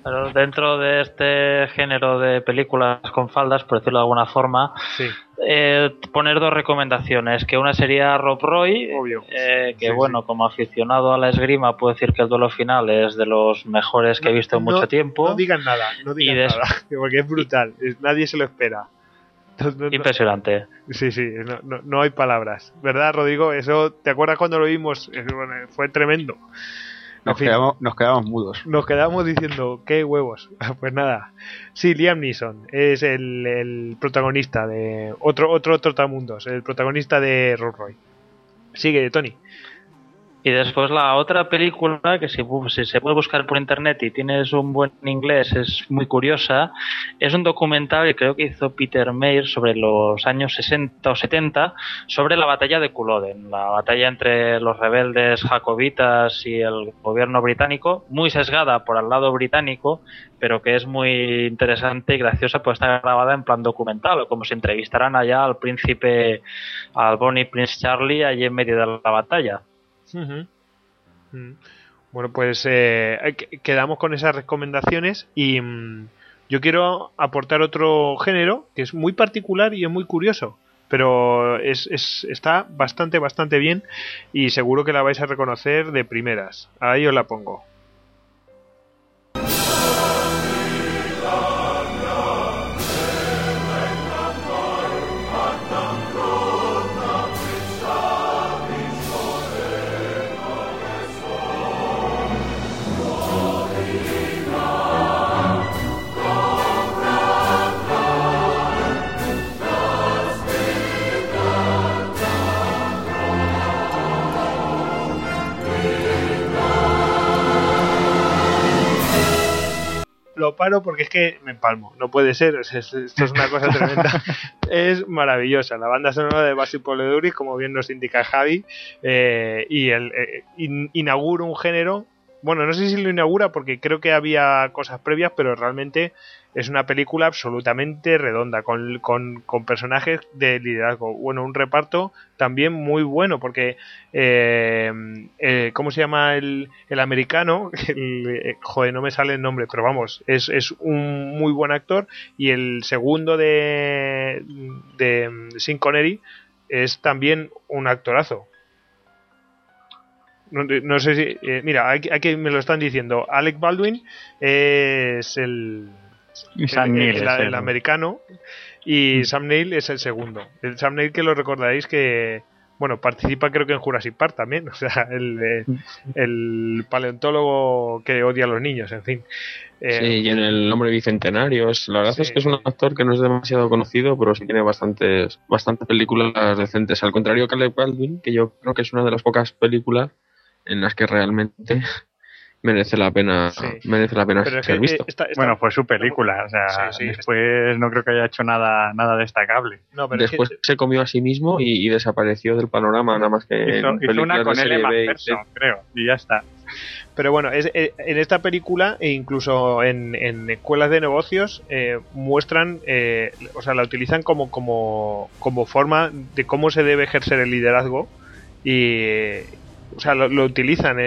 Pero dentro de este género de películas con faldas, por decirlo de alguna forma,
Sí,
eh, poner dos recomendaciones. Que una sería Rob Roy, eh, que
Sí,
bueno, como aficionado a la esgrima, puedo decir que el duelo final es de los mejores que he visto en
No-
mucho tiempo.
No digan nada, no digan nada, (laughs) porque es brutal, nadie se lo espera. No-
Impresionante.
Sí, sí, no, no, no hay palabras. ¿Verdad, Rodrigo? Eso, ¿te acuerdas cuando lo vimos? Eh, fue tremendo.
Nos,
fin.
quedamos, nos quedamos mudos.
Nos quedamos diciendo, qué huevos. (laughs) Pues nada. Sí, Liam Neeson es el, el protagonista de otro otro Trotamundos, el protagonista de Roy. Sigue, Tony.
Y después la otra película, que si, se puede buscar por internet y tienes un buen inglés, es muy curiosa, es un documental que creo que hizo Peter Mayer sobre los años 60 o 70, sobre la batalla de Culloden, la batalla entre los rebeldes jacobitas y el gobierno británico, muy sesgada por el lado británico, pero que es muy interesante y graciosa, pues está grabada en plan documental, como si entrevistaran allá al príncipe, al Bonnie Prince Charlie, allí en medio de la batalla.
Mm. Bueno, pues eh, quedamos con esas recomendaciones y mm, yo quiero aportar otro género que es muy particular y es muy curioso, pero es, es, está bastante, bastante bien y seguro que la vais a reconocer de primeras. Ahí os la pongo. Lo paro porque es que me empalmo. No puede ser. Esto es una cosa tremenda. (laughs) es maravillosa. La banda sonora de Basil Poleduris, como bien nos indica Javi, eh, y el, eh, inaugura un género. Bueno, no sé si lo inaugura porque creo que había cosas previas, pero realmente es una película absolutamente redonda, con, con, personajes de liderazgo. Bueno, un reparto también muy bueno, porque, eh, eh, ¿cómo se llama el, el americano? (laughs) Eh, joder, no me sale el nombre, pero vamos, es, es un muy buen actor. Y el segundo de, de Sin Connery es también un actorazo. No, sé si. mira, aquí me lo están diciendo. Alec Baldwin es el el, el, americano y mm. Sam Neill es el segundo. El Sam Neill que lo recordaréis que bueno, participa creo que en Jurassic Park también, (laughs) o sea, el, mm. el paleontólogo que odia a los niños, en fin.
Eh, sí, y en el hombre bicentenario. la verdad es que es un actor que no es demasiado conocido, pero sí tiene bastantes, bastantes películas decentes. Al contrario que Alec Baldwin, que yo creo que es una de las pocas películas en las que realmente (laughs) merece la pena merece la pena ser visto.
Bueno, fue su película, o sea, después no creo que haya hecho nada nada destacable.
después se comió a sí mismo y, desapareció del panorama, nada más que
hizo, hizo una con Emma creo, y ya está.
Pero bueno, es, eh, en esta película e incluso en, escuelas de negocios eh, muestran, eh, o sea, la utilizan como, como, como forma de cómo se debe ejercer el liderazgo y, o sea, lo, lo utilizan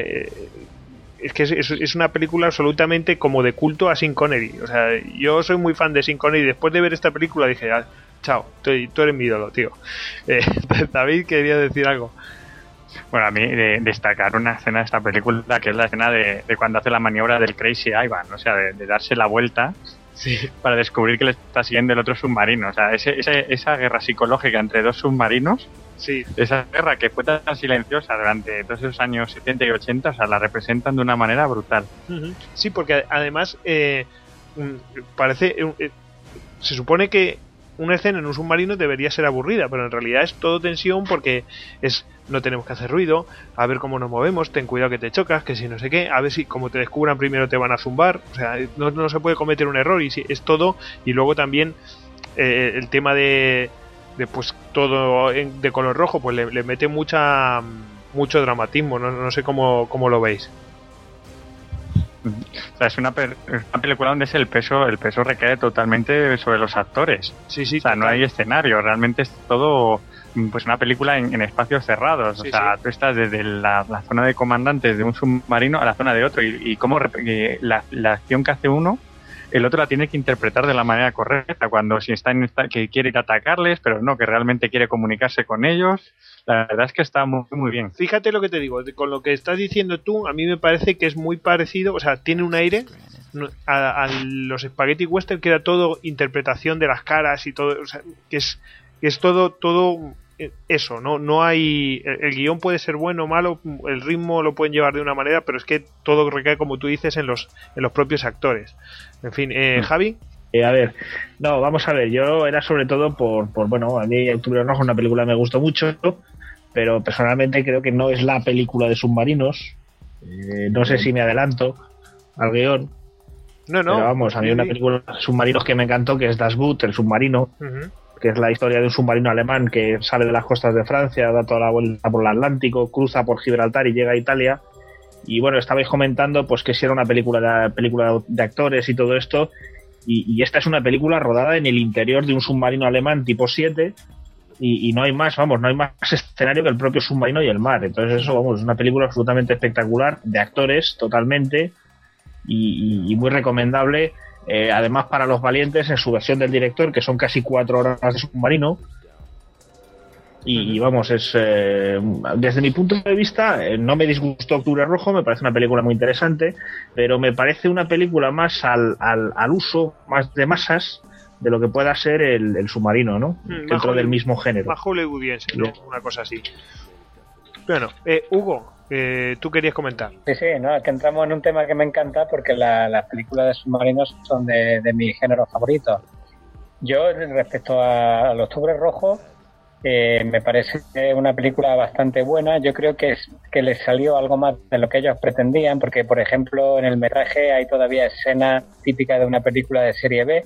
es que es, una película absolutamente como de culto a Sin Connery. O sea, yo soy muy fan de Sin Connery. Después de ver esta película dije, ah, chao, tú, eres mi ídolo, tío. (laughs) Eh, (laughs) David quería decir algo.
Bueno, a mí de, destacar una escena de esta película que es la escena de, cuando hace la maniobra del Crazy Ivan, o sea, de, darse la vuelta para descubrir que le está siguiendo el otro submarino. O sea, esa guerra psicológica entre dos submarinos
Sí.
Esa guerra que fue tan silenciosa durante todos esos años 70 y 80, o sea, la representan de una manera brutal.
Sí, porque además eh, parece. Eh, se supone que una escena en un submarino debería ser aburrida, pero en realidad es todo tensión porque es no tenemos que hacer ruido, a ver cómo nos movemos, ten cuidado que te chocas, que si no sé qué, a ver si como te descubran primero te van a zumbar, o sea, no, no se puede cometer un error y si, es todo y luego también eh, el tema de después todo de color rojo, pues le, mete mucha mucho dramatismo, no, no sé cómo, cómo, lo veis.
O sea, es una, una, película donde es el peso, el peso recae totalmente sobre los actores.
Sí, sí.
O sea, no hay escenario, realmente es todo pues una película en, espacios cerrados. o sea, tú estás desde la, zona de comandantes de un submarino a la zona de otro y, y cómo la, la acción que hace uno el otro la tiene que interpretar de la manera correcta, cuando si está en que quiere ir a atacarles, pero no, que realmente quiere comunicarse con ellos. La verdad es que está muy, muy bien.
Fíjate lo que te digo, con lo que estás diciendo tú, a mí me parece que es muy parecido, o sea, tiene un aire a, los spaghetti western que era todo interpretación de las caras y todo, o sea, que es, que es todo, todo eso, no, no hay. El, guion puede ser bueno o malo, el ritmo lo pueden llevar de una manera, pero es que todo recae, como tú dices, en los, en los propios actores. En fin, eh, mm. Javi.
Eh, a ver, no, vamos a ver, yo era sobre todo por, por bueno, a mí Octubre Rojo, una película que me gustó mucho, pero personalmente creo que no es la película de submarinos. Eh, no sé si me adelanto al guion.
No, no.
Pero vamos, a mí una película de submarinos que me encantó, que es Das Boot, el submarino. Que es la historia de un submarino alemán que sale de las costas de Francia, da toda la vuelta por el Atlántico, cruza por Gibraltar y llega a Italia. Y bueno, estabais comentando pues que si era una película de, película de actores y todo esto. Y, esta es una película rodada en el interior de un submarino alemán tipo 7. Y, no hay más, vamos, no hay más escenario que el propio submarino y el mar. Entonces eso, vamos, es una película absolutamente espectacular, de actores totalmente, y muy recomendable. Eh, además para los valientes en su versión del director, que son casi cuatro horas de submarino. Y, y vamos, es eh, desde mi punto de vista, eh, no me disgustó Octubre Rojo, me parece una película muy interesante, pero me parece una película más al, al, al uso, más de masas, de lo que pueda ser el, el submarino, ¿no?
Mm,
Dentro del
el-
mismo género.
Más hollywoodiense, ¿no? Una cosa así. Bueno, eh, Hugo, eh, tú querías comentar.
Sí, sí, no, que entramos en un tema que me encanta porque la- las películas de submarinos son de, de mi género favorito. Yo, respecto a- al Octubre Rojo, eh, me parece una película bastante buena. Yo creo que, es, que les salió algo más de lo que ellos pretendían, porque, por ejemplo, en el metraje hay todavía escenas típicas de una película de serie B,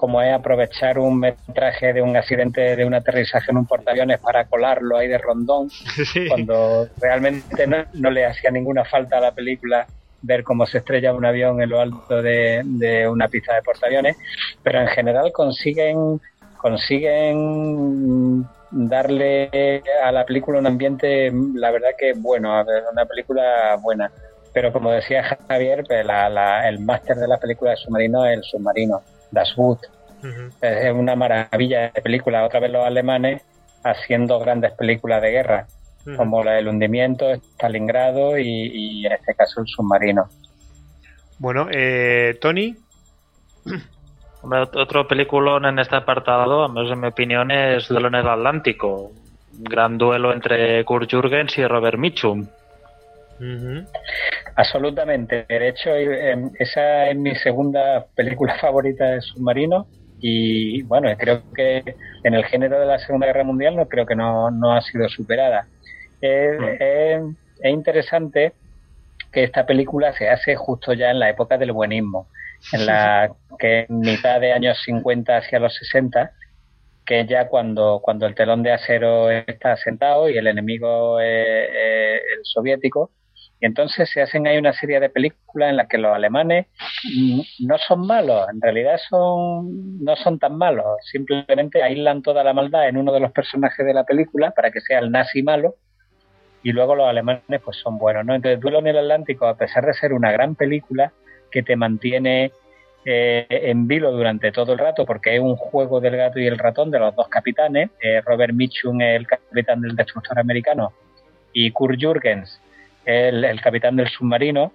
como es aprovechar un metraje de un accidente de un aterrizaje en un portaaviones para colarlo ahí de rondón, (laughs) cuando realmente no, no le hacía ninguna falta a la película ver cómo se estrella un avión en lo alto de, de una pista de portaaviones, pero en general consiguen consiguen darle a la película un ambiente, la verdad que bueno, una película buena. Pero como decía Javier, pues, la- la- el máster de la película de submarino es el submarino, Das Boot. Es una maravilla de película. Otra vez los alemanes haciendo grandes películas de guerra, como la del hundimiento, Stalingrado y, y en este caso el submarino.
Bueno, eh, Tony. (clears throat)
Otro peliculón en este apartado, a menos en mi opinión, es Duelo en el Atlántico. Un gran duelo entre Kurt Jürgens y Robert Mitchum.
Absolutamente. De hecho, eh, esa es mi segunda película (laughs) favorita de submarino y bueno, creo que en el género de la Segunda Guerra Mundial no creo que no, no ha sido superada. Es, es- es interesante que esta película se hace justo ya en la época del buenismo, en la (laughs) que en mitad de años 50 hacia los 60, que ya cuando, cuando el telón de acero está sentado y el enemigo es, es el soviético, y entonces se hacen ahí una serie de películas en las que los alemanes no son malos, en realidad son no son tan malos, simplemente aíslan toda la maldad en uno de los personajes de la película para que sea el nazi malo y luego los alemanes pues son buenos, ¿no? Entonces Duelo en el Atlántico, a pesar de ser una gran película que te mantiene eh, en vilo durante todo el rato, porque es un juego del gato y el ratón de los dos capitanes, eh, Robert Mitchum, el capitán del destructor americano, y Kurt Jürgens, el, capitán del submarino,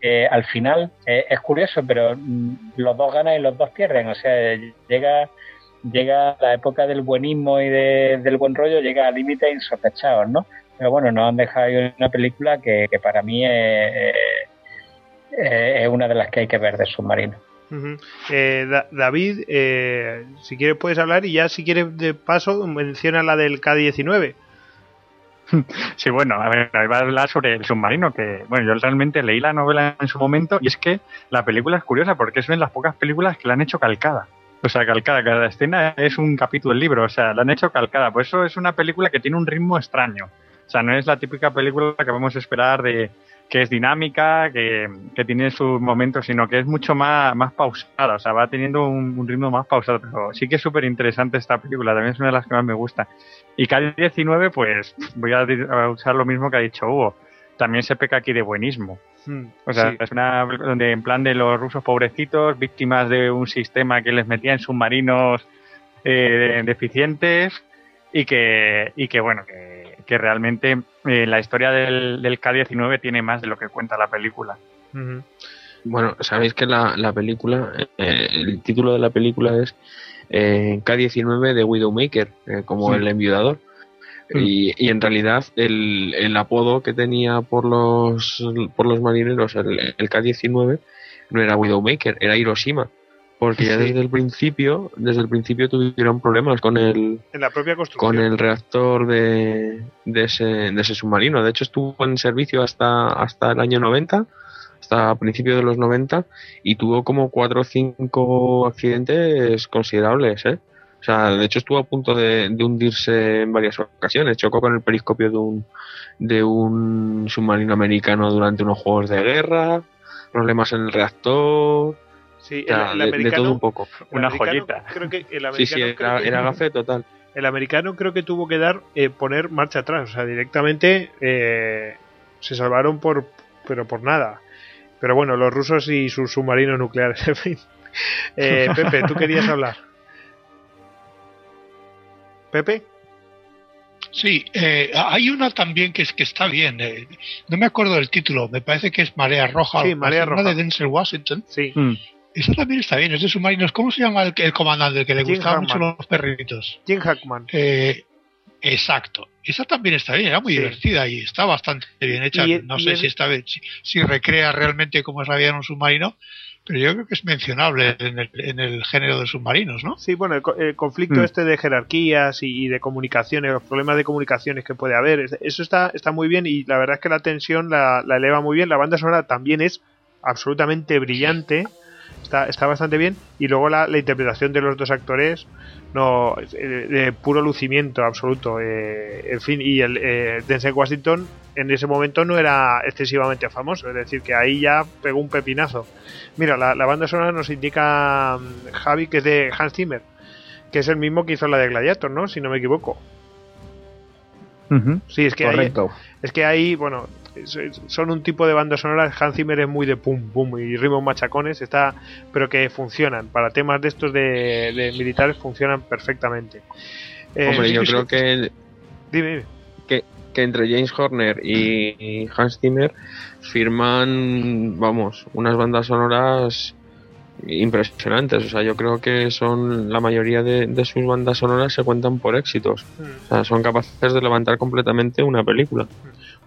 eh, al final eh, es curioso, pero mm, los dos ganan y los dos pierden. O sea, llega llega la época del buenismo y de- del buen rollo, llega a límites insospechados, ¿no? Pero bueno, nos han dejado una película que, para mí es, una de las que hay que ver de submarino.
Eh, Da- David, eh, si quieres puedes hablar y ya si quieres de paso menciona la del K-19. (laughs)
Sí, bueno, a ver, va a hablar sobre el submarino, que, bueno, yo realmente leí la novela en su momento y es que la película es curiosa porque es una de las pocas películas que la han hecho calcada. O sea, calcada, cada escena es un capítulo del libro, o sea, la han hecho calcada. Por eso es una película que tiene un ritmo extraño. O sea, no es la típica película que vamos a esperar de que es dinámica, que, que tiene sus momentos, sino que es mucho más, más pausada, o sea, va teniendo un, un ritmo más pausado. Pero sí que es súper interesante esta película, también es una de las que más me gusta. Y K-19, pues voy a, usar lo mismo que ha dicho Hugo. También se peca aquí de buenismo. O sea,
Sí.
es una donde en plan de los rusos pobrecitos, víctimas de un sistema que les metía en submarinos eh, deficientes y que, y que bueno, que, que realmente eh, la historia del, del K-19 tiene más de lo que cuenta la película.
Bueno, sabéis que la, la película, eh, el título de la película es eh, K-19 de Widowmaker, eh, como
Sí.
el enviudador. Y, y en realidad el, el apodo que tenía por los por los marineros el, el K-19 no era Widowmaker, era Hiroshima. porque ya desde el principio, desde el principio tuvieron problemas con el
En la propia construcción.
con el reactor de, de, ese, de ese submarino. De hecho, estuvo en servicio hasta, hasta el año 90, hasta principios de los 90, y tuvo como cuatro o cinco accidentes considerables. ¿eh? O sea, de hecho estuvo a punto de, de hundirse en varias ocasiones. Chocó con el periscopio de un, de un submarino americano durante unos juegos de guerra, problemas en el reactor.
Sí,
o sea,
el- el
de- de,
americano-
todo un poco.
americano Creo que el
Sí, sí,
americano creo
era,
que-
era gafe total.
El americano creo que tuvo que dar eh, poner marcha atrás, o sea, directamente eh, se salvaron por pero por nada. Pero bueno, los rusos y sus submarinos nucleares, (laughs) en fin. Eh, Pepe, tú querías (laughs) hablar. Pepe.
Sí, eh, hay una también que es que está bien. eh, no me acuerdo del título. Me parece que es Marea Roja.
Sí, Marea Roja.
de Denzel Washington.
Sí.
Esa también está bien. Es de submarinos. ¿Cómo se llama el, el comandante el que le
Jim
gustaban mucho los perritos?
Jim Hackman.
Eh, exacto. Esa también está bien. Era muy
Sí.
divertida y está bastante bien hecha.
Y-
no
y
sé si esta vez si, si recrea realmente cómo es la vida en un submarino. Pero yo creo que es mencionable en el, en el género de submarinos, ¿no?
Sí, bueno, el, co- el conflicto
Mm.
este de jerarquías y, y de comunicaciones, los problemas de comunicaciones que puede haber, es- eso está, está muy bien y la verdad es que la tensión la, la eleva muy bien. La banda sonora también es absolutamente brillante, está, está bastante bien y luego la, la interpretación de los dos actores, no, eh, de puro lucimiento absoluto. eh, en fin, y el eh, Denzel Washington en ese momento no era excesivamente famoso, es decir, que ahí ya pegó un pepinazo. Mira, la, la banda sonora nos indica mm, Javi que es de Hans Zimmer, que es el mismo que hizo la de Gladiator, ¿no? Si no me equivoco. Sí, es que
Correcto.
es que ahí, bueno, son un tipo de banda sonora. Hans Zimmer es muy de pum pum y ritmos machacones, está, pero que funcionan para temas de estos de, de militares funcionan perfectamente. Eh,
Hombre, yo creo que,
Dime, dime.
que, que entre James Horner y, Hans Zimmer firman, vamos, unas bandas sonoras impresionantes. O sea, yo creo que son la mayoría de, de sus bandas sonoras se cuentan por éxitos. O sea, son capaces de levantar completamente una película.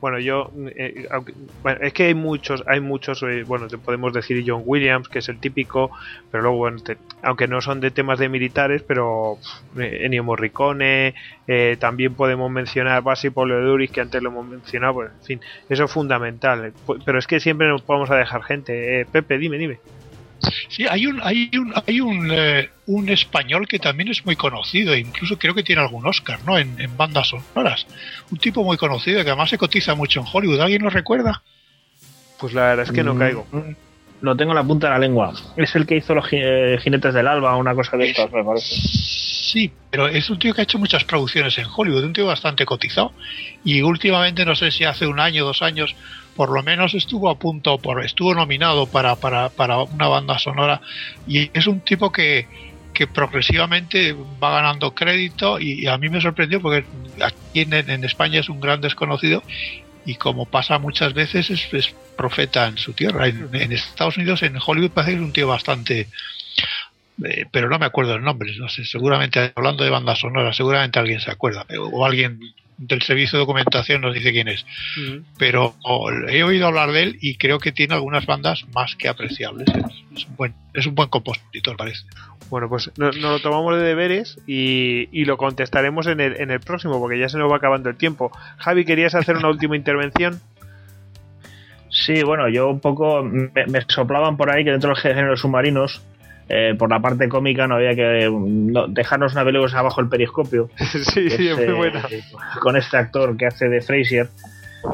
Bueno, yo eh, aunque- bueno, es que hay muchos, hay muchos, eh, bueno, te podemos decir John Williams, que es el típico, pero luego, bueno, te- aunque no son de temas de militares, pero eh, Ennio Morricone, eh, también podemos mencionar Basi Duris, que antes lo hemos mencionado, en fin, eso es fundamental. Pero es que siempre nos vamos a dejar gente. Eh, Pepe, dime, dime.
Sí, hay un, hay un, hay un, eh, un español que también es muy conocido, incluso creo que tiene algún Oscar, ¿no? En, en bandas sonoras. Un tipo muy conocido que además se cotiza mucho en Hollywood. ¿Alguien lo recuerda?
Pues la verdad es que no
Mm,
caigo.
Lo tengo en la punta de la lengua. Es el que hizo los eh, jinetes del alba, una cosa de estas, me parece.
Sí, pero es un tío que ha hecho muchas producciones en Hollywood, un tío bastante cotizado. Y últimamente, no sé si hace un año, dos años, por lo menos estuvo a punto, por, estuvo nominado para, para, para una banda sonora. Y es un tipo que, que progresivamente va ganando crédito y, y a mí me sorprendió porque aquí en, en España es un gran desconocido y como pasa muchas veces es, es profeta en su tierra. En, en Estados Unidos, en Hollywood, parece que es un tío bastante eh, pero no me acuerdo el nombre, no sé, seguramente hablando de bandas sonoras, seguramente alguien se acuerda, o alguien del servicio de documentación nos dice quién es, pero he oído hablar de él y creo que tiene algunas bandas más que apreciables, es, es un, buen, es un buen compositor parece.
Bueno, pues no- nos lo tomamos de deberes y, y lo contestaremos en el, en el próximo, porque ya se nos va acabando el tiempo. Javi, ¿querías hacer una última intervención?
Sí, bueno, yo un poco me, me soplaban por ahí que dentro del género de submarinos, eh, por la parte cómica, no había que no- dejarnos una película abajo el periscopio. (laughs)
sí, sí, es muy
eh,
buena.
Con este actor que hace de Frazier.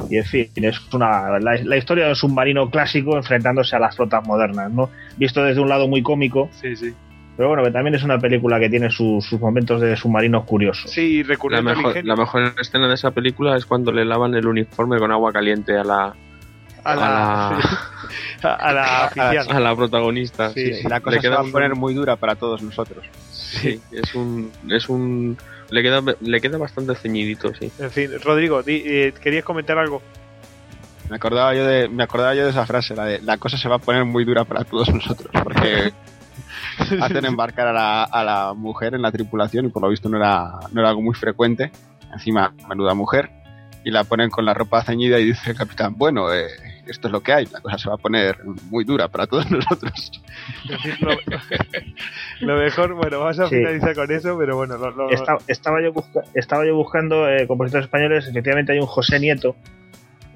Y en fin, es una, la, la historia de un submarino clásico enfrentándose a las flotas modernas, ¿no? Visto desde un lado muy cómico.
Sí, sí.
Pero bueno, que también es una película que tiene sus, sus momentos de submarinos curiosos.
Sí,
La mejor, la mejor escena de esa película es cuando le lavan el uniforme con agua caliente a la,
a la, a, a la oficial. (laughs)
a la protagonista.
Sí,
sí.
la cosa
Le
se
queda
va a poner muy dura para todos nosotros.
Sí, es un, es un, le queda, le queda bastante ceñidito, sí.
En fin, Rodrigo, di- eh, ¿querías comentar algo?
Me acordaba yo de, me acordaba yo de esa frase, la de la cosa se va a poner muy dura para todos nosotros, porque (laughs) hacen embarcar a la, a la mujer en la tripulación y por lo visto no era, no era algo muy frecuente, encima menuda mujer, y la ponen con la ropa ceñida y dice el capitán, bueno, eh, esto es lo que hay, la cosa se va a poner muy dura para todos (laughs) nosotros.
lo, (laughs) lo mejor, bueno, vamos a
Sí.
finalizar con eso, pero bueno, lo- lo-
Esta- estaba, yo busca- estaba yo buscando eh, compositores españoles, efectivamente hay un José Nieto,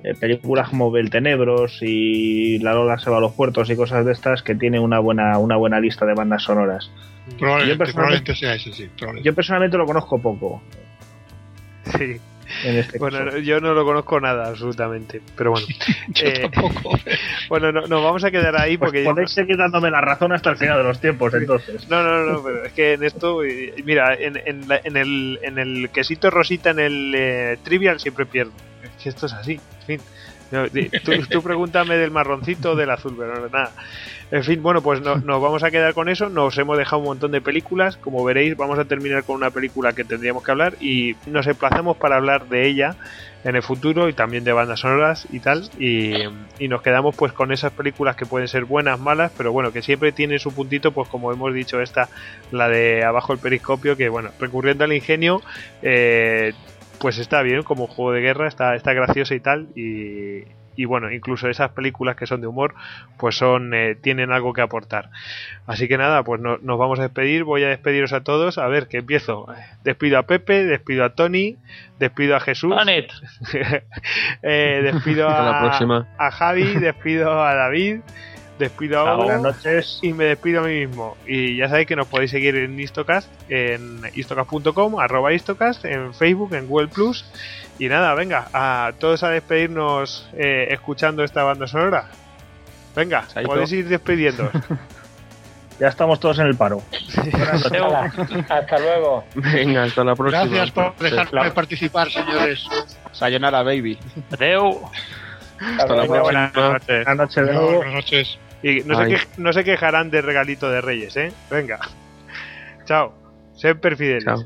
eh, películas como Beltenebros y La Lola se va a los puertos y cosas de estas que tiene una buena, una buena lista de bandas sonoras.
Probablemente,
Yo personalmente-
probablemente sea ese, sí. probablemente.
Yo personalmente lo conozco poco.
Sí.
En este
Bueno,
caso.
no- yo no lo conozco nada, absolutamente. Pero bueno. (laughs) Eh, (laughs) bueno, no, nos vamos a quedar ahí
Pues
porque.
podéis seguir dándome la razón hasta el final de los tiempos, entonces.
No, no, no, pero es que en esto, mira, en, en, la- en el, en el quesito rosita, en el eh, trivial, siempre pierdo. Es que esto es así, en fin. Tú, pregúntame del marroncito del azul, pero nada. En fin, bueno, pues no- nos vamos a quedar con eso. Nos hemos dejado un montón de películas. Como veréis, vamos a terminar con una película que tendríamos que hablar y nos emplazamos para hablar de ella en el futuro y también de bandas sonoras y tal. Y, y nos quedamos pues con esas películas que pueden ser buenas, malas, pero bueno, que siempre tienen su puntito, pues como hemos dicho, esta, la de abajo el periscopio, que bueno, recurriendo al ingenio, eh, pues está bien como juego de guerra, está, está graciosa y tal. Y, y bueno, incluso esas películas que son de humor, pues son eh, tienen algo que aportar. Así que nada, pues no- nos vamos a despedir. Voy a despediros a todos. A ver, que empiezo. Despido a Pepe, despido a Tony, despido a Jesús. (laughs) Eh, despido a,
próxima.
a Javi, despido a David, despido a Hugo
Buenas noches.
y me despido a mí mismo. Y ya sabéis que nos podéis seguir en Istocast, en istocast.com, arroba Istocast, en Facebook, en Google Plus. Y nada, venga, a todos a despedirnos eh, escuchando esta banda sonora. Venga, podéis ir despidiendo. (laughs)
Ya estamos todos en el paro.
Hasta luego.
Venga, hasta la próxima.
Gracias por dejarme
Sí.
participar, señores.
Sayonara, baby.
Adeu.
Hasta la próxima.
Buenas noches.
Buenas noches
buenas noches.
Y no se,
Ay.
quej- no se quejarán de regalito de Reyes, ¿eh? Venga. Chao. Sed perfideles.
Chao.